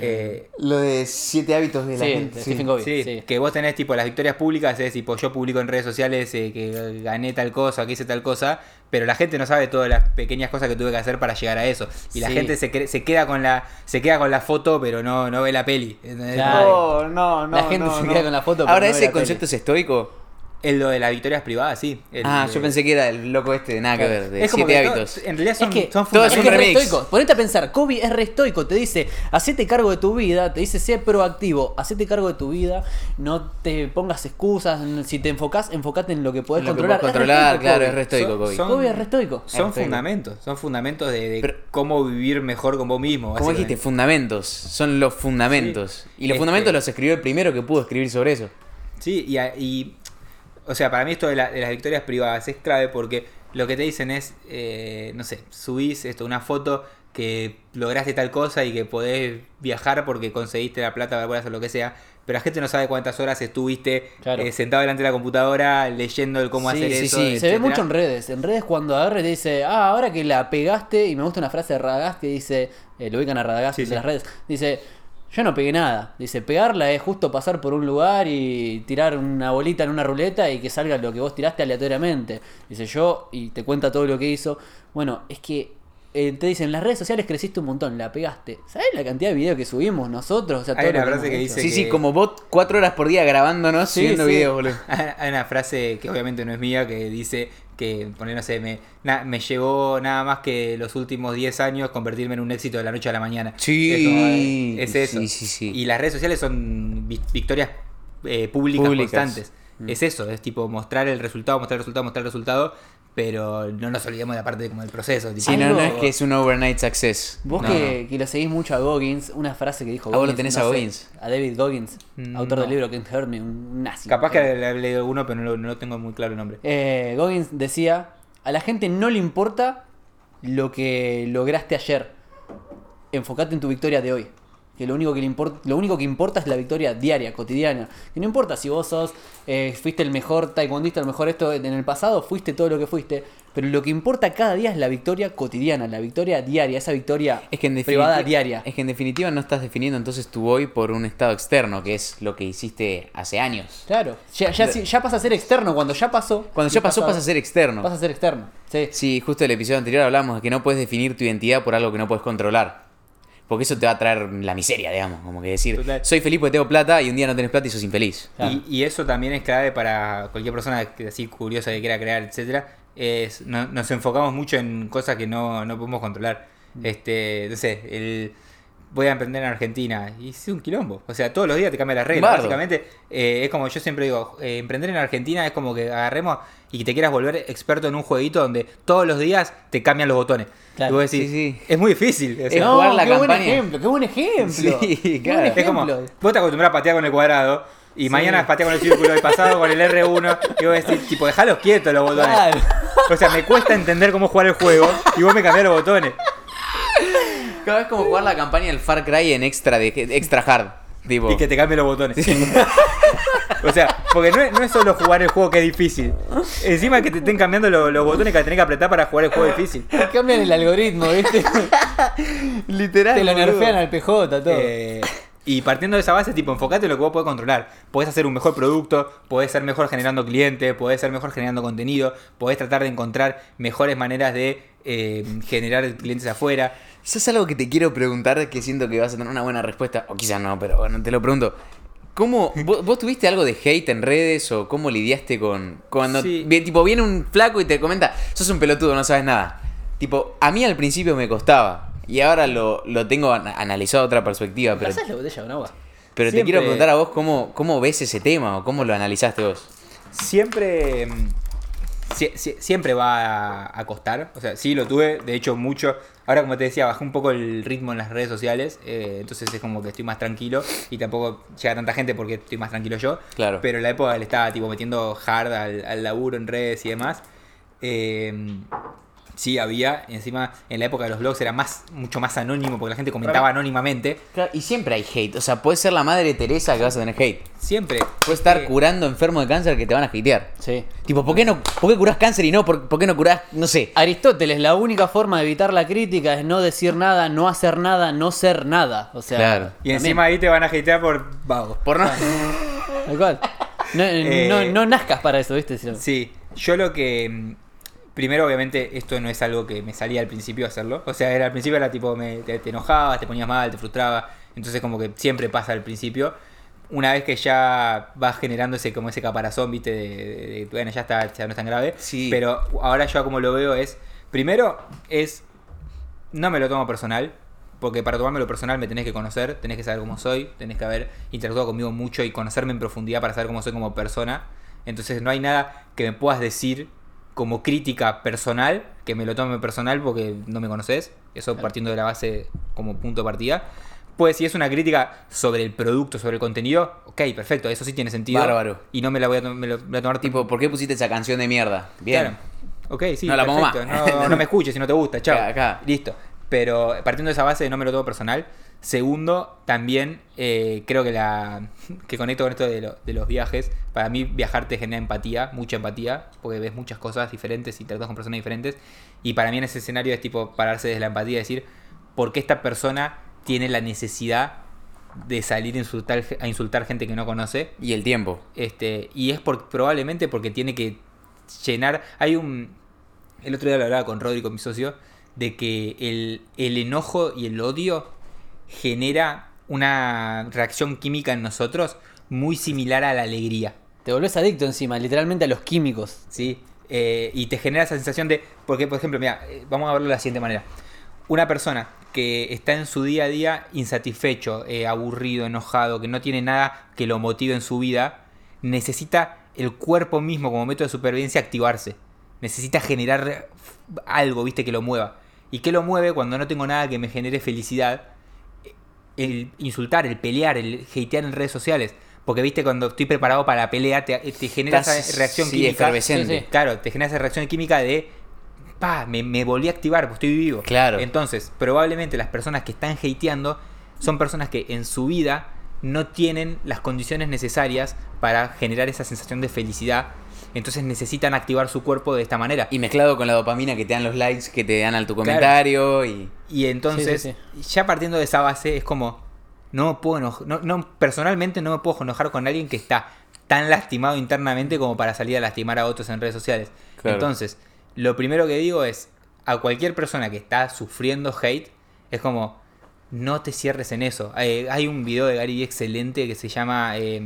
Eh, Lo de siete hábitos de Sí, de Stephen Covey. sí, sí. que vos tenés tipo las victorias públicas, es tipo yo publico en redes sociales eh, que gané tal cosa, que hice tal cosa, pero la gente no sabe todas las pequeñas cosas que tuve que hacer para llegar a eso. Y la gente se, se queda con la se queda con la foto, pero no, no ve la peli. ¿entendés? Claro. no, La gente se queda con la foto, pero Ahora, no ve ¿ese la concepto es estoico? Es lo de las victorias privadas, sí. El ah, de- yo pensé que era el loco este de nada que ver, de es como siete que to- hábitos. en realidad son, es que, son todo es es un que es re remix. estoico. Ponete a pensar, Kobe es re estoico, te dice, hacete cargo de tu vida, te dice, sé proactivo, hacete cargo de tu vida, no te pongas excusas, si te enfocás, enfocate en lo que podés Lo que controlar. podés re controlar, claro, Kobe. es re estoico, Son- Kobe. son- Kobe es re estoico. Son fundamentos, son fundamentos de, de Pero- cómo vivir mejor con vos mismo. Como dijiste, fundamentos. Son los fundamentos. Y los Este- fundamentos los escribió el primero que pudo escribir sobre eso. Sí, y, o sea, para mí esto de, la- de las victorias privadas es clave porque lo que te dicen es, eh, no sé, subís esto, una foto que lograste tal cosa y que podés viajar porque conseguiste la plata para hacer lo que sea, pero la gente no sabe cuántas horas estuviste Claro. eh, sentado delante de la computadora leyendo el cómo Sí, hacer sí, eso. sí. Se ve etcétera. mucho en redes. En redes cuando agarre te dice, ah, ahora que la pegaste, y me gusta una frase de Radagast que dice, eh, lo ubican a Radagast sí. las redes, dice, yo no pegué nada. Dice, pegarla es justo pasar por un lugar y tirar una bolita en una ruleta y que salga lo que vos tiraste aleatoriamente. Dice yo, y te cuenta todo lo que hizo. Bueno, es que eh, te dicen, en las redes sociales creciste un montón, la pegaste. ¿Sabes la cantidad de videos que subimos nosotros? O sea, Hay todo una lo frase que hecho. dice- Sí, sí, que- como vos cuatro horas por día grabándonos, Sí, subiendo sí. videos, boludo. *laughs* Hay una frase que obviamente no es mía que dice que, poner, no sé, me, na- me llevó nada más que los últimos 10 años convertirme en un éxito de la noche a la mañana. Sí, Es, eso. sí, sí, sí. Y las redes sociales son vi- victorias eh, públicas, Públicas. constantes. Mm. Es eso, es tipo mostrar el resultado, mostrar el resultado, mostrar el resultado. Pero no nos olvidemos de la parte de, como del proceso. tipo, Sí, no, no es que es un overnight success. Vos No, que, que lo seguís mucho a Goggins, una frase que dijo Ah, vos lo Goggins, tenés no a sé, Goggins. a David Goggins, Mm, autor del libro Can't Hurt Me, un nazi. Capaz que le hablé de uno, pero no, lo- no lo tengo muy claro el nombre. Eh, Goggins decía, a la gente no le importa lo que lograste ayer. Enfocate en tu victoria de hoy. Que lo único que, le import- lo único que importa es la victoria diaria, cotidiana. Que no importa si vos sos, eh, fuiste el mejor taekwondista, el mejor esto en el pasado, fuiste todo lo que fuiste. Pero lo que importa cada día es la victoria cotidiana, la victoria diaria, esa victoria Es que en privada diaria. Es que en definitiva no estás definiendo entonces tu hoy por un estado externo, que es lo que hiciste hace años. Claro, ya, ya, ya pasa a ser externo, cuando ya pasó. Cuando ya pasó pasa a ser externo. Pasa a ser externo. Sí. Sí, justo el episodio anterior hablamos de que no puedes definir tu identidad por algo que no puedes controlar. Porque eso te va a traer la miseria, digamos. Como que decir, Total. soy feliz porque tengo plata y un día no tenés plata y sos infeliz. Claro. Y, y eso también es clave para cualquier persona que así curiosa que quiera crear, etcétera. Es, no- nos enfocamos mucho en cosas que no, no podemos controlar. Este, no sé, el voy a emprender en Argentina y es un quilombo. O sea, todos los días te cambia las reglas. Bardo. Básicamente, eh, es como yo siempre digo, eh, emprender en Argentina es como que agarremos y que te quieras volver experto en un jueguito donde todos los días te cambian los botones. Claro. Y vos decís, Sí, sí. es muy difícil. o Es sea, No, jugar la qué buen campaña. ejemplo, qué buen ejemplo. Sí, Qué claro. buen Es como, vos te acostumbras a patear con el cuadrado y Sí. mañana patear con el círculo y pasado con el R1 y vos decís, tipo, dejalos quietos los botones. Claro. O sea, me cuesta entender cómo jugar el juego y vos me cambiás los botones. Cada vez como jugar la campaña del Far Cry en extra, de, extra hard. Tipo, Y que te cambie los botones. *laughs* o sea, porque no es, no es solo jugar el juego que es difícil. Encima que te estén cambiando los, los botones que tenés que apretar para jugar el juego difícil. *laughs* Cambian el algoritmo, ¿viste? *laughs* literal. Te lo boludo. nerfean al PJ, todo. Eh, y partiendo de esa base, tipo, enfocate en lo que vos podés controlar. Podés hacer un mejor producto, podés ser mejor generando clientes, podés ser mejor generando contenido, podés tratar de encontrar mejores maneras de eh, generar clientes afuera. Eso es algo que te quiero preguntar que siento que vas a tener una buena respuesta. O quizás no, pero bueno, te lo pregunto. ¿Cómo, *laughs* vos, vos tuviste algo de hate en redes o cómo lidiaste con cuando Sí. tipo viene un flaco y te comenta, sos un pelotudo, no sabes nada? Tipo, a mí al principio me costaba y ahora lo, lo tengo an- analizado otra perspectiva, pero, ¿Pasás la botella con agua? pero te quiero preguntar a vos cómo, cómo ves ese tema o cómo lo analizaste vos. Siempre. mm, sie- sie- siempre va a costar. O sea, sí lo tuve, de hecho, mucho. Ahora, como te decía, bajé un poco el ritmo en las redes sociales. eh, entonces es como que estoy más tranquilo. Y tampoco llega tanta gente porque estoy más tranquilo yo. Claro. Pero en la época le estaba tipo metiendo hard al, al laburo en redes y demás. eh, sí había. Y encima, en la época de los blogs era más, mucho más anónimo porque la gente comentaba anónimamente. Claro, y siempre hay hate, o sea, puede ser la madre Teresa que vas a tener hate. Siempre. Puedes estar Eh, curando enfermos de cáncer que te van a hatear. Sí. Tipo, ¿por qué no por qué curás cáncer y no? ¿Por, por qué no curás, no sé? Aristóteles, la única forma de evitar la crítica es no decir nada, no hacer nada, no ser nada. O sea, Claro. Y encima ahí te van a hatear por vago. Por no. Tal cual. *laughs* No, Eh, no, no nazcas para eso, ¿viste? Sí, yo lo que. Primero, obviamente, esto no es algo que me salía al principio hacerlo. O sea, era al principio era tipo, me, te, te enojabas, te ponías mal, te frustraba. Entonces, como que siempre pasa al principio. Una vez que ya vas generando ese como ese caparazón, viste, de, de- de- bueno, ya está, ya no es tan grave. Sí. Pero ahora yo como lo veo es. Primero, es. No me lo tomo personal. Porque para tomármelo personal me tenés que conocer, tenés que saber cómo soy, tenés que haber interactuado conmigo mucho y conocerme en profundidad para saber cómo soy como persona. Entonces no hay nada que me puedas decir como crítica personal, que me lo tome personal porque no me conoces. Eso partiendo de la base como punto de partida. Pues si es una crítica sobre el producto, sobre el contenido, ok, perfecto, eso sí tiene sentido. Bárbaro. Y no me la voy a, to- me lo voy a tomar tipo... ¿por qué pusiste esa canción de mierda? Bien. Claro. Ok, sí, No la perfecto. No, no me escuches si no te gusta, *laughs* chao. Acá, acá. Listo. Pero partiendo de esa base no me lo tomo personal. Segundo, también eh, creo que la *laughs* que conecto con esto de, lo- de los viajes. Para mí viajar te genera empatía, mucha empatía, porque ves muchas cosas diferentes y tratas con personas diferentes. Y para mí en ese escenario es tipo pararse desde la empatía y decir, ¿por qué esta persona tiene la necesidad de salir a insultar, a insultar gente que no conoce? Y el tiempo. Este, y es por, probablemente porque tiene que llenar. Hay un. El otro día lo hablaba con Rodri, con mi socio, de que el, el enojo y el odio genera una reacción química en nosotros muy similar a la alegría. Te volvés adicto encima, literalmente a los químicos. ¿sí? Eh, y te genera esa sensación de. Porque, por ejemplo, mira, eh, vamos a verlo de la siguiente manera. Una persona que está en su día a día insatisfecho, eh, aburrido, enojado, que no tiene nada que lo motive en su vida, necesita el cuerpo mismo como método de supervivencia activarse. necesita generar algo, viste, que lo mueva. ¿Y qué lo mueve cuando no tengo nada que me genere felicidad? El insultar, el pelear, el hatear en redes sociales. Porque viste, cuando estoy preparado para la pelea, te, te genera Estás, esa reacción sí, química. efervescente. Sí, sí. Claro, te genera esa reacción química de. Pa, me, me volví a activar, pues estoy vivo. Claro. Entonces, probablemente las personas que están hateando son personas que en su vida no tienen las condiciones necesarias para generar esa sensación de felicidad. Entonces necesitan activar su cuerpo de esta manera. Y mezclado con la dopamina que te dan los likes, que te dan al tu comentario y... Y entonces, Sí, ya partiendo de esa base, es como, no me puedo enojar, no, no, personalmente no me puedo enojar con alguien que está tan lastimado internamente como para salir a lastimar a otros en redes sociales. Claro. Entonces, lo primero que digo es, a cualquier persona que está sufriendo hate, es como, no te cierres en eso. Eh, hay un video de Gary excelente que se llama, eh,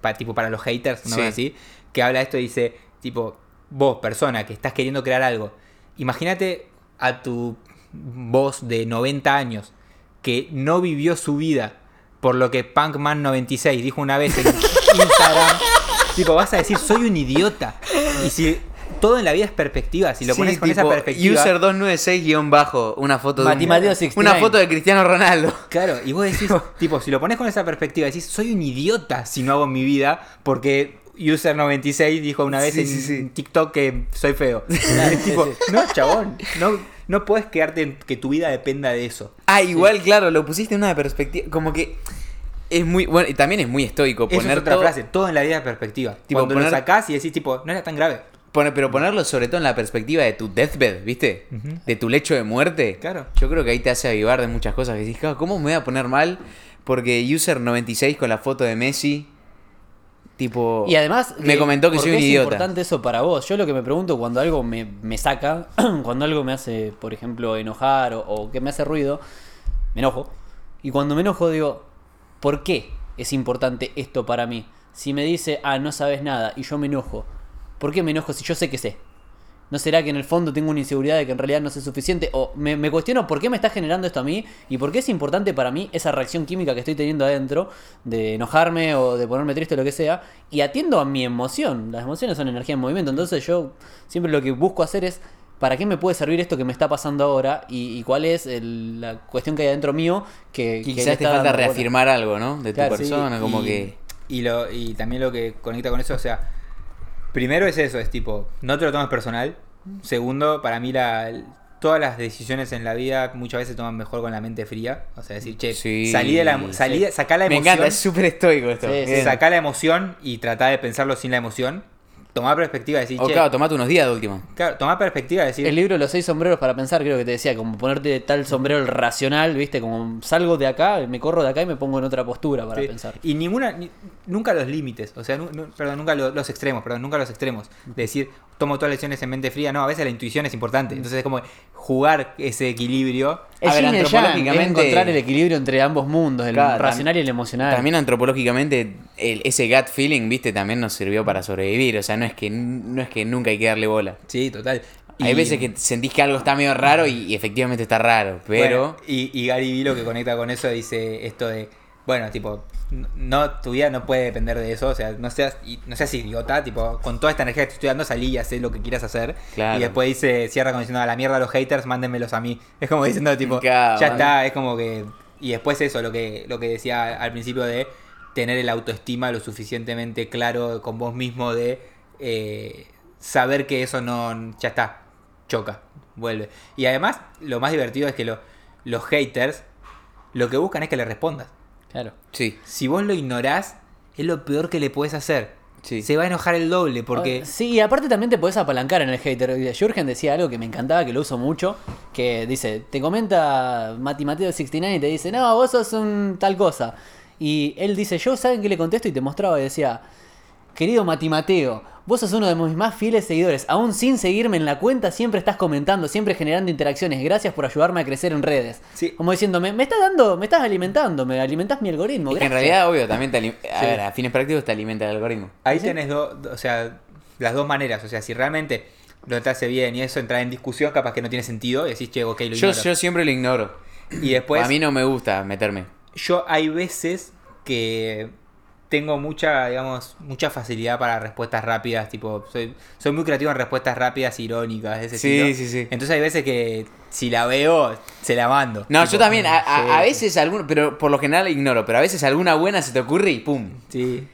pa- tipo para los haters, una Sí. así, que habla de esto y dice, tipo, vos, persona, que estás queriendo crear algo, imagínate a tu voz de 90 años que no vivió su vida por lo que Punkman96 dijo una vez en *laughs* Instagram, tipo, vas a decir, soy un idiota. Y si todo en la vida es perspectiva, si lo Sí, pones con esa perspectiva... User 296-bajo, una foto de... un- Matimateo 69. Una foto de Cristiano Ronaldo. Claro, y vos decís, *laughs* tipo, si lo pones con esa perspectiva, decís, soy un idiota si no hago mi vida porque User96 dijo una vez Sí, en sí, sí. TikTok que soy feo. *laughs* *laughs* tipo, no, chabón, no, no puedes quedarte en que tu vida dependa de eso. Ah, igual, claro, lo pusiste en una perspectiva. Como que es muy. Bueno, y también es muy estoico poner es otra todo- frase, todo en la vida es perspectiva. Tipo, Cuando poner- lo sacás y decís, tipo, no era tan grave. poner- pero ponerlo sobre todo en la perspectiva de tu deathbed, ¿viste? De tu lecho de muerte. Claro. Yo creo que ahí te hace avivar de muchas cosas. Que decís, "Ah, ¿cómo me voy a poner mal? Porque User96 con la foto de Messi. Tipo. Y además, Me comentó que ¿por soy un es idiota. importante eso para vos? Yo lo que me pregunto cuando algo me, me saca, *clears throat* cuando algo me hace, por ejemplo, enojar o, o que me hace ruido, me enojo. Y cuando me enojo digo, ¿por qué es importante esto para mí? Si me dice, ah, no sabes nada y yo me enojo, ¿por qué me enojo si yo sé que sé? ¿No será que en el fondo tengo una inseguridad de que en realidad no sé suficiente? O me, me cuestiono por qué me está generando esto a mí y por qué es importante para mí esa reacción química que estoy teniendo adentro de enojarme o de ponerme triste o lo que sea. Y atiendo a mi emoción. Las emociones son energía en movimiento. Entonces yo siempre lo que busco hacer es ¿para qué me puede servir esto que me está pasando ahora? Y, y cuál es el- la cuestión que hay adentro mío que, Y que quizás te está falta bola. reafirmar algo, ¿no? De tu Claro, sí, persona, como y, que. Y, lo, y también lo que conecta con eso, o sea, primero es eso, es tipo, no te lo tomes personal. Segundo, para mí la, todas las decisiones en la vida muchas veces se toman mejor con la mente fría. O sea, decir, che, Sí, salí de la, salí de- sacá la Me emoción. encanta, es súper estoico esto. Sí, sí. Sacá la emoción y tratá de pensarlo sin la emoción. Tomá perspectiva y decir, O che, claro, tomate unos días de última. claro, tomá perspectiva y decir, El libro Los seis sombreros para pensar, creo que te decía, como ponerte tal sombrero el racional, ¿viste? Como salgo de acá, me corro de acá y me pongo en otra postura para Sí. pensar. Y ninguna, ni- nunca los límites, o sea, nu- nu- perdón, nunca lo- los extremos, perdón, nunca los extremos. De decir, tomo todas las lecciones en mente fría, no, a veces la intuición es importante. Entonces es como jugar ese equilibrio. Es A ver, antropológicamente- es encontrar el equilibrio entre ambos mundos, el Claro, racional y el emocional. También antropológicamente el- ese gut feeling, viste, también nos sirvió para sobrevivir. O sea, no es que no es que nunca hay que darle bola. Sí, total. Hay Y- veces que sentís que algo está medio raro y, y efectivamente está raro. Pero. Bueno, y, y Gary Vee lo que conecta con eso dice esto de, bueno, tipo, no, tu vida no puede depender de eso, o sea, no seas, no seas idiota, tipo, con toda esta energía que te estoy dando, salí y haz lo que quieras hacer. Claro. Y después dice, cierra como diciendo, a la mierda a los haters, mándenmelos a mí. Es como diciendo, tipo, *laughs* Claro, ya man. está, es como que... Y después eso, lo que, lo que decía al principio de tener el autoestima lo suficientemente claro con vos mismo de eh, saber que eso no, ya está, choca, vuelve. Y además, lo más divertido es que lo- los haters lo que buscan es que le respondas. Claro. Sí, Si vos lo ignorás, es lo peor que le puedes hacer. sí. Se va a enojar el doble porque... Ah, Sí, y aparte también te podés apalancar en el hater. Jürgen decía algo que me encantaba, que lo uso mucho, que dice, te comenta Mati Mateo 69 y te dice, no, vos sos un tal cosa. Y él dice, yo, ¿saben qué le contesto? Y te mostraba y decía, querido Mati Mateo, vos sos uno de mis más fieles seguidores. Aún sin seguirme en la cuenta, siempre estás comentando, siempre generando interacciones. Gracias por ayudarme a crecer en redes. Sí. Como diciéndome, me estás dando, me estás alimentando, me alimentás mi algoritmo. Es que en gracias". realidad, obvio, también te *laughs* A Sí. ver, a fines prácticos te alimenta el algoritmo. Ahí ¿Sí? tenés dos, o sea, las dos maneras. O sea, si realmente no te hace bien y eso entrar en discusión, capaz que no tiene sentido. Y decís, che, ok, lo Yo, ignoro. yo siempre lo ignoro. Y después, a mí no me gusta meterme. yo hay veces que tengo mucha, digamos, mucha facilidad para respuestas rápidas, tipo, soy, soy muy creativo en respuestas rápidas, irónicas, de ese Sí, estilo. sí, sí. Entonces hay veces que si la veo, se la mando. No, Tipo, yo también, a, a- a veces algún, pero por lo general ignoro, pero a veces alguna buena se te ocurre y pum. Sí.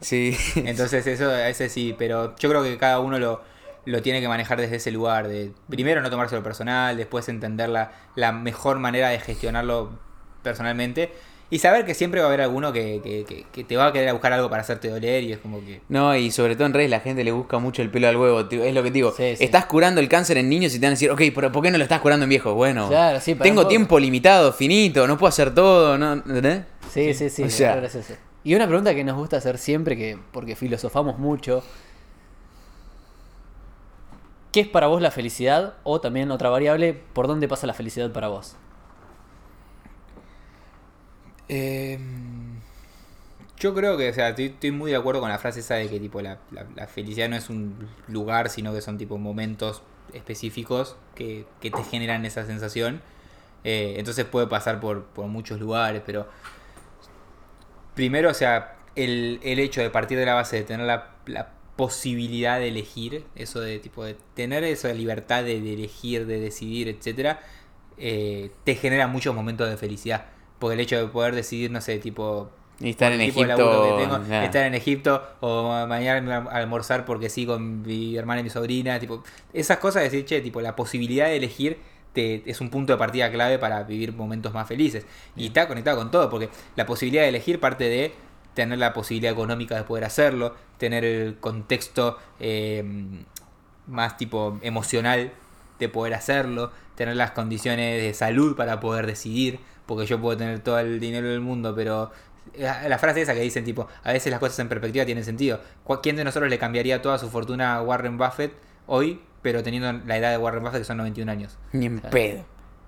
Sí. Entonces eso a veces sí, pero yo creo que cada uno lo, lo tiene que manejar desde ese lugar, de primero no tomárselo personal, después entender la, la mejor manera de gestionarlo personalmente y saber que siempre va a haber alguno que, que- que- que te va a querer buscar algo para hacerte doler y es como que... No, y sobre todo en redes la gente le busca mucho el pelo al huevo. tío, Es lo que te digo. Sí, sí. Estás curando el cáncer en niños y te van a decir, ok, pero ¿por qué no lo estás curando en viejos? Bueno, Claro, sí, tengo tiempo limitado, finito, no puedo hacer todo. ¿no? Sí, sí, sí. O sea- es. Y una pregunta que nos gusta hacer siempre, que porque filosofamos mucho. ¿Qué es para vos la felicidad? O también otra variable, ¿por dónde pasa la felicidad para vos? Em, yo creo que, o sea, estoy, muy de acuerdo con la frase esa de que tipo la, felicidad no es un lugar, sino que son tipo momentos específicos que, que te generan esa sensación. Eh, entonces puede pasar por, por muchos lugares, pero primero, o sea, el, el hecho de partir de la base de tener la, posibilidad de elegir, eso de tipo de tener esa libertad de, de elegir, de decidir, etcétera, eh, te genera muchos momentos de felicidad. Porque el hecho de poder decidir, no sé, tipo Y estar en Egipto. que tengo, estar en Egipto o ma- mañana almorzar porque sí con mi hermana y mi sobrina, tipo, esas cosas de decir, che, tipo, la posibilidad de elegir te, es un punto de partida clave para vivir momentos más felices. Y está conectado con todo, porque la posibilidad de elegir parte de tener la posibilidad económica de poder hacerlo, tener el contexto eh, más tipo emocional de poder hacerlo, tener las condiciones de salud para poder decidir, porque yo puedo tener todo el dinero del mundo, pero la la frase esa que dicen tipo, a veces las cosas en perspectiva tienen sentido. ¿Cu- ¿Quién de nosotros le cambiaría toda su fortuna a Warren Buffett hoy, pero teniendo la edad de Warren Buffett que son 91 años? Ni en pedo.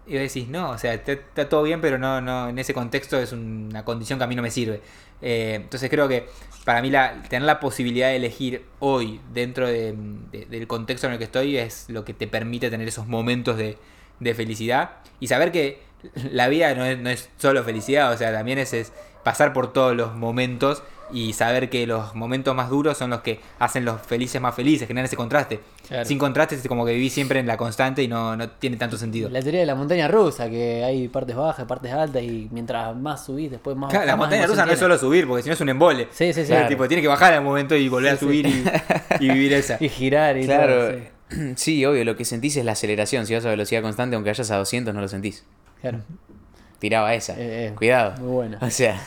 Y decís, no, o sea, está, está todo bien, pero no, no, en ese contexto es una condición que a mí no me sirve. Eh, entonces creo que para mí la, tener la posibilidad de elegir hoy dentro de- de- del contexto en el que estoy es lo que te permite tener esos momentos de, de felicidad y saber que la vida no es, no es solo felicidad, o sea, también es, es pasar por todos los momentos y saber que los momentos más duros son los que hacen los felices más felices, generan ese contraste. Claro. Sin contraste es como que vivís siempre en la constante y no, no tiene tanto sentido. La teoría de la montaña rusa, que hay partes bajas, partes altas, y mientras más subís, después más Claro, la más montaña rusa no es solo subir, porque si no es un embole. Sí, sí, sí. Claro, tipo, tiene que bajar al momento y volver a subir sí. Y, y vivir esa. *laughs* Y girar y Claro. todo. sí. *clears throat* Sí, obvio, lo que sentís es la aceleración. Si vas a velocidad constante, aunque vayas a 200, no lo sentís. Claro. Tiraba esa. Eh, eh, Cuidado. Muy bueno. O sea,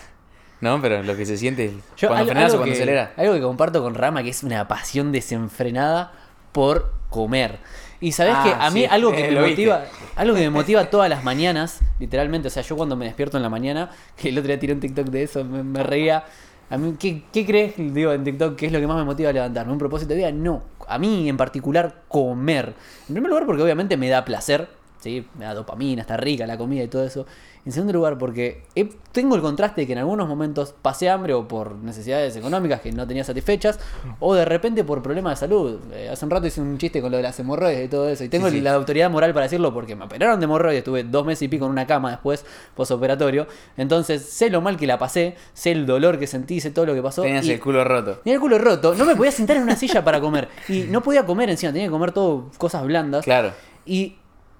no, pero lo que se siente es Yo, cuando algo, frenás o cuando que, acelera. algo que comparto con Rama, que es una pasión desenfrenada por comer. Y sabes Ah, que a mí sí, algo que eh, *laughs* me viste. motiva, algo que me *laughs* motiva todas las mañanas, literalmente, o sea, yo cuando me despierto en la mañana, *laughs* que el otro día tiré un TikTok de eso, me, me reía. A mí, ¿qué, qué crees, digo, en TikTok, qué es lo que más me motiva a levantarme? ¿Un propósito de vida? No. A mí, en particular, comer. En primer lugar, porque obviamente me da placer, ¿sí? Me da dopamina, está rica la comida y todo eso. En segundo lugar, porque he- tengo el contraste de que en algunos momentos pasé hambre o por necesidades económicas que no tenía satisfechas, o de repente por problemas de salud. Eh, hace un rato hice un chiste con lo de las hemorroides y todo eso, y tengo Sí, sí. la autoridad moral para decirlo porque me operaron de hemorroides, estuve dos meses y pico en una cama después, posoperatorio. Entonces sé lo mal que la pasé, sé el dolor que sentí, sé todo lo que pasó. Tenías y- el culo roto. Tenía el culo roto, no me podía sentar en una silla para comer. Y no podía comer encima, tenía que comer todo cosas blandas. Claro. Y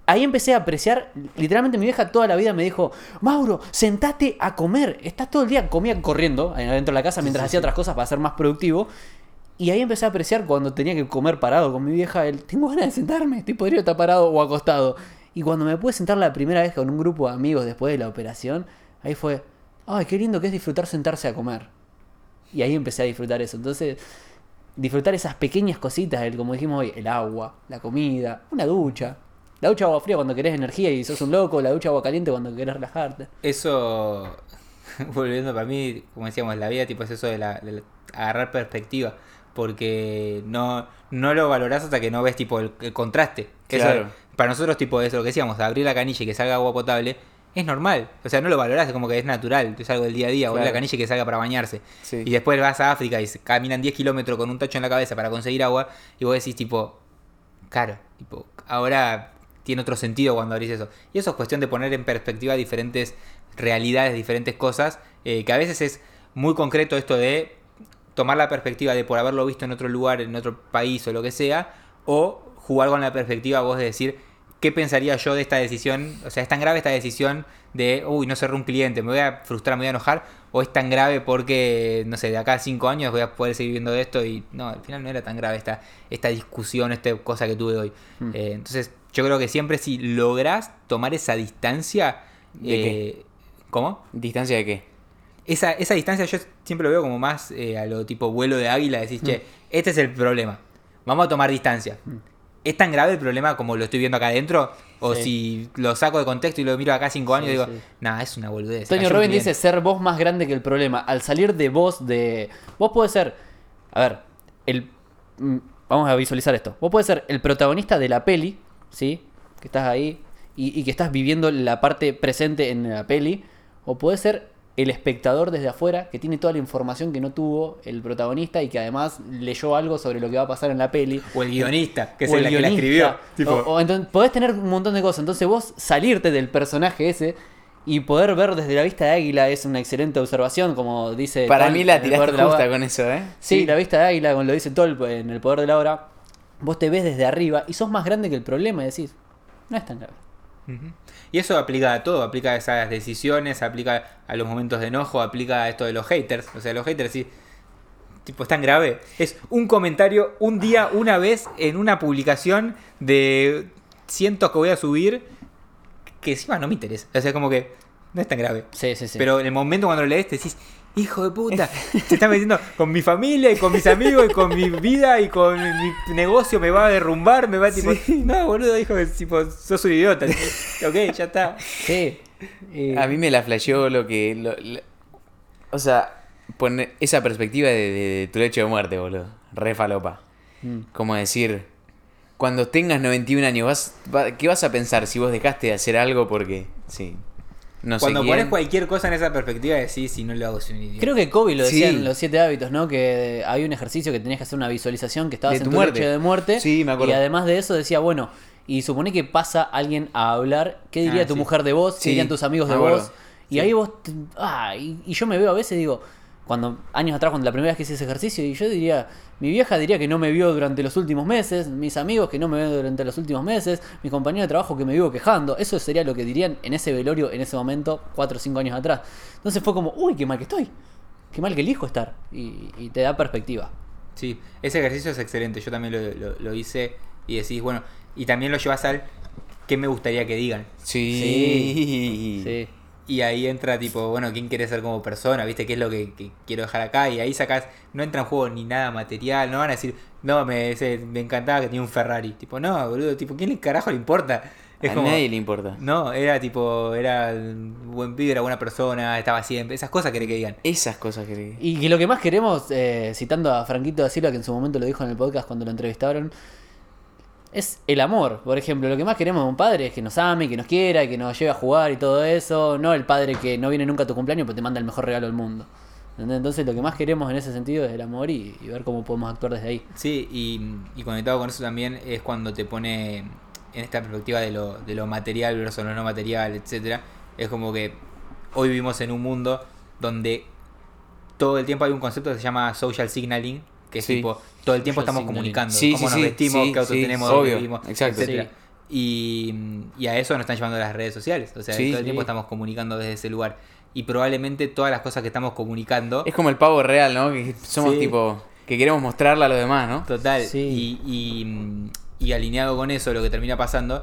ahí empecé a apreciar, literalmente mi vieja toda la vida me dijo, Mauro, sentate a comer. Estás todo el día, comía corriendo ahí adentro de la casa mientras hacía otras cosas para ser más productivo. Y ahí empecé a apreciar cuando tenía que comer parado con mi vieja, el, tengo ganas de sentarme, estoy podrido estar parado o acostado. Y cuando me pude sentar la primera vez con un grupo de amigos después de la operación, ahí fue, ay, qué lindo que es disfrutar sentarse a comer. Y ahí empecé a disfrutar eso. Entonces, disfrutar esas pequeñas cositas, el, como dijimos hoy, el agua, la comida, una ducha. La ducha agua fría cuando querés energía y sos un loco, la ducha agua caliente cuando querés relajarte. Eso, *laughs* volviendo para mí, como decíamos, la vida tipo es eso de, la, de la- agarrar perspectiva. Porque no, no lo valorás hasta que no ves tipo el, el contraste. Eso, Claro. para nosotros, tipo eso, lo que decíamos, abrir la canilla y que salga agua potable, es normal. O sea, no lo valorás, es como que es natural, es algo del día a día, abrir la Claro. canilla y que salga para bañarse. Sí. Y después vas a África y caminan 10 kilómetros con un tacho en la cabeza para conseguir agua y vos decís tipo, claro, tipo, ahora tiene otro sentido cuando abrís eso. Y eso es cuestión de poner en perspectiva diferentes realidades, diferentes cosas, eh, que a veces es muy concreto esto de tomar la perspectiva de por haberlo visto en otro lugar, en otro país o lo que sea, o jugar con la perspectiva vos de decir, ¿qué pensaría yo de esta decisión? O sea, ¿es tan grave esta decisión de, uy, no cerré un cliente, me voy a frustrar, me voy a enojar? ¿O es tan grave porque, no sé, de acá a cinco años voy a poder seguir viendo esto y no, al final no era tan grave esta, esta discusión, esta cosa que tuve hoy? Mm. Eh, entonces, yo creo que siempre si lográs tomar esa distancia... ¿De qué? eh, ¿Cómo? ¿Distancia de qué? Esa, esa distancia yo siempre lo veo como más eh, a lo tipo vuelo de águila, decís, che, este es el problema, vamos a tomar distancia. ¿Es tan grave el problema como lo estoy viendo acá adentro? O Sí. si lo saco de contexto y lo miro acá cinco años Sí, y digo, sí. nah, es una boludez. Robbins cliente". dice ser vos más grande que el problema. Al salir de vos, de. Vos podés ser. A ver, el. mm, Vamos a visualizar esto. Vos podés ser el protagonista de la peli, ¿sí? Que estás ahí y, y que estás viviendo la parte presente en la peli. O podés ser el espectador desde afuera que tiene toda la información que no tuvo el protagonista y que además leyó algo sobre lo que va a pasar en la peli. O el guionista, que es O el, que la escribió. Tipo, O, o entonces, podés tener un montón de cosas. Entonces vos salirte del personaje ese y poder ver desde la vista de águila es una excelente observación, como dice... Para mí la tiraste la justa hora. con eso, ¿eh? Sí, la vista de águila, como lo dice Tol en El Poder de la Hora, vos te ves desde arriba y sos más grande que el problema y decís, no es tan grave. Y eso aplica a todo, aplica a esas decisiones, aplica a los momentos de enojo, aplica a esto de los haters. O sea, los haters sí. Tipo, es tan grave. Es un comentario un día, una vez, en una publicación de cientos que voy a subir, que encima no me interesa. O sea, como que no es tan grave. Sí, sí, sí. Pero en el momento cuando lo lees te decís, hijo de puta, *laughs* se está metiendo con mi familia y con mis amigos y con mi vida y con mi negocio, me va a derrumbar, me va a tipo, *laughs* no, boludo, hijo, de tipo, sos un idiota. *laughs* ok, ya está. Sí. Eh, A mí me la flasheó lo que. lo- lo- o sea, poner esa perspectiva de, de- de tu lecho de muerte, boludo. Re falopa. mm. Como decir, cuando tengas 91 años, vas, va- ¿qué vas a pensar si vos dejaste de hacer algo porque. Sí. No Cuando sé pones cualquier cosa en esa perspectiva, decís, si no lo hago, soy un idiota. Creo que Kobe lo decía Sí. en los siete hábitos, ¿no? Que había un ejercicio que tenías que hacer una visualización que estabas De en tu tu muerte. lecho de muerte. Sí, me acuerdo. Y además de eso decía, bueno, y supone que pasa alguien a hablar, ¿qué diría Ah, tu sí. mujer de vos? ¿Qué Sí, dirían tus amigos me de acuerdo. vos? Y ahí vos, te- ah, y, y yo me veo a veces, digo, cuando años atrás, cuando la primera vez que hice ese ejercicio, y yo diría, mi vieja diría que no me vio durante los últimos meses, mis amigos que no me ven durante los últimos meses, mis compañeros de trabajo que me vivo quejando, eso sería lo que dirían en ese velorio en ese momento, cuatro o cinco años atrás. Entonces fue como, uy, qué mal que estoy, qué mal que elijo estar, y, y te da perspectiva. Sí, ese ejercicio es excelente. Yo también lo, lo- lo hice y decís, bueno, y también lo llevas al qué me gustaría que digan. Sí. Sí. Y ahí entra tipo, bueno, ¿quién quiere ser como persona? ¿Viste qué es lo que, que quiero dejar acá? Y ahí sacás, no entra en juego ni nada material, no van a decir, no, me, ese- me encantaba que tenía un Ferrari. Tipo, no, boludo, tipo, ¿quién le carajo le importa? Es a como, nadie le importa. no, era tipo, era buen pibe, era buena persona, estaba siempre, esas cosas querés que digan. Esas cosas que. Y que lo que más queremos, eh, citando a Franquito da Silva, que en su momento lo dijo en el podcast cuando lo entrevistaron, es el amor. Por ejemplo, lo que más queremos de un padre es que nos ame, que nos quiera, que nos lleve a jugar y todo eso. No el padre que no viene nunca a tu cumpleaños pero te manda el mejor regalo del mundo. Entonces lo que más queremos en ese sentido es el amor y, y ver cómo podemos actuar desde ahí. Sí, y, y conectado con eso también es cuando te pone en esta perspectiva de lo, de lo material versus lo no material, etcétera. Es como que hoy vivimos en un mundo donde todo el tiempo hay un concepto que se llama social signaling, que es Sí. tipo, todo el tiempo estamos comunicando Sí, cómo sí, nos sí, vestimos, sí, qué autos sí, tenemos, obvio, dónde vivimos, exacto. etcétera. Y, y a eso nos están llevando las redes sociales. O sea, Sí. todo el tiempo estamos comunicando desde ese lugar. Y probablemente todas las cosas que estamos comunicando Es como el pavo real, ¿no? Que somos Sí. tipo. Que queremos mostrarle a los demás, ¿no? Total. Sí. Y, y- y alineado con eso, lo que termina pasando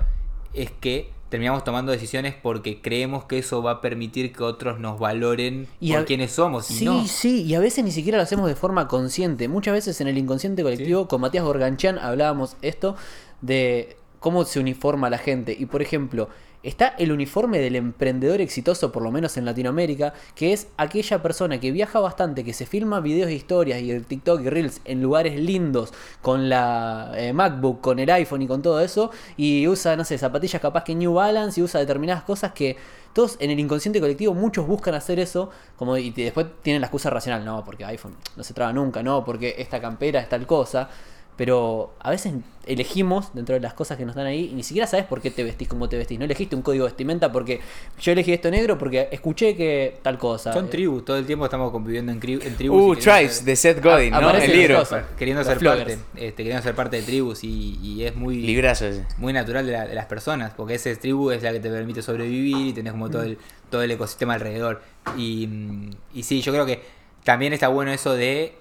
es que terminamos tomando decisiones porque creemos que eso va a permitir que otros nos valoren Y por a- quienes somos. Y Sí, no. sí, y a veces ni siquiera lo hacemos de forma consciente. Muchas veces en el inconsciente colectivo, con Matías Gorganchan hablábamos esto de cómo se uniforma la gente. Y por ejemplo, está el uniforme del emprendedor exitoso, por lo menos en Latinoamérica, que es aquella persona que viaja bastante, que se filma videos historias y el TikTok y Reels en lugares lindos, con la eh, MacBook, con el iPhone y con todo eso, y usa, no sé, zapatillas capaz que New Balance y usa determinadas cosas que todos en el inconsciente colectivo, muchos buscan hacer eso, como y después tienen la excusa racional, no, porque iPhone no se traba nunca, no, porque esta campera es tal cosa. Pero a veces elegimos dentro de las cosas que nos dan ahí y ni siquiera sabes por qué te vestís como te vestís. No elegiste un código de vestimenta porque yo elegí esto negro porque escuché que tal cosa. Son tribus, todo el tiempo estamos conviviendo en, en tribus. Uh, Tribes, ser- de Seth Godin, ¿no? El libro. queriendo Los ser floggers. parte, este, queriendo ser parte de tribus y, y es muy Librazo muy natural de, la- de las personas, porque esa tribu es la que te permite sobrevivir y tenés como todo el, todo el ecosistema alrededor. Y, mm, y sí, yo creo que también está bueno eso de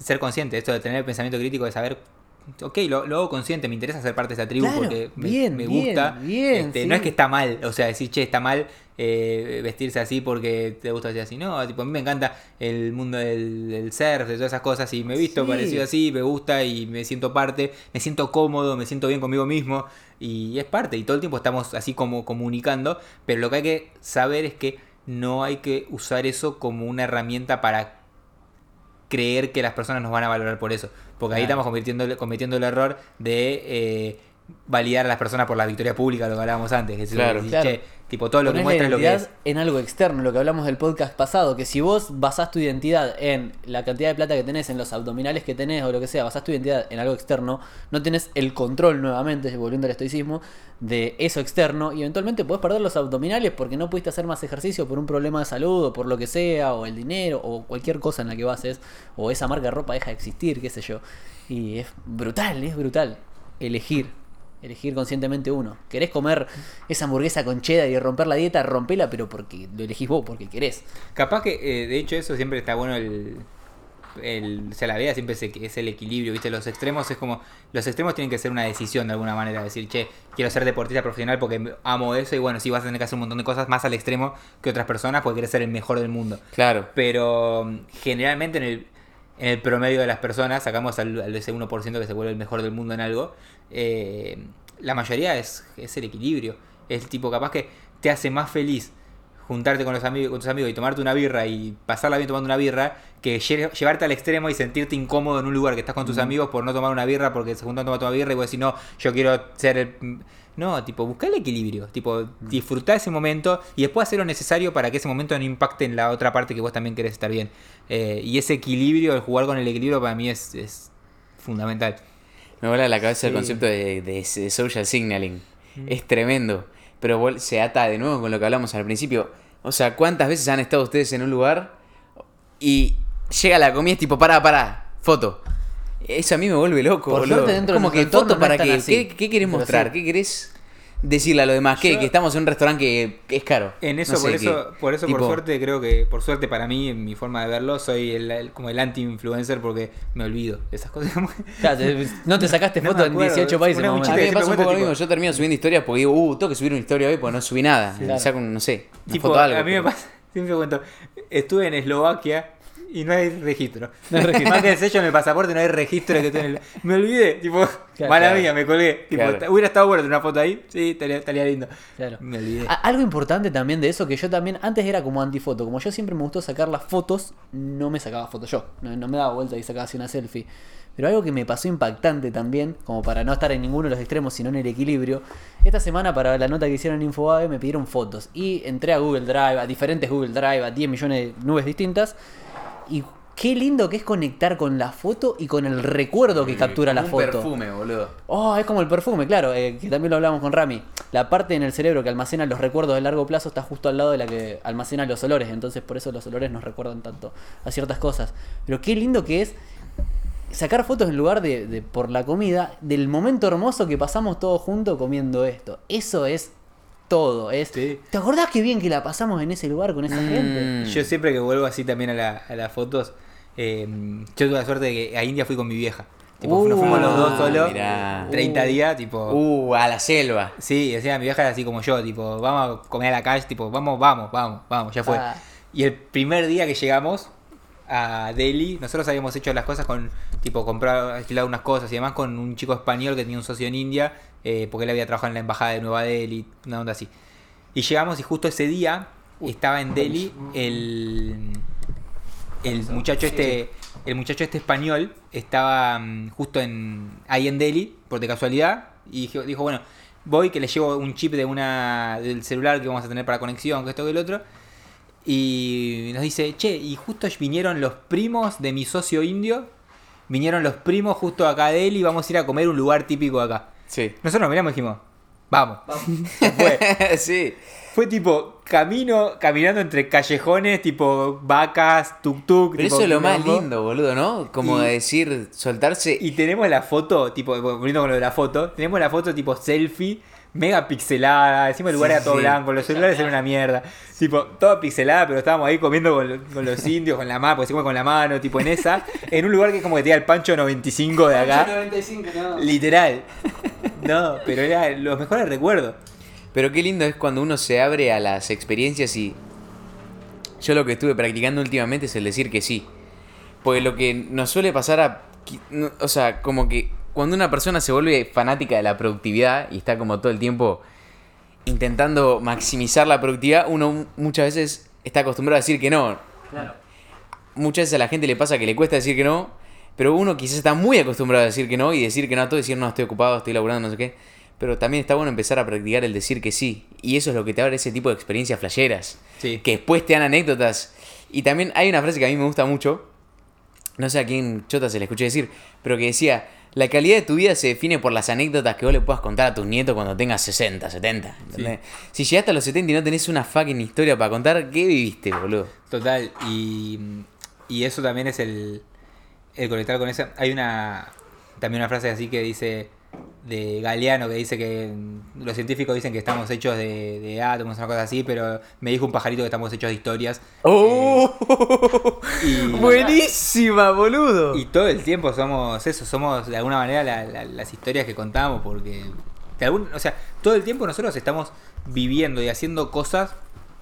ser consciente, esto de tener el pensamiento crítico, de saber, ok, lo, lo hago consciente, me interesa ser parte de esa tribu Claro, porque me, bien, me bien, gusta. bien, Este, sí. No es que está mal, o sea, decir, che, está mal eh, vestirse así porque te gusta así así. No, tipo, a mí me encanta el mundo del, del surf, de todas esas cosas, y me he visto Sí. parecido así, me gusta y me siento parte, me siento cómodo, me siento bien conmigo mismo, y es parte, y todo el tiempo estamos así como comunicando, pero lo que hay que saber es que no hay que usar eso como una herramienta para creer que las personas nos van a valorar por eso. Porque ahí Claro. estamos cometiendo, cometiendo el error de eh, validar a las personas por la victoria pública, lo que hablábamos antes. Que es Claro. decir, Claro. che, tipo, todo lo que muestra es lo que es. en algo externo, lo que hablamos del podcast pasado, que si vos basás tu identidad en la cantidad de plata que tenés, en los abdominales que tenés o lo que sea, basás tu identidad en algo externo, no tenés el control nuevamente, volviendo al estoicismo, de eso externo y eventualmente podés perder los abdominales porque no pudiste hacer más ejercicio por un problema de salud o por lo que sea, o el dinero o cualquier cosa en la que bases, o esa marca de ropa deja de existir, qué sé yo. Y es brutal, es brutal elegir. Elegir conscientemente uno. ¿Querés comer esa hamburguesa con cheddar y romper la dieta? Rompela, pero porque lo elegís vos, porque querés. Capaz que, eh, de hecho, eso siempre está bueno el. el o sea, la vida siempre es, es el equilibrio, ¿viste? Los extremos es como. Los extremos tienen que ser una decisión de alguna manera. Decir, che, quiero ser deportista profesional porque amo eso. Y bueno, sí, vas a tener que hacer un montón de cosas más al extremo que otras personas porque querés ser el mejor del mundo. Claro. Pero mm, generalmente en el, en el promedio de las personas, sacamos al, al ese 1% que se vuelve el mejor del mundo en algo, eh, la mayoría es, es el equilibrio. Es el tipo capaz que te hace más feliz juntarte con los amigos, con tus amigos y tomarte una birra y pasarla bien tomando una birra, que lle- llevarte al extremo y sentirte incómodo en un lugar que estás con tus amigos por no tomar una birra porque se juntan a tomar una birra y vos decís, no, yo quiero ser el... No, tipo, buscar el equilibrio, tipo, disfrutar ese momento y después hacer lo necesario para que ese momento no impacte en la otra parte que vos también querés estar bien. Eh, y ese equilibrio, el jugar con el equilibrio para mí es, es fundamental. Me vuela la cabeza el concepto de, de- de social signaling. Es tremendo. Pero se ata de nuevo con lo que hablamos al principio. O sea, ¿cuántas veces han estado ustedes en un lugar y llega la comida es tipo, pará, pará, foto? Eso a mí me vuelve loco, Por boludo. suerte dentro de Como que foto no para qué? así. ¿Qué, qué querés mostrar? sí. ¿Qué querés decirle a lo demás? Que estamos en un restaurante que, que es caro. En eso, No por eso, que- por eso, por suerte, creo que, por suerte para mí, en mi forma de verlo, soy el, el- como el anti-influencer porque me olvido de esas cosas. *laughs* Te- no te sacaste No foto me en acuerdo, 18 es países. A mí me pasa un poco lo mismo. Yo termino subiendo historias porque digo, uh, tengo que subir una historia hoy porque no subí nada. Claro. Saco, no sé, una tipo, foto algo. a mí me pasa, *laughs* siempre cuento, estuve en Eslovaquia y no hay registro. No hay registro. Más que el sello en el pasaporte no hay registro de que el... Me olvidé, tipo, Claro, mala claro. mía, me colgué. Tipo, Claro. hubiera estado bueno tener una foto ahí, sí, estaría, estaría lindo. Claro. Me olvidé. A- Algo importante también de eso, que yo también antes era como antifoto. Como yo siempre me gustó sacar las fotos, no me sacaba fotos yo. No, no me daba vuelta y sacaba así una selfie. Pero algo que me pasó impactante también, como para no estar en ninguno de los extremos, sino en el equilibrio. Esta semana, para la nota que hicieron en Infobae, me pidieron fotos. Y entré a Google Drive, a diferentes Google Drive, a 10 millones de nubes distintas. Y qué lindo que es conectar con la foto y con el recuerdo que captura la un foto. perfume, boludo. Oh, es como el perfume, claro, eh, que también lo hablamos con Rami. La parte en el cerebro que almacena los recuerdos de largo plazo está justo al lado de la que almacena los olores, entonces por eso los olores nos recuerdan tanto a ciertas cosas. Pero qué lindo que es sacar fotos en lugar de, de por la comida del momento hermoso que pasamos todos juntos comiendo esto. Eso es todo, es Sí. ¿Te acordás qué bien que la pasamos en ese lugar con esa gente? Mm. Yo siempre que vuelvo así también a, la- a las fotos, eh, yo tuve la suerte de que a India fui con mi vieja. Tipo, nos fuimos los dos Uh, solos, mirá. 30 días, tipo... Uh, a la selva. Sí, decía mi vieja era así como yo, tipo, vamos a comer a la calle, tipo, vamos, vamos, vamos, vamos, ya fue. Ah. Y el primer día que llegamos a Delhi, nosotros habíamos hecho las cosas con, tipo, comprar, alquilado unas cosas y demás con un chico español que tenía un socio en India, eh, porque él había trabajado en la embajada de Nueva Delhi, una onda así. Y llegamos y justo ese día estaba en Delhi el, el muchacho este el muchacho este español estaba mm, justo en ahí en Delhi por de casualidad y dijo, bueno voy que le llevo un chip de una del celular que vamos a tener para conexión que esto que el otro y nos dice che y justo vinieron los primos de mi socio indio vinieron los primos justo acá de y vamos a ir a comer un lugar típico acá. Sí. Nosotros nos miramos y dijimos, vamos. Fue, *laughs* sí. fue tipo camino, caminando entre callejones, tipo vacas, tuk tuk. Pero tipo eso es lo más lindo, boludo, ¿no? Como Y- decir, soltarse. Y tenemos la foto, tipo, volviendo con lo de la foto, tenemos la foto tipo selfie, mega pixelada, encima el lugar Sí, era todo sí. blanco, los celulares eran una mierda. Tipo, toda pixelada, pero estábamos ahí comiendo con, lo- con los *laughs* indios, con la mano, porque se come con la mano, tipo en esa, en un lugar que es como que tenía el Pancho 95 de acá. 95, no. Literal. No, pero era los mejores recuerdos. Pero qué lindo es cuando uno se abre a las experiencias y yo lo que estuve practicando últimamente es el decir que sí. Porque lo que nos suele pasar a... O sea, como que cuando una persona se vuelve fanática de la productividad y está como todo el tiempo intentando maximizar la productividad, uno muchas veces está acostumbrado a decir que no. Claro. Muchas veces a la gente le pasa que le cuesta decir que no, pero uno quizás está muy acostumbrado a decir que no y decir que no a todo, decir no, estoy ocupado, estoy laburando, no sé qué. Pero también está bueno empezar a practicar el decir que sí. Y eso es lo que te abre ese tipo de experiencias flasheras. Sí. Que después te dan anécdotas. Y también hay una frase que a mí me gusta mucho. No sé a quién chota se la escuché decir, pero que decía, la calidad de tu vida se define por las anécdotas que vos le puedas contar a tus nietos cuando tengas 60, 70. ¿entendés? Si llegaste a los 70 y no tenés una fucking historia para contar, ¿qué viviste, boludo? Total, y, y eso también es el, el conectar con eso. Hay una también una frase así que dice de Galeano que dice que los científicos dicen que estamos hechos de, de átomos, una cosa así, pero me dijo un pajarito que estamos hechos de historias. ¡Oh! Y, *laughs* Buenísima, boludo. y todo el tiempo somos eso, somos de alguna manera la- la- las historias que contamos, porque de algún, o sea, todo el tiempo nosotros estamos viviendo y haciendo cosas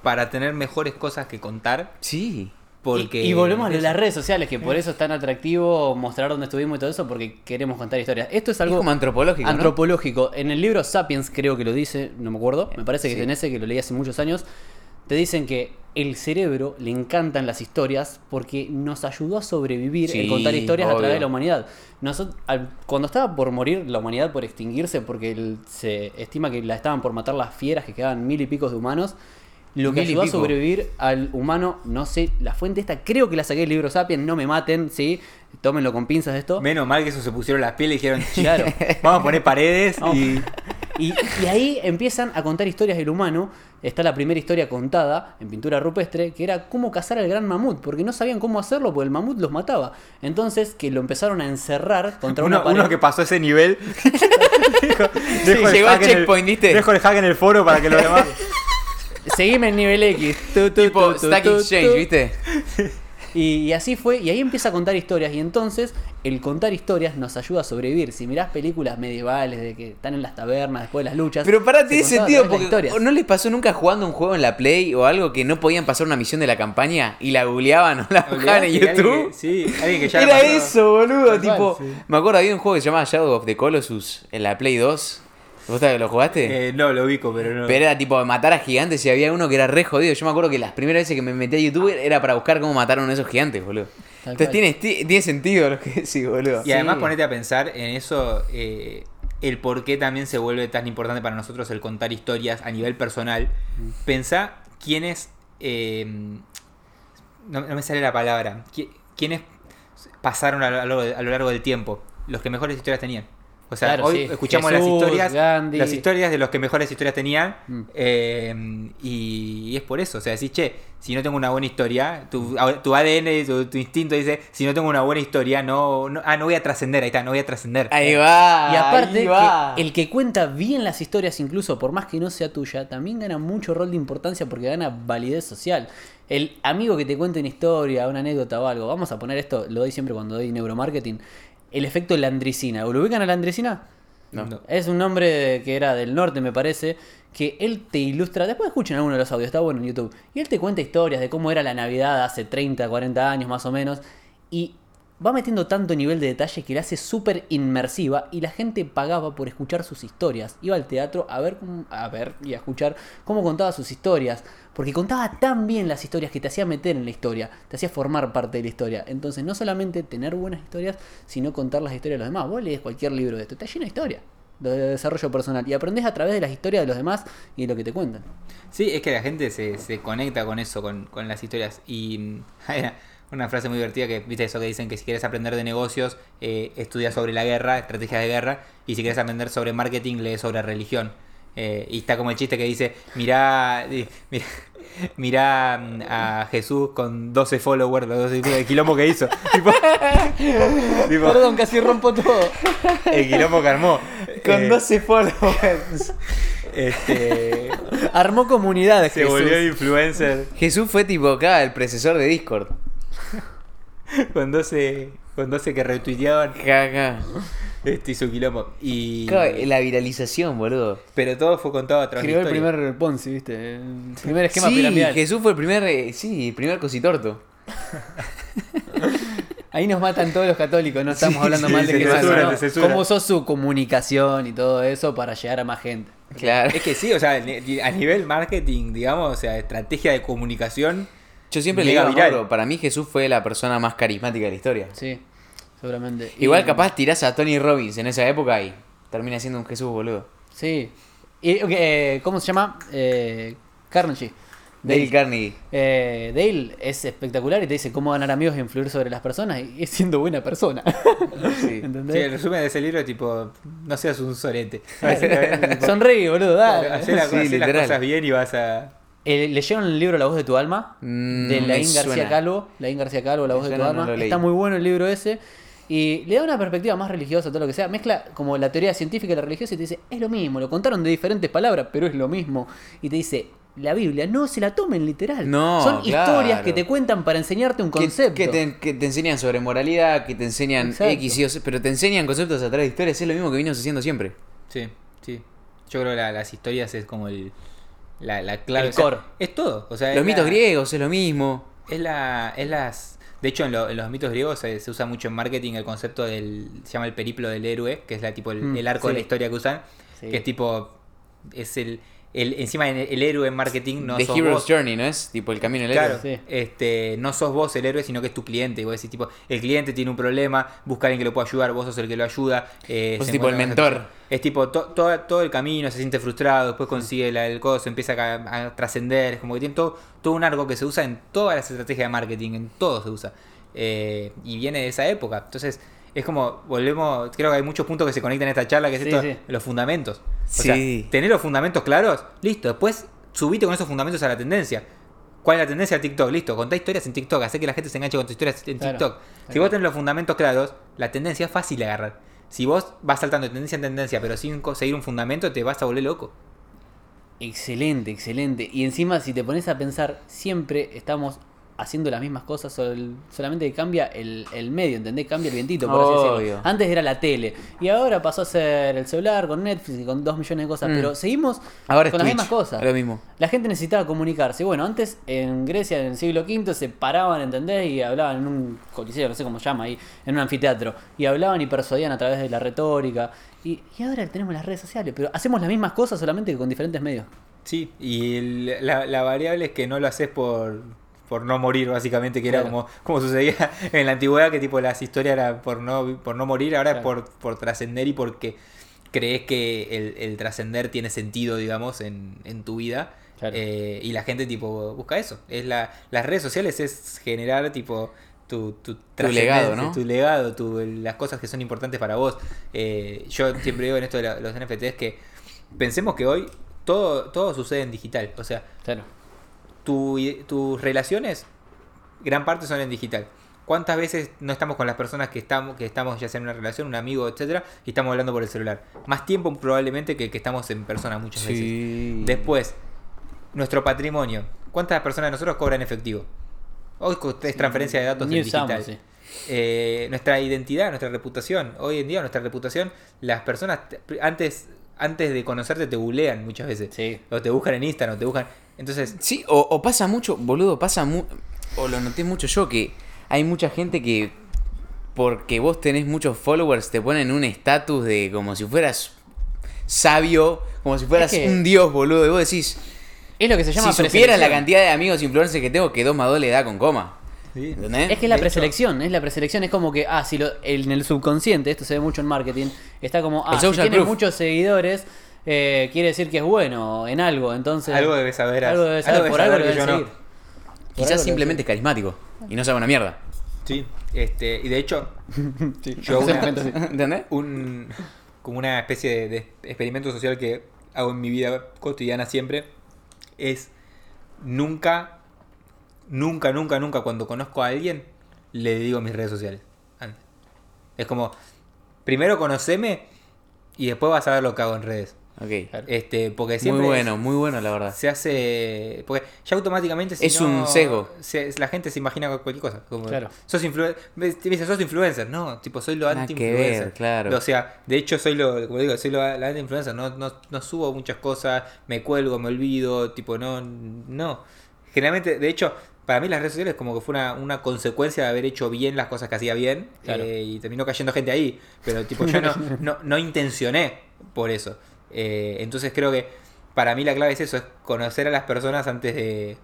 para tener mejores cosas que contar. Sí. Porque y, y volvemos a lo de las redes sociales, que por eso es tan atractivo mostrar dónde estuvimos y todo eso, porque queremos contar historias. Esto es Es algo como antropológico, ¿no? antropológico. En el libro Sapiens creo que lo dice, no me acuerdo, me parece que Sí. es en ese, que lo leí hace muchos años, te dicen que el cerebro le encantan las historias porque nos ayudó a sobrevivir Sí, en contar historias a través de la humanidad. Nosot- al- cuando estaba por morir la humanidad por extinguirse, porque el- se estima que la estaban por matar las fieras, que quedaban mil y picos de humanos, lo que ayudó a sobrevivir al humano, no sé, la fuente esta, creo que la saqué del libro Sapiens, no me maten, sí, tómenlo con pinzas esto. Menos mal que eso se pusieron las pieles y dijeron, Claro. *laughs* vamos a poner paredes y... Y, y ahí empiezan a contar historias del humano. Está la primera historia contada en pintura rupestre, que era cómo cazar al gran mamut, porque no sabían cómo hacerlo, porque el mamut los mataba. Entonces, que lo empezaron a encerrar contra Uno, una pared. uno que pasó ese nivel. *laughs* dejo, dejo el llegó al en el- checkpoint, ¿viste? Dejo el hack en el foro para que los demás. *laughs* Seguime en nivel X. Tu, tu, Tipo tu, Stack Exchange. ¿viste? *laughs* Y, y así fue, y ahí empieza a contar historias. Y entonces, el contar historias nos ayuda a sobrevivir. Si mirás películas medievales de que están en las tabernas después de las luchas. Pero para se tiene sentido, porque historias. ¿no les pasó nunca jugando un juego en la Play o algo que no podían pasar una misión de la campaña y la googleaban o la buscaban en Olvidate, alguien YouTube? que- sí, alguien que ya Era eso, boludo. Tal cual, tipo, sí. me acuerdo, había un juego que se llamaba Shadow of the Colossus en la Play 2. ¿Vos lo jugaste? Eh, no, lo ubico, pero no. Pero era tipo matar a gigantes y había uno que era re jodido. Yo me acuerdo que las primeras veces que me metí a YouTube era para buscar cómo matar a esos gigantes, boludo. Tal Entonces tiene, ti- tiene sentido lo que decís, boludo. Y además ponete a pensar en eso, eh, el por qué también se vuelve tan importante para nosotros el contar historias a nivel personal. Pensá quiénes, eh, no, no me sale la palabra, qui- quiénes pasaron a lo, a lo largo del tiempo, los que mejores historias tenían. O sea, Claro, hoy sí. escuchamos Jesús, las historias, Gandhi. las historias de los que mejores historias tenían, Mm. eh, y, y es por eso. O sea, decís, che, si no tengo una buena historia, tu, tu ADN, tu, tu instinto dice, si no tengo una buena historia, no, no- ah, no voy a trascender, ahí está, no voy a trascender. Ahí va. Y aparte, ahí va. que el que cuenta bien las historias, incluso por más que no sea tuya, también gana mucho rol de importancia porque gana validez social. El amigo que te cuente una historia, una anécdota o algo, vamos a poner esto, lo doy siempre cuando doy neuromarketing, el efecto landricina. ¿Lo ubican a landricina? No. No. Es un nombre que era del norte, me parece, que él te ilustra, después escuchen alguno de los audios, está bueno en YouTube, y él te cuenta historias de cómo era la Navidad hace 30, 40 años más o menos, y va metiendo tanto nivel de detalle que la hace súper inmersiva y la gente pagaba por escuchar sus historias. Iba al teatro a ver, a ver y a escuchar cómo contaba sus historias, porque contaba tan bien las historias que te hacía meter en la historia, te hacía formar parte de la historia. Entonces, no solamente tener buenas historias, sino contar las historias de los demás. Vos lees cualquier libro de esto, está lleno de historia de desarrollo personal y aprendés a través de las historias de los demás y de lo que te cuentan. Sí, es que la gente se, se conecta con eso, con, con las historias. Y *laughs* una frase muy divertida que, viste eso que dicen que si quieres aprender de negocios, eh, estudia sobre la guerra, estrategias de guerra, y si quieres aprender sobre marketing, lee sobre religión. Eh, y está como el chiste que dice, mirá, mirá, *laughs* mirá, mm, a Jesús con 12 followers, los 12 el quilombo que hizo. *laughs* tipo, *laughs* tipo, Perdón, casi rompo todo. el quilombo que armó. Con Eh, 12 followers. este, Armó comunidades. se Jesús. volvió influencer Jesús fue tipo acá, el predecesor de Discord. *laughs* con 12, con 12 que retuiteaban Caca. este, y su quilombo. Y, La viralización, boludo. pero todo fue contado a través de Creó el primer Ponzi, ¿viste? El primer esquema sí, piramidal. Jesús fue el primer, eh, sí, el primer cositorto. *laughs* Ahí nos matan todos los católicos, no estamos Sí, hablando sí, mal de Jesús. ¿no? Cómo usó su comunicación y todo eso para llegar a más gente. Claro. Es que sí, o sea, a nivel marketing, digamos, o sea, estrategia de comunicación. Yo siempre le digo a viral. Mauro, para mí Jesús fue la persona más carismática de la historia. Sí, seguramente. Igual Y- capaz tirás a Tony Robbins en esa época y termina siendo un Jesús, boludo. Sí. Y, eh, ¿Cómo se llama? Eh, Carnegie. Dale Carnegie. Eh, Dale es espectacular y te dice cómo ganar amigos e influir sobre las personas y *laughs* es siendo buena persona. Sí. *laughs* ¿Entendés? Sí, el resumen de ese libro es tipo, no seas un sorete. *laughs* Sonríe, boludo, dale. Hacé la- Sí, hacé las cosas bien y vas a... Eh, ¿Leyeron el libro La voz de tu alma? Mm, de Laín García suena. Calvo. Laín García Calvo, La Me voz de tu no alma. Está muy bueno el libro ese. Y le da una perspectiva más religiosa a todo lo que sea. Mezcla como la teoría científica y la religiosa y te dice, es lo mismo. Lo contaron de diferentes palabras, pero es lo mismo. Y te dice, la Biblia, no se la tomen literal. No, Son claro. historias que te cuentan para enseñarte un Que- concepto. Que, te, que te enseñan sobre moralidad, que te enseñan Exacto. X y O, pero te enseñan conceptos a través de historias. Es lo mismo que vinimos haciendo siempre. Sí, sí. Yo creo que la- las historias es como el... La, la clave. El o sea, core. es todo. O sea, Los mitos la- griegos es lo mismo. Es la. Es las. De hecho, en, lo- en los mitos griegos se, se usa mucho en marketing el concepto del. Se llama el periplo del héroe, que es la tipo el, Mm, el arco sí. de la historia que usan. Sí. Que es tipo. Es el. El encima el, el héroe en marketing no The sos Hero's vos. Journey, ¿no es? Tipo el camino del Claro, héroe. Sí. este, no sos vos el héroe, sino que es tu cliente. Y vos decís, tipo, el cliente tiene un problema, busca a alguien que lo pueda ayudar, vos sos el que lo ayuda. eh, Vos se tipo el mentor. Es tipo, to- todo, todo el camino, se siente frustrado, después consigue la- el coso, empieza a, a trascender. Es como que tiene todo, todo un arco que se usa en todas las estrategias de marketing, en todo se usa. Eh, y viene de esa época. Entonces, es como, volvemos, creo que hay muchos puntos que se conectan en esta charla, que es Sí, esto, sí. los fundamentos. O Sí. sea, tener los fundamentos claros, listo. Después subite con esos fundamentos a la tendencia. ¿Cuál es la tendencia de TikTok? Listo, contá historias en TikTok, hace que la gente se enganche con tus historias en Claro. TikTok. Si vos tenés los fundamentos claros, la tendencia es fácil de agarrar. Si vos vas saltando de tendencia en tendencia, pero sin seguir un fundamento, te vas a volver loco. Excelente, excelente. Y encima, si te pones a pensar, siempre estamos haciendo las mismas cosas, sol- solamente que cambia el, el medio, ¿entendés? Cambia el vientito, por así decirlo. Antes era la tele, y ahora pasó a ser el celular con Netflix y con dos millones de cosas, Mm. pero seguimos Ahora es con las Twitch, mismas cosas. Lo mismo. La gente necesitaba comunicarse. Bueno, antes en Grecia, en el siglo V, se paraban, ¿entendés? Y hablaban en un coliseo, no sé cómo se llama ahí, en un anfiteatro. Y hablaban y persuadían a través de la retórica. Y, y ahora tenemos las redes sociales, pero hacemos las mismas cosas solamente que con diferentes medios. Sí, y el- la, la variable es que no lo haces por, por no morir, básicamente, que era Claro. como, como sucedía *laughs* en la antigüedad, que tipo las historias eran por no, por no morir, ahora es por, por trascender y porque crees que el, el trascender tiene sentido, digamos, en, en tu vida. Claro. Eh, y la gente tipo busca eso. Es la, las redes sociales es generar tipo tu, tu, legado, trascendencia, ¿no? Tu legado, tu, las cosas que son importantes para vos. Eh, yo siempre digo en esto de la- los NFTs que pensemos que hoy todo, todo sucede en digital. O sea, Claro. Tu- tus relaciones, gran parte son en digital. ¿Cuántas veces no estamos con las personas que estamos, que estamos ya sea en una relación, un amigo, etcétera, y estamos hablando por el celular? Más tiempo probablemente que que estamos en persona muchas veces. Después, nuestro patrimonio. ¿Cuántas personas de nosotros cobran efectivo? Hoy es transferencia de datos en digital. sí. Eh, nuestra identidad, nuestra reputación. Hoy en día nuestra reputación, las personas te- antes, antes de conocerte te bulean muchas veces. Sí. O te buscan en Instagram, o te buscan... Entonces, Sí, o, o pasa mucho, boludo, pasa mu o lo noté mucho yo, que hay mucha gente que porque vos tenés muchos followers te ponen un estatus de como si fueras sabio, como si fueras Es que- un dios, boludo, y vos decís, Es lo que se llama si supieras la cantidad de amigos influencers que tengo, que 2 más 2 le da con coma. sí. ¿Entendés? Es que es la De preselección, es la preselección, es como que, ah, si lo, en el subconsciente, esto se ve mucho en marketing, está como, ah, El si tiene proof. muchos seguidores, eh, quiere decir que es bueno en algo, entonces... algo debes saber. Algo debe saber, por algo saber lo que yo deben no. Quizás simplemente es carismático y no sabe una mierda. Sí, este, y de hecho, *laughs* Sí, Yo una- un, como una especie de, de experimento social que hago en mi vida cotidiana siempre es nunca, nunca, nunca, nunca cuando conozco a alguien le digo mis redes sociales. Es como, primero conoceme y después vas a ver lo que hago en redes. Ok. Claro. Este, porque Muy siempre bueno, muy bueno, la verdad. se hace. Porque ya automáticamente. si Es no, un sesgo. se- la gente se imagina cualquier cosa. Como, Claro. Sos influencer. Me dice, sos influencer. No, tipo, soy lo anti-influencer. claro. O sea, de hecho, soy lo. Como digo, soy lo, la anti-influencer. No, no, no subo muchas cosas. Me cuelgo, me olvido. Tipo, no. No. Generalmente, de hecho. Para mí las redes sociales como que fue una, una consecuencia de haber hecho bien las cosas que hacía bien Claro. eh, y terminó cayendo gente ahí. Pero tipo yo no, *laughs* no, no intencioné por eso. Eh, entonces creo que para mí la clave es eso, es conocer a las personas antes de...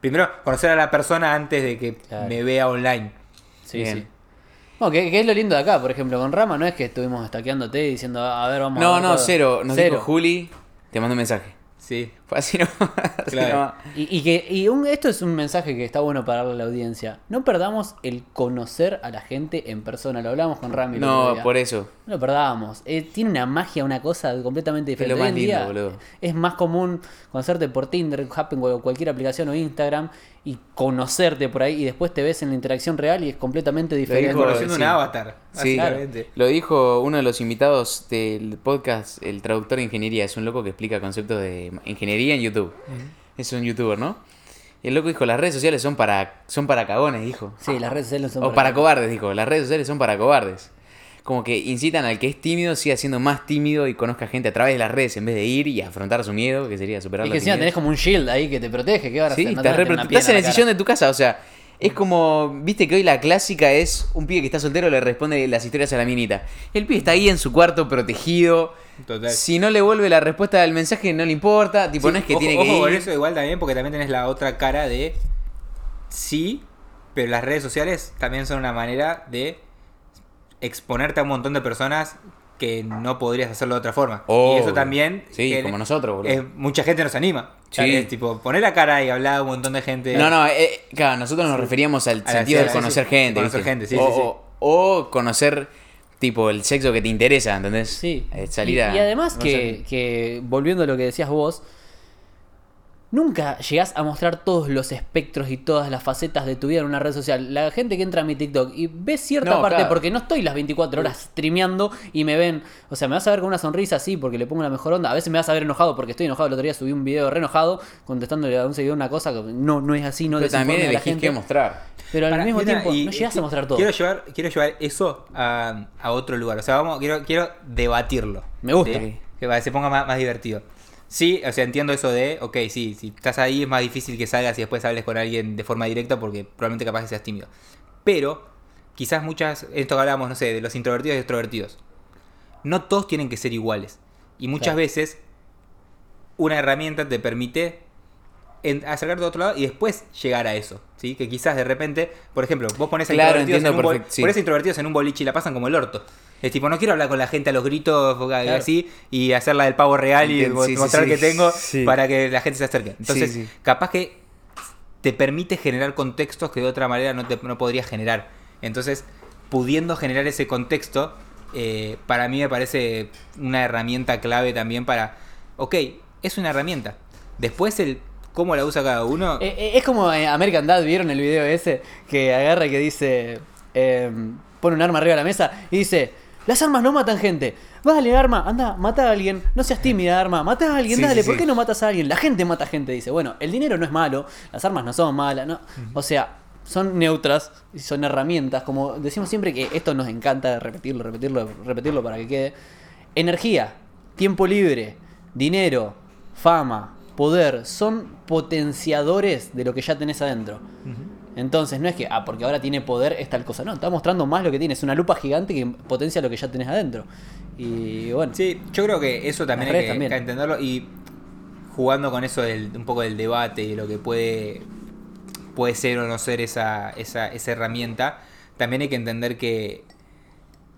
Primero, conocer a la persona antes de que Claro. me vea online. Sí, Bien. sí. No, que, que es lo lindo de acá, por ejemplo, con Rama no es que estuvimos estaqueándote y diciendo, a ver, vamos a No, ver no, todo. cero. Nos Cero. dijo Juli, te mando un mensaje. Sí. Fue así nomás. *laughs* así Claro. nomás. Y, y que y un, esto es un mensaje que está bueno para darle a la audiencia. No perdamos el conocer a la gente en persona. Lo hablamos con Rami. No, por eso. No lo perdamos. Eh, tiene una magia, una cosa completamente Es diferente. lo más Hoy en lindo, día boludo. Es más común conocerte por Tinder, Happen o cualquier aplicación o Instagram y conocerte por ahí y después te ves en la interacción real y es completamente diferente. dijo- Conociendo sí. un avatar. Sí, básicamente. lo dijo uno de los invitados del podcast, el traductor de ingeniería. Es un loco que explica conceptos de ingeniería en YouTube. Es un youtuber, ¿no? Y el loco dijo, las redes sociales son para, son para cagones, dijo. Sí, las redes sociales son O para cobardes, dijo. Las redes sociales son para cobardes. Como que incitan al que es tímido, siga siendo más tímido y conozca gente a través de las redes en vez de ir y afrontar su miedo, que sería superar Es que encima timidez. tenés como un shield ahí que te protege. ¿Qué vas a Sí, hacer? No estás, a una estás en el la sillón de tu casa, o sea, es como, viste que hoy la clásica es un pibe que está soltero le responde las historias a la minita. El pibe está ahí en su cuarto protegido. Total. Si no le vuelve la respuesta del mensaje no le importa, tipo Sí, no es que ojo- tiene ojo que con ir. eso igual también, porque también tenés la otra cara de sí, pero las redes sociales también son una manera de exponerte a un montón de personas que no podrías hacerlo de otra forma. Y eso también. Sí, que- como nosotros, boludo. mucha gente nos anima. Sí. Es tipo, poner la cara y hablar a un montón de gente. No, no, eh, claro, nosotros nos referíamos al A sentido de conocer sí, gente, conocer ¿viste? gente, sí, o, sí, sí. o- o conocer tipo el sexo que te interesa, ¿entendés? Sí. Eh, salir y, a y además no que, sé. que, volviendo a lo que decías vos, nunca llegás a mostrar todos los espectros y todas las facetas de tu vida en una red social. La gente que entra a mi TikTok y ve cierta No, parte, claro. porque no estoy las 24 horas streameando y me ven, o sea, me vas a ver con una sonrisa así porque le pongo la mejor onda. A veces me vas a ver enojado porque estoy enojado. El otro día subí un video re enojado contestándole a un seguidor una cosa que no, no es así, no Pero también desinforme a la elegís gente. qué mostrar. Pero al mismo tiempo y- no llegás a mostrar todo. Quiero llevar, quiero llevar eso a, a otro lugar. O sea, vamos, quiero, quiero debatirlo. Me gusta. ¿Sí? Que se ponga más, más divertido. Sí, o sea, entiendo eso de, ok, sí, si estás ahí es más difícil que salgas y después hables con alguien de forma directa porque probablemente capaz que seas tímido. Pero, quizás muchas, esto que hablamos, no sé, de los introvertidos y extrovertidos. No todos tienen que ser iguales. Y muchas Claro. veces una herramienta te permite en- acercarte a otro lado y después llegar a eso. ¿Sí? Que quizás de repente, por ejemplo, vos pones a Claro, introvertidos, en entiendo un, sí. introvertidos en un boliche y la pasan como el orto. Es tipo, no quiero hablar con la gente a los gritos Claro. así y hacerla del pavo real y sí, mostrar sí. que tengo para que la gente se acerque. Entonces, capaz que te permite generar contextos que de otra manera no, te, no podrías generar. Entonces, pudiendo generar ese contexto, eh, para mí me parece una herramienta clave también para, ok, es una herramienta. Después el cómo la usa cada uno, Eh, eh, es como eh, American Dad, ¿vieron el video ese? Que agarra y que dice. eh, pone un arma arriba de la mesa y dice: Las armas no matan gente. Vale, arma, anda, mata a alguien. No seas tímida, arma. Mata a alguien, Sí, dale. sí, ¿Por sí. qué no matas a alguien? La gente mata gente, dice. Bueno, el dinero no es malo, las armas no son malas, ¿no? O sea, son neutras y son herramientas. Como decimos siempre que esto nos encanta repetirlo, repetirlo, repetirlo para que quede. Energía, tiempo libre, dinero, fama, poder, son potenciadores de lo que ya tenés adentro. Entonces, no es que, ah, porque ahora tiene poder es tal cosa. No, está mostrando más lo que tiene. Es una lupa gigante que potencia lo que ya tenés adentro. Y bueno, Sí, yo creo que eso también hay que, también. que entenderlo y jugando con eso del, un poco del debate y lo que puede, puede ser o no ser esa, esa, esa herramienta, también hay que entender que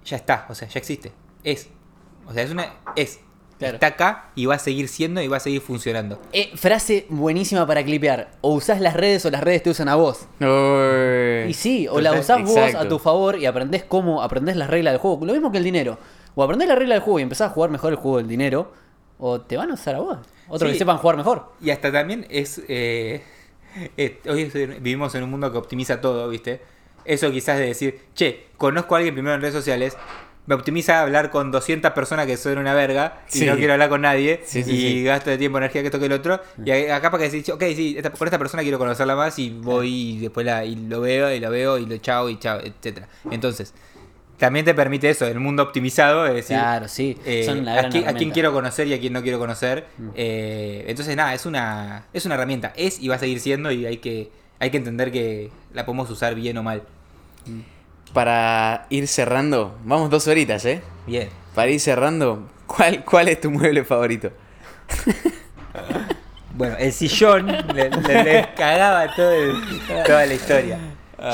ya está, o sea, ya existe, es. O sea, es una... es. Claro. Está acá y va a seguir siendo y va a seguir funcionando. Eh, frase buenísima para clipear. O usás las redes o las redes te usan a vos. Uy. Y sí, o la usás vos a tu favor y aprendés cómo, aprendés las reglas del juego. Lo mismo que el dinero. O aprendés la regla del juego y empezás a jugar mejor el juego del dinero. O te van a usar a vos. Otros Sí. que sepan jugar mejor. Y hasta también es. eh, eh, hoy vivimos en un mundo que optimiza todo, ¿viste? Eso quizás de decir, che, conozco a alguien primero en redes sociales, me optimiza hablar con 200 personas que son una verga y Sí. no quiero hablar con nadie Sí, sí, y gasto de tiempo, energía, que esto que el otro. Y acá para que decís, ok, sí, esta- con esta persona quiero conocerla más y voy y después la, y lo veo y lo veo y lo chao y chao, etcétera Entonces, también te permite eso, el mundo optimizado, es decir, Claro, sí. eh, Son una a, a quién quiero conocer y a quién no quiero conocer. Eh, entonces, nada, es una, es una herramienta. Es y va a seguir siendo y hay que, hay que entender que la podemos usar bien o mal. Para ir cerrando, vamos dos horitas, ¿eh? Bien. Para ir cerrando, ¿cuál, cuál es tu mueble favorito? *laughs* Bueno, el sillón le, le- le cagaba todo el- toda la historia.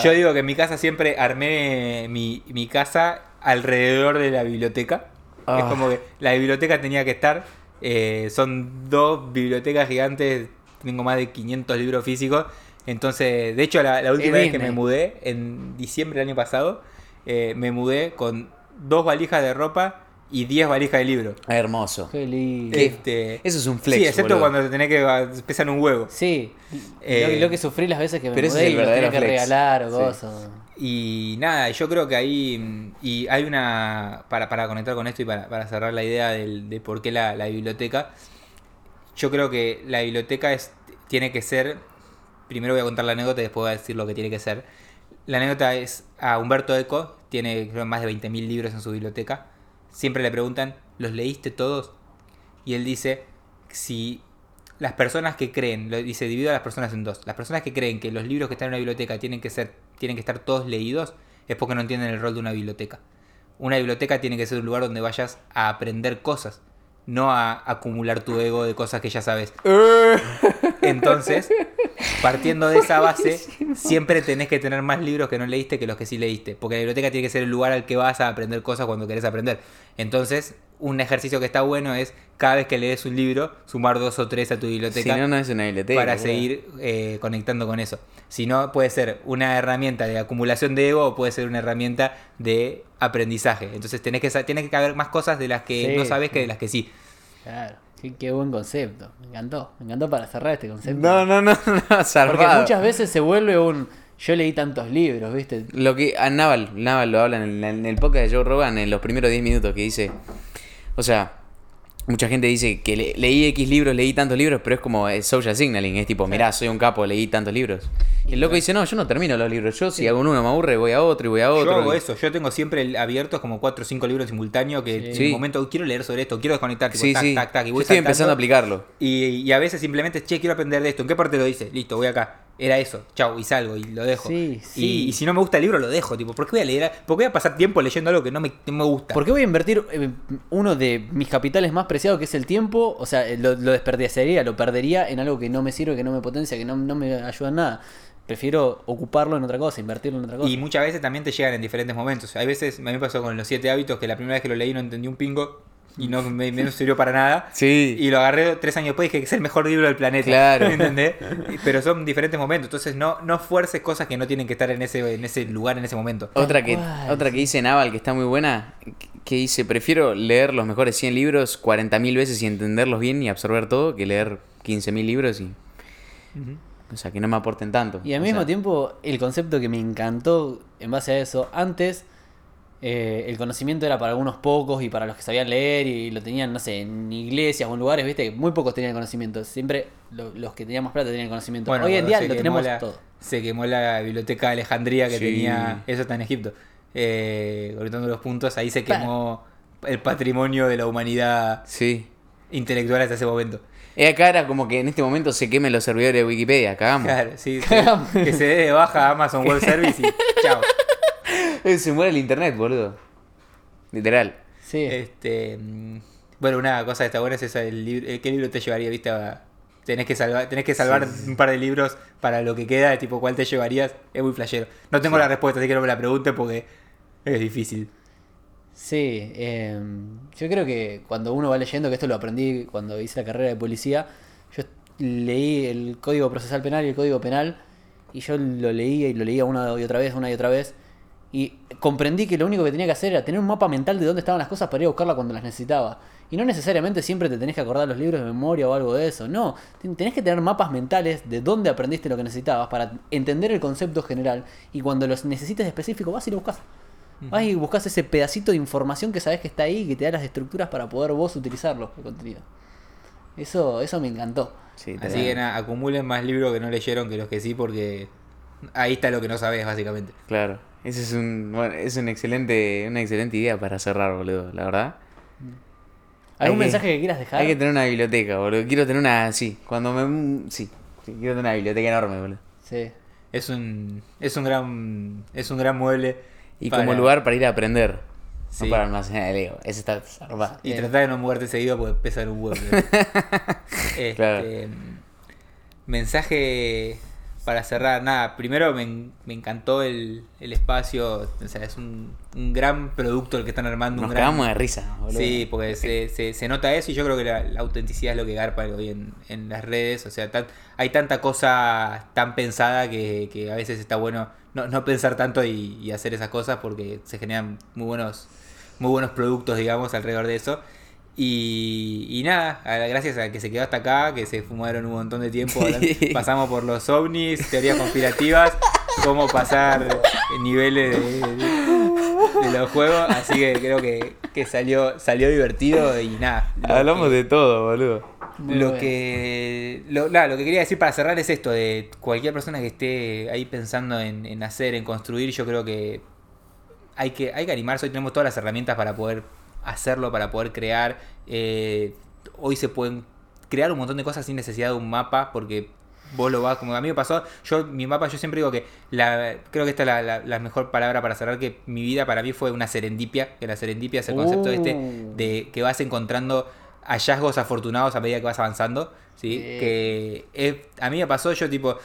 Yo digo que en mi casa siempre armé mi, mi casa alrededor de la biblioteca. Es Ah. como que la biblioteca tenía que estar. eh, son dos bibliotecas gigantes. Tengo más de 500 libros físicos. Entonces, de hecho, la, la última vez que me mudé, en diciembre del año pasado, eh, me mudé con dos valijas de ropa y 10 valijas de libros. Ah, Hermoso. Qué lindo. Este, Eso es un flex, Sí, excepto boludo. cuando te tenés que pesan un huevo. Sí. Eh, lo, lo que sufrí las veces que me pero ese mudé es el y lo tenía verdadero que flex. regalar o Sí. cosas. Y nada, yo creo que ahí. Y hay una. Para, para conectar con esto y para, para cerrar la idea del- de por qué la, la biblioteca. Yo creo que la biblioteca es, tiene que ser. Primero voy a contar la anécdota y después voy a decir lo que tiene que ser. La anécdota es a Humberto Eco, tiene más de 20.000 libros en su biblioteca. Siempre le preguntan, ¿los leíste todos? Y él dice, si las personas que creen, dice, divido a las personas en dos. Las personas que creen que los libros que están en una biblioteca tienen que ser, tienen que estar todos leídos, es porque no entienden el rol de una biblioteca. Una biblioteca tiene que ser un lugar donde vayas a aprender cosas, no a acumular tu ego de cosas que ya sabes. *laughs* Entonces, partiendo de esa base, siempre tenés que tener más libros que no leíste que los que sí leíste. Porque la biblioteca tiene que ser el lugar al que vas a aprender cosas cuando querés aprender. Entonces, un ejercicio que está bueno es cada vez que lees un libro, sumar dos o tres a tu Si biblioteca no, no es una biblioteca. para seguir eh, conectando con eso. Si no, puede ser una herramienta de acumulación de ego o puede ser una herramienta de aprendizaje. Entonces, tenés que, tiene que haber más cosas de las que Sí. no sabes que de las que sí. Claro. Qué, qué buen concepto. Me encantó. Me encantó para cerrar este concepto. No, no, no, *laughs* no, Porque zarpado. muchas veces se vuelve un. Yo leí tantos libros, ¿viste? Lo que a Naval, Naval lo habla en el, en el podcast de Joe Rogan en los primeros 10 minutos que dice, o sea, mucha gente dice que le- leí X libros, leí tantos libros, pero es como eh, social signaling, es tipo, mirá, soy un capo, leí tantos libros. Y el loco dice, no, yo no termino los libros, yo si hago uno me aburre, voy a otro y voy a otro. Yo hago eso, yo tengo siempre el- abiertos como 4 o 5 libros en simultáneo que Sí. en Sí. un momento quiero leer sobre esto, quiero desconectar, tipo, Sí, tac, sí. tac, tac, y Yo voy estoy saltando. empezando a aplicarlo. Y, y a veces simplemente, che, quiero aprender de esto. ¿En qué parte lo dice? Listo, voy acá. Era eso, chau, y salgo y lo dejo. Sí, Y- sí. Y, si no me gusta el libro, lo dejo. Tipo, ¿por qué voy a leer? ¿Por qué voy a pasar tiempo leyendo algo que no me, no me gusta? ¿Por qué voy a invertir eh, uno de mis capitales más preciados, que es el tiempo? O sea, eh, lo, lo desperdiciaría, lo perdería en algo que no me sirve, que no me potencia, que no, no me ayuda en nada. Prefiero ocuparlo en otra cosa, invertirlo en otra cosa. Y muchas veces también te llegan en diferentes momentos. Hay veces, a mí me pasó con los siete hábitos, que la primera vez que lo leí no entendí un pingo y no me, me no sirvió para nada. Sí. Y lo agarré tres años después y dije que es el mejor libro del planeta. Claro. ¿Me *laughs* entendés? Pero son diferentes momentos. Entonces no, no fuerces cosas que no tienen que estar en ese, en ese lugar, en ese momento. Otra que, otra que dice Naval, que está muy buena, que dice, prefiero leer los mejores 100 libros 40.000 veces y entenderlos bien y absorber todo, que leer 15.000 libros y... O sea, que no me aporten tanto. Y al O mismo sea, tiempo, el concepto que me encantó en base a eso, antes eh, el conocimiento era para algunos pocos y para los que sabían leer y lo tenían, no sé, en iglesias o en lugares, viste, muy pocos tenían conocimiento. Siempre lo- los que tenían más plata tenían conocimiento. Hoy en día se lo quemó tenemos la- todo. Se quemó la biblioteca de Alejandría que Sí. tenía. Eso está en Egipto. Eh, conectando los puntos, ahí se Claro. quemó el patrimonio de la humanidad Sí. intelectual hasta ese momento. Eh, acá era como que en este momento se quemen los servidores de Wikipedia, cagamos. Claro, sí, sí. que se dé de baja Amazon Web Service y *laughs* chao. *laughs* Se muere el internet, boludo. Literal. Sí. Este, mm, bueno, una cosa que está buena es esa, el libro, eh, ¿qué libro te llevaría, viste? a- tenés que salvar, tenés que salvar un par de libros para lo que queda, de tipo, ¿cuál te llevarías? Es muy flashero. No tengo la respuesta, así que no me la pregunte porque es difícil. Sí, eh, yo creo que cuando uno va leyendo, que esto lo aprendí cuando hice la carrera de policía, yo leí el Código Procesal Penal y el Código Penal, y yo lo leía y lo leía una y otra vez, una y otra vez, y comprendí que lo único que tenía que hacer era tener un mapa mental de dónde estaban las cosas para ir a buscarla cuando las necesitaba. Y no necesariamente siempre te tenés que acordar los libros de memoria o algo de eso, no, ten- tenés que tener mapas mentales de dónde aprendiste lo que necesitabas para entender el concepto general, y cuando los necesites específico vas y lo buscas. Vas y buscas ese pedacito de información que sabes que está ahí y que te da las estructuras para poder vos utilizarlo, el contenido. Eso, eso me encantó. Sí, Así que nada, acumulen más libros que no leyeron que los que sí, porque ahí está lo que no sabes, básicamente. Claro. Ese es un, bueno, es un excelente, una excelente idea para cerrar, boludo, la verdad. ¿Algún Hay mensaje que quieras dejar? Hay que tener una biblioteca, boludo. Quiero tener una, sí, cuando me, sí, sí, quiero tener una biblioteca enorme, boludo. Sí. Es un, es un gran, es un gran mueble. Y para- como lugar para ir a aprender, Sí. no para almacenar el Lego. Eso está zarpado. Y Eh. tratar de no moverte seguido porque pesa un huevo. *laughs* este, Claro. Mensaje para cerrar. Nada, primero me, me encantó el, el espacio. O sea, es un, un gran producto el que están armando. Nos un gran- de risa, boludo. Sí, porque se, se, se nota eso y yo creo que la, la autenticidad es lo que garpa hoy en, en las redes. O sea, tan- hay tanta cosa tan pensada que, que a veces está bueno no, no pensar tanto y, y hacer esas cosas porque se generan muy buenos, muy buenos productos, digamos, alrededor de eso. Y, y nada, gracias a que se quedó hasta acá, que se fumaron un montón de tiempo. *laughs* hablando- Pasamos por los ovnis, teorías conspirativas, cómo pasar niveles de, de- de los juegos. Así que creo que, que salió, salió divertido y nada. Hablamos que- de todo, boludo. Lo bueno. que lo, nada, lo que quería decir para cerrar es esto de cualquier persona que esté ahí pensando en, en hacer, en construir, yo creo que hay que, hay que animarse, hoy tenemos todas las herramientas para poder hacerlo, para poder crear. eh, hoy se pueden crear un montón de cosas sin necesidad de un mapa, porque vos lo vas, como a mí me pasó, yo mi mapa, yo siempre digo que la, creo que esta es la, la- la mejor palabra para cerrar, que mi vida para mí fue una serendipia, que la serendipia es el concepto este Uh. de que vas encontrando hallazgos afortunados a medida que vas avanzando, ¿sí? Que es- a mí me pasó, yo tipo,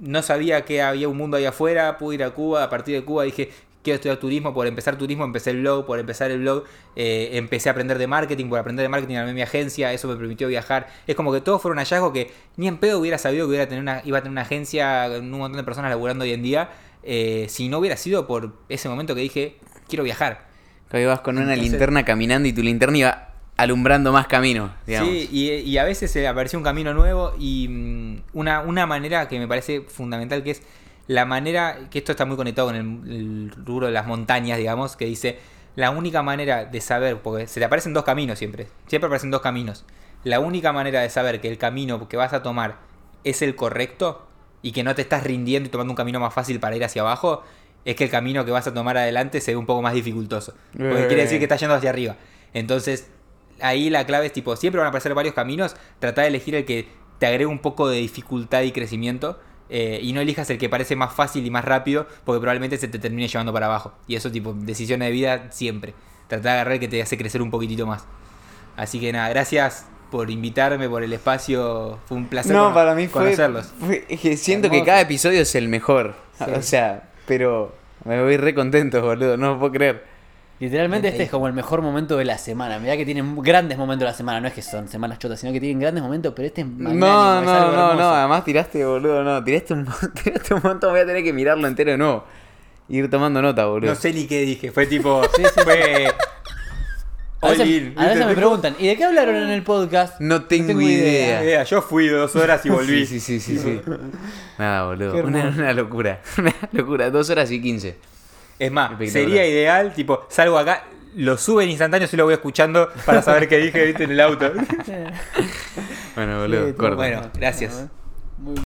no sabía que había un mundo ahí afuera, pude ir a Cuba, a partir de Cuba dije, quiero estudiar turismo, por empezar turismo empecé el blog, por empezar el blog eh, empecé a aprender de marketing, por aprender de marketing armé mi agencia, eso me permitió viajar, es como que todo fue un hallazgo que ni en pedo hubiera sabido que hubiera tener una, iba a tener una agencia, con un montón de personas laburando hoy en día, eh, si no hubiera sido por ese momento que dije, quiero viajar. Que vas con una Entonces- linterna caminando y tu linterna iba alumbrando más camino, digamos. Sí, y, y a veces eh, apareció un camino nuevo y mm, una, una manera que me parece fundamental que es la manera, que esto está muy conectado con el, el rubro de las montañas, digamos, que dice, la única manera de saber, porque se te aparecen dos caminos siempre, siempre aparecen dos caminos, la única manera de saber que el camino que vas a tomar es el correcto y que no te estás rindiendo y tomando un camino más fácil para ir hacia abajo, es que el camino que vas a tomar adelante se ve un poco más dificultoso. Porque quiere decir que estás yendo hacia arriba. Entonces, ahí la clave es tipo, siempre van a aparecer varios caminos, trata de elegir el que te agregue un poco de dificultad y crecimiento. Eh, y no elijas el que parece más fácil y más rápido, porque probablemente se te termine llevando para abajo. Y eso, tipo, decisiones de vida siempre. Trata de agarrar el que te hace crecer un poquitito más. Así que nada, gracias por invitarme, por el espacio. Fue un placer No, para mí fue, conocerlos. fue- siento que cada episodio es el mejor. Sí. O sea, pero me voy re contento, boludo, no lo puedo creer. Literalmente este es como el mejor momento de la semana. Mirá que tienen grandes momentos de la semana. No es que son semanas chotas, sino que tienen grandes momentos, pero este es No, es no, no, hermoso. no, además tiraste, boludo, no, tiraste un, *laughs* tiraste un montón, voy a tener que mirarlo entero de nuevo. Ir tomando nota, boludo. No sé ni qué dije. Fue tipo. *laughs* Sí, sí, fue. A veces, in, a veces me preguntan, ¿y de qué hablaron en el podcast? No tengo idea. idea, Yo fui dos horas y *laughs* volví. Sí, sí, sí, sí, sí. Nada, boludo. Una, una locura. Una locura. Dos horas y quince. Es más, sería ideal, tipo, salgo acá, lo sube en instantáneo y lo voy escuchando para saber qué dije, viste, en el auto. *laughs* Bueno, boludo, Sí, corta. Bueno, gracias. Muy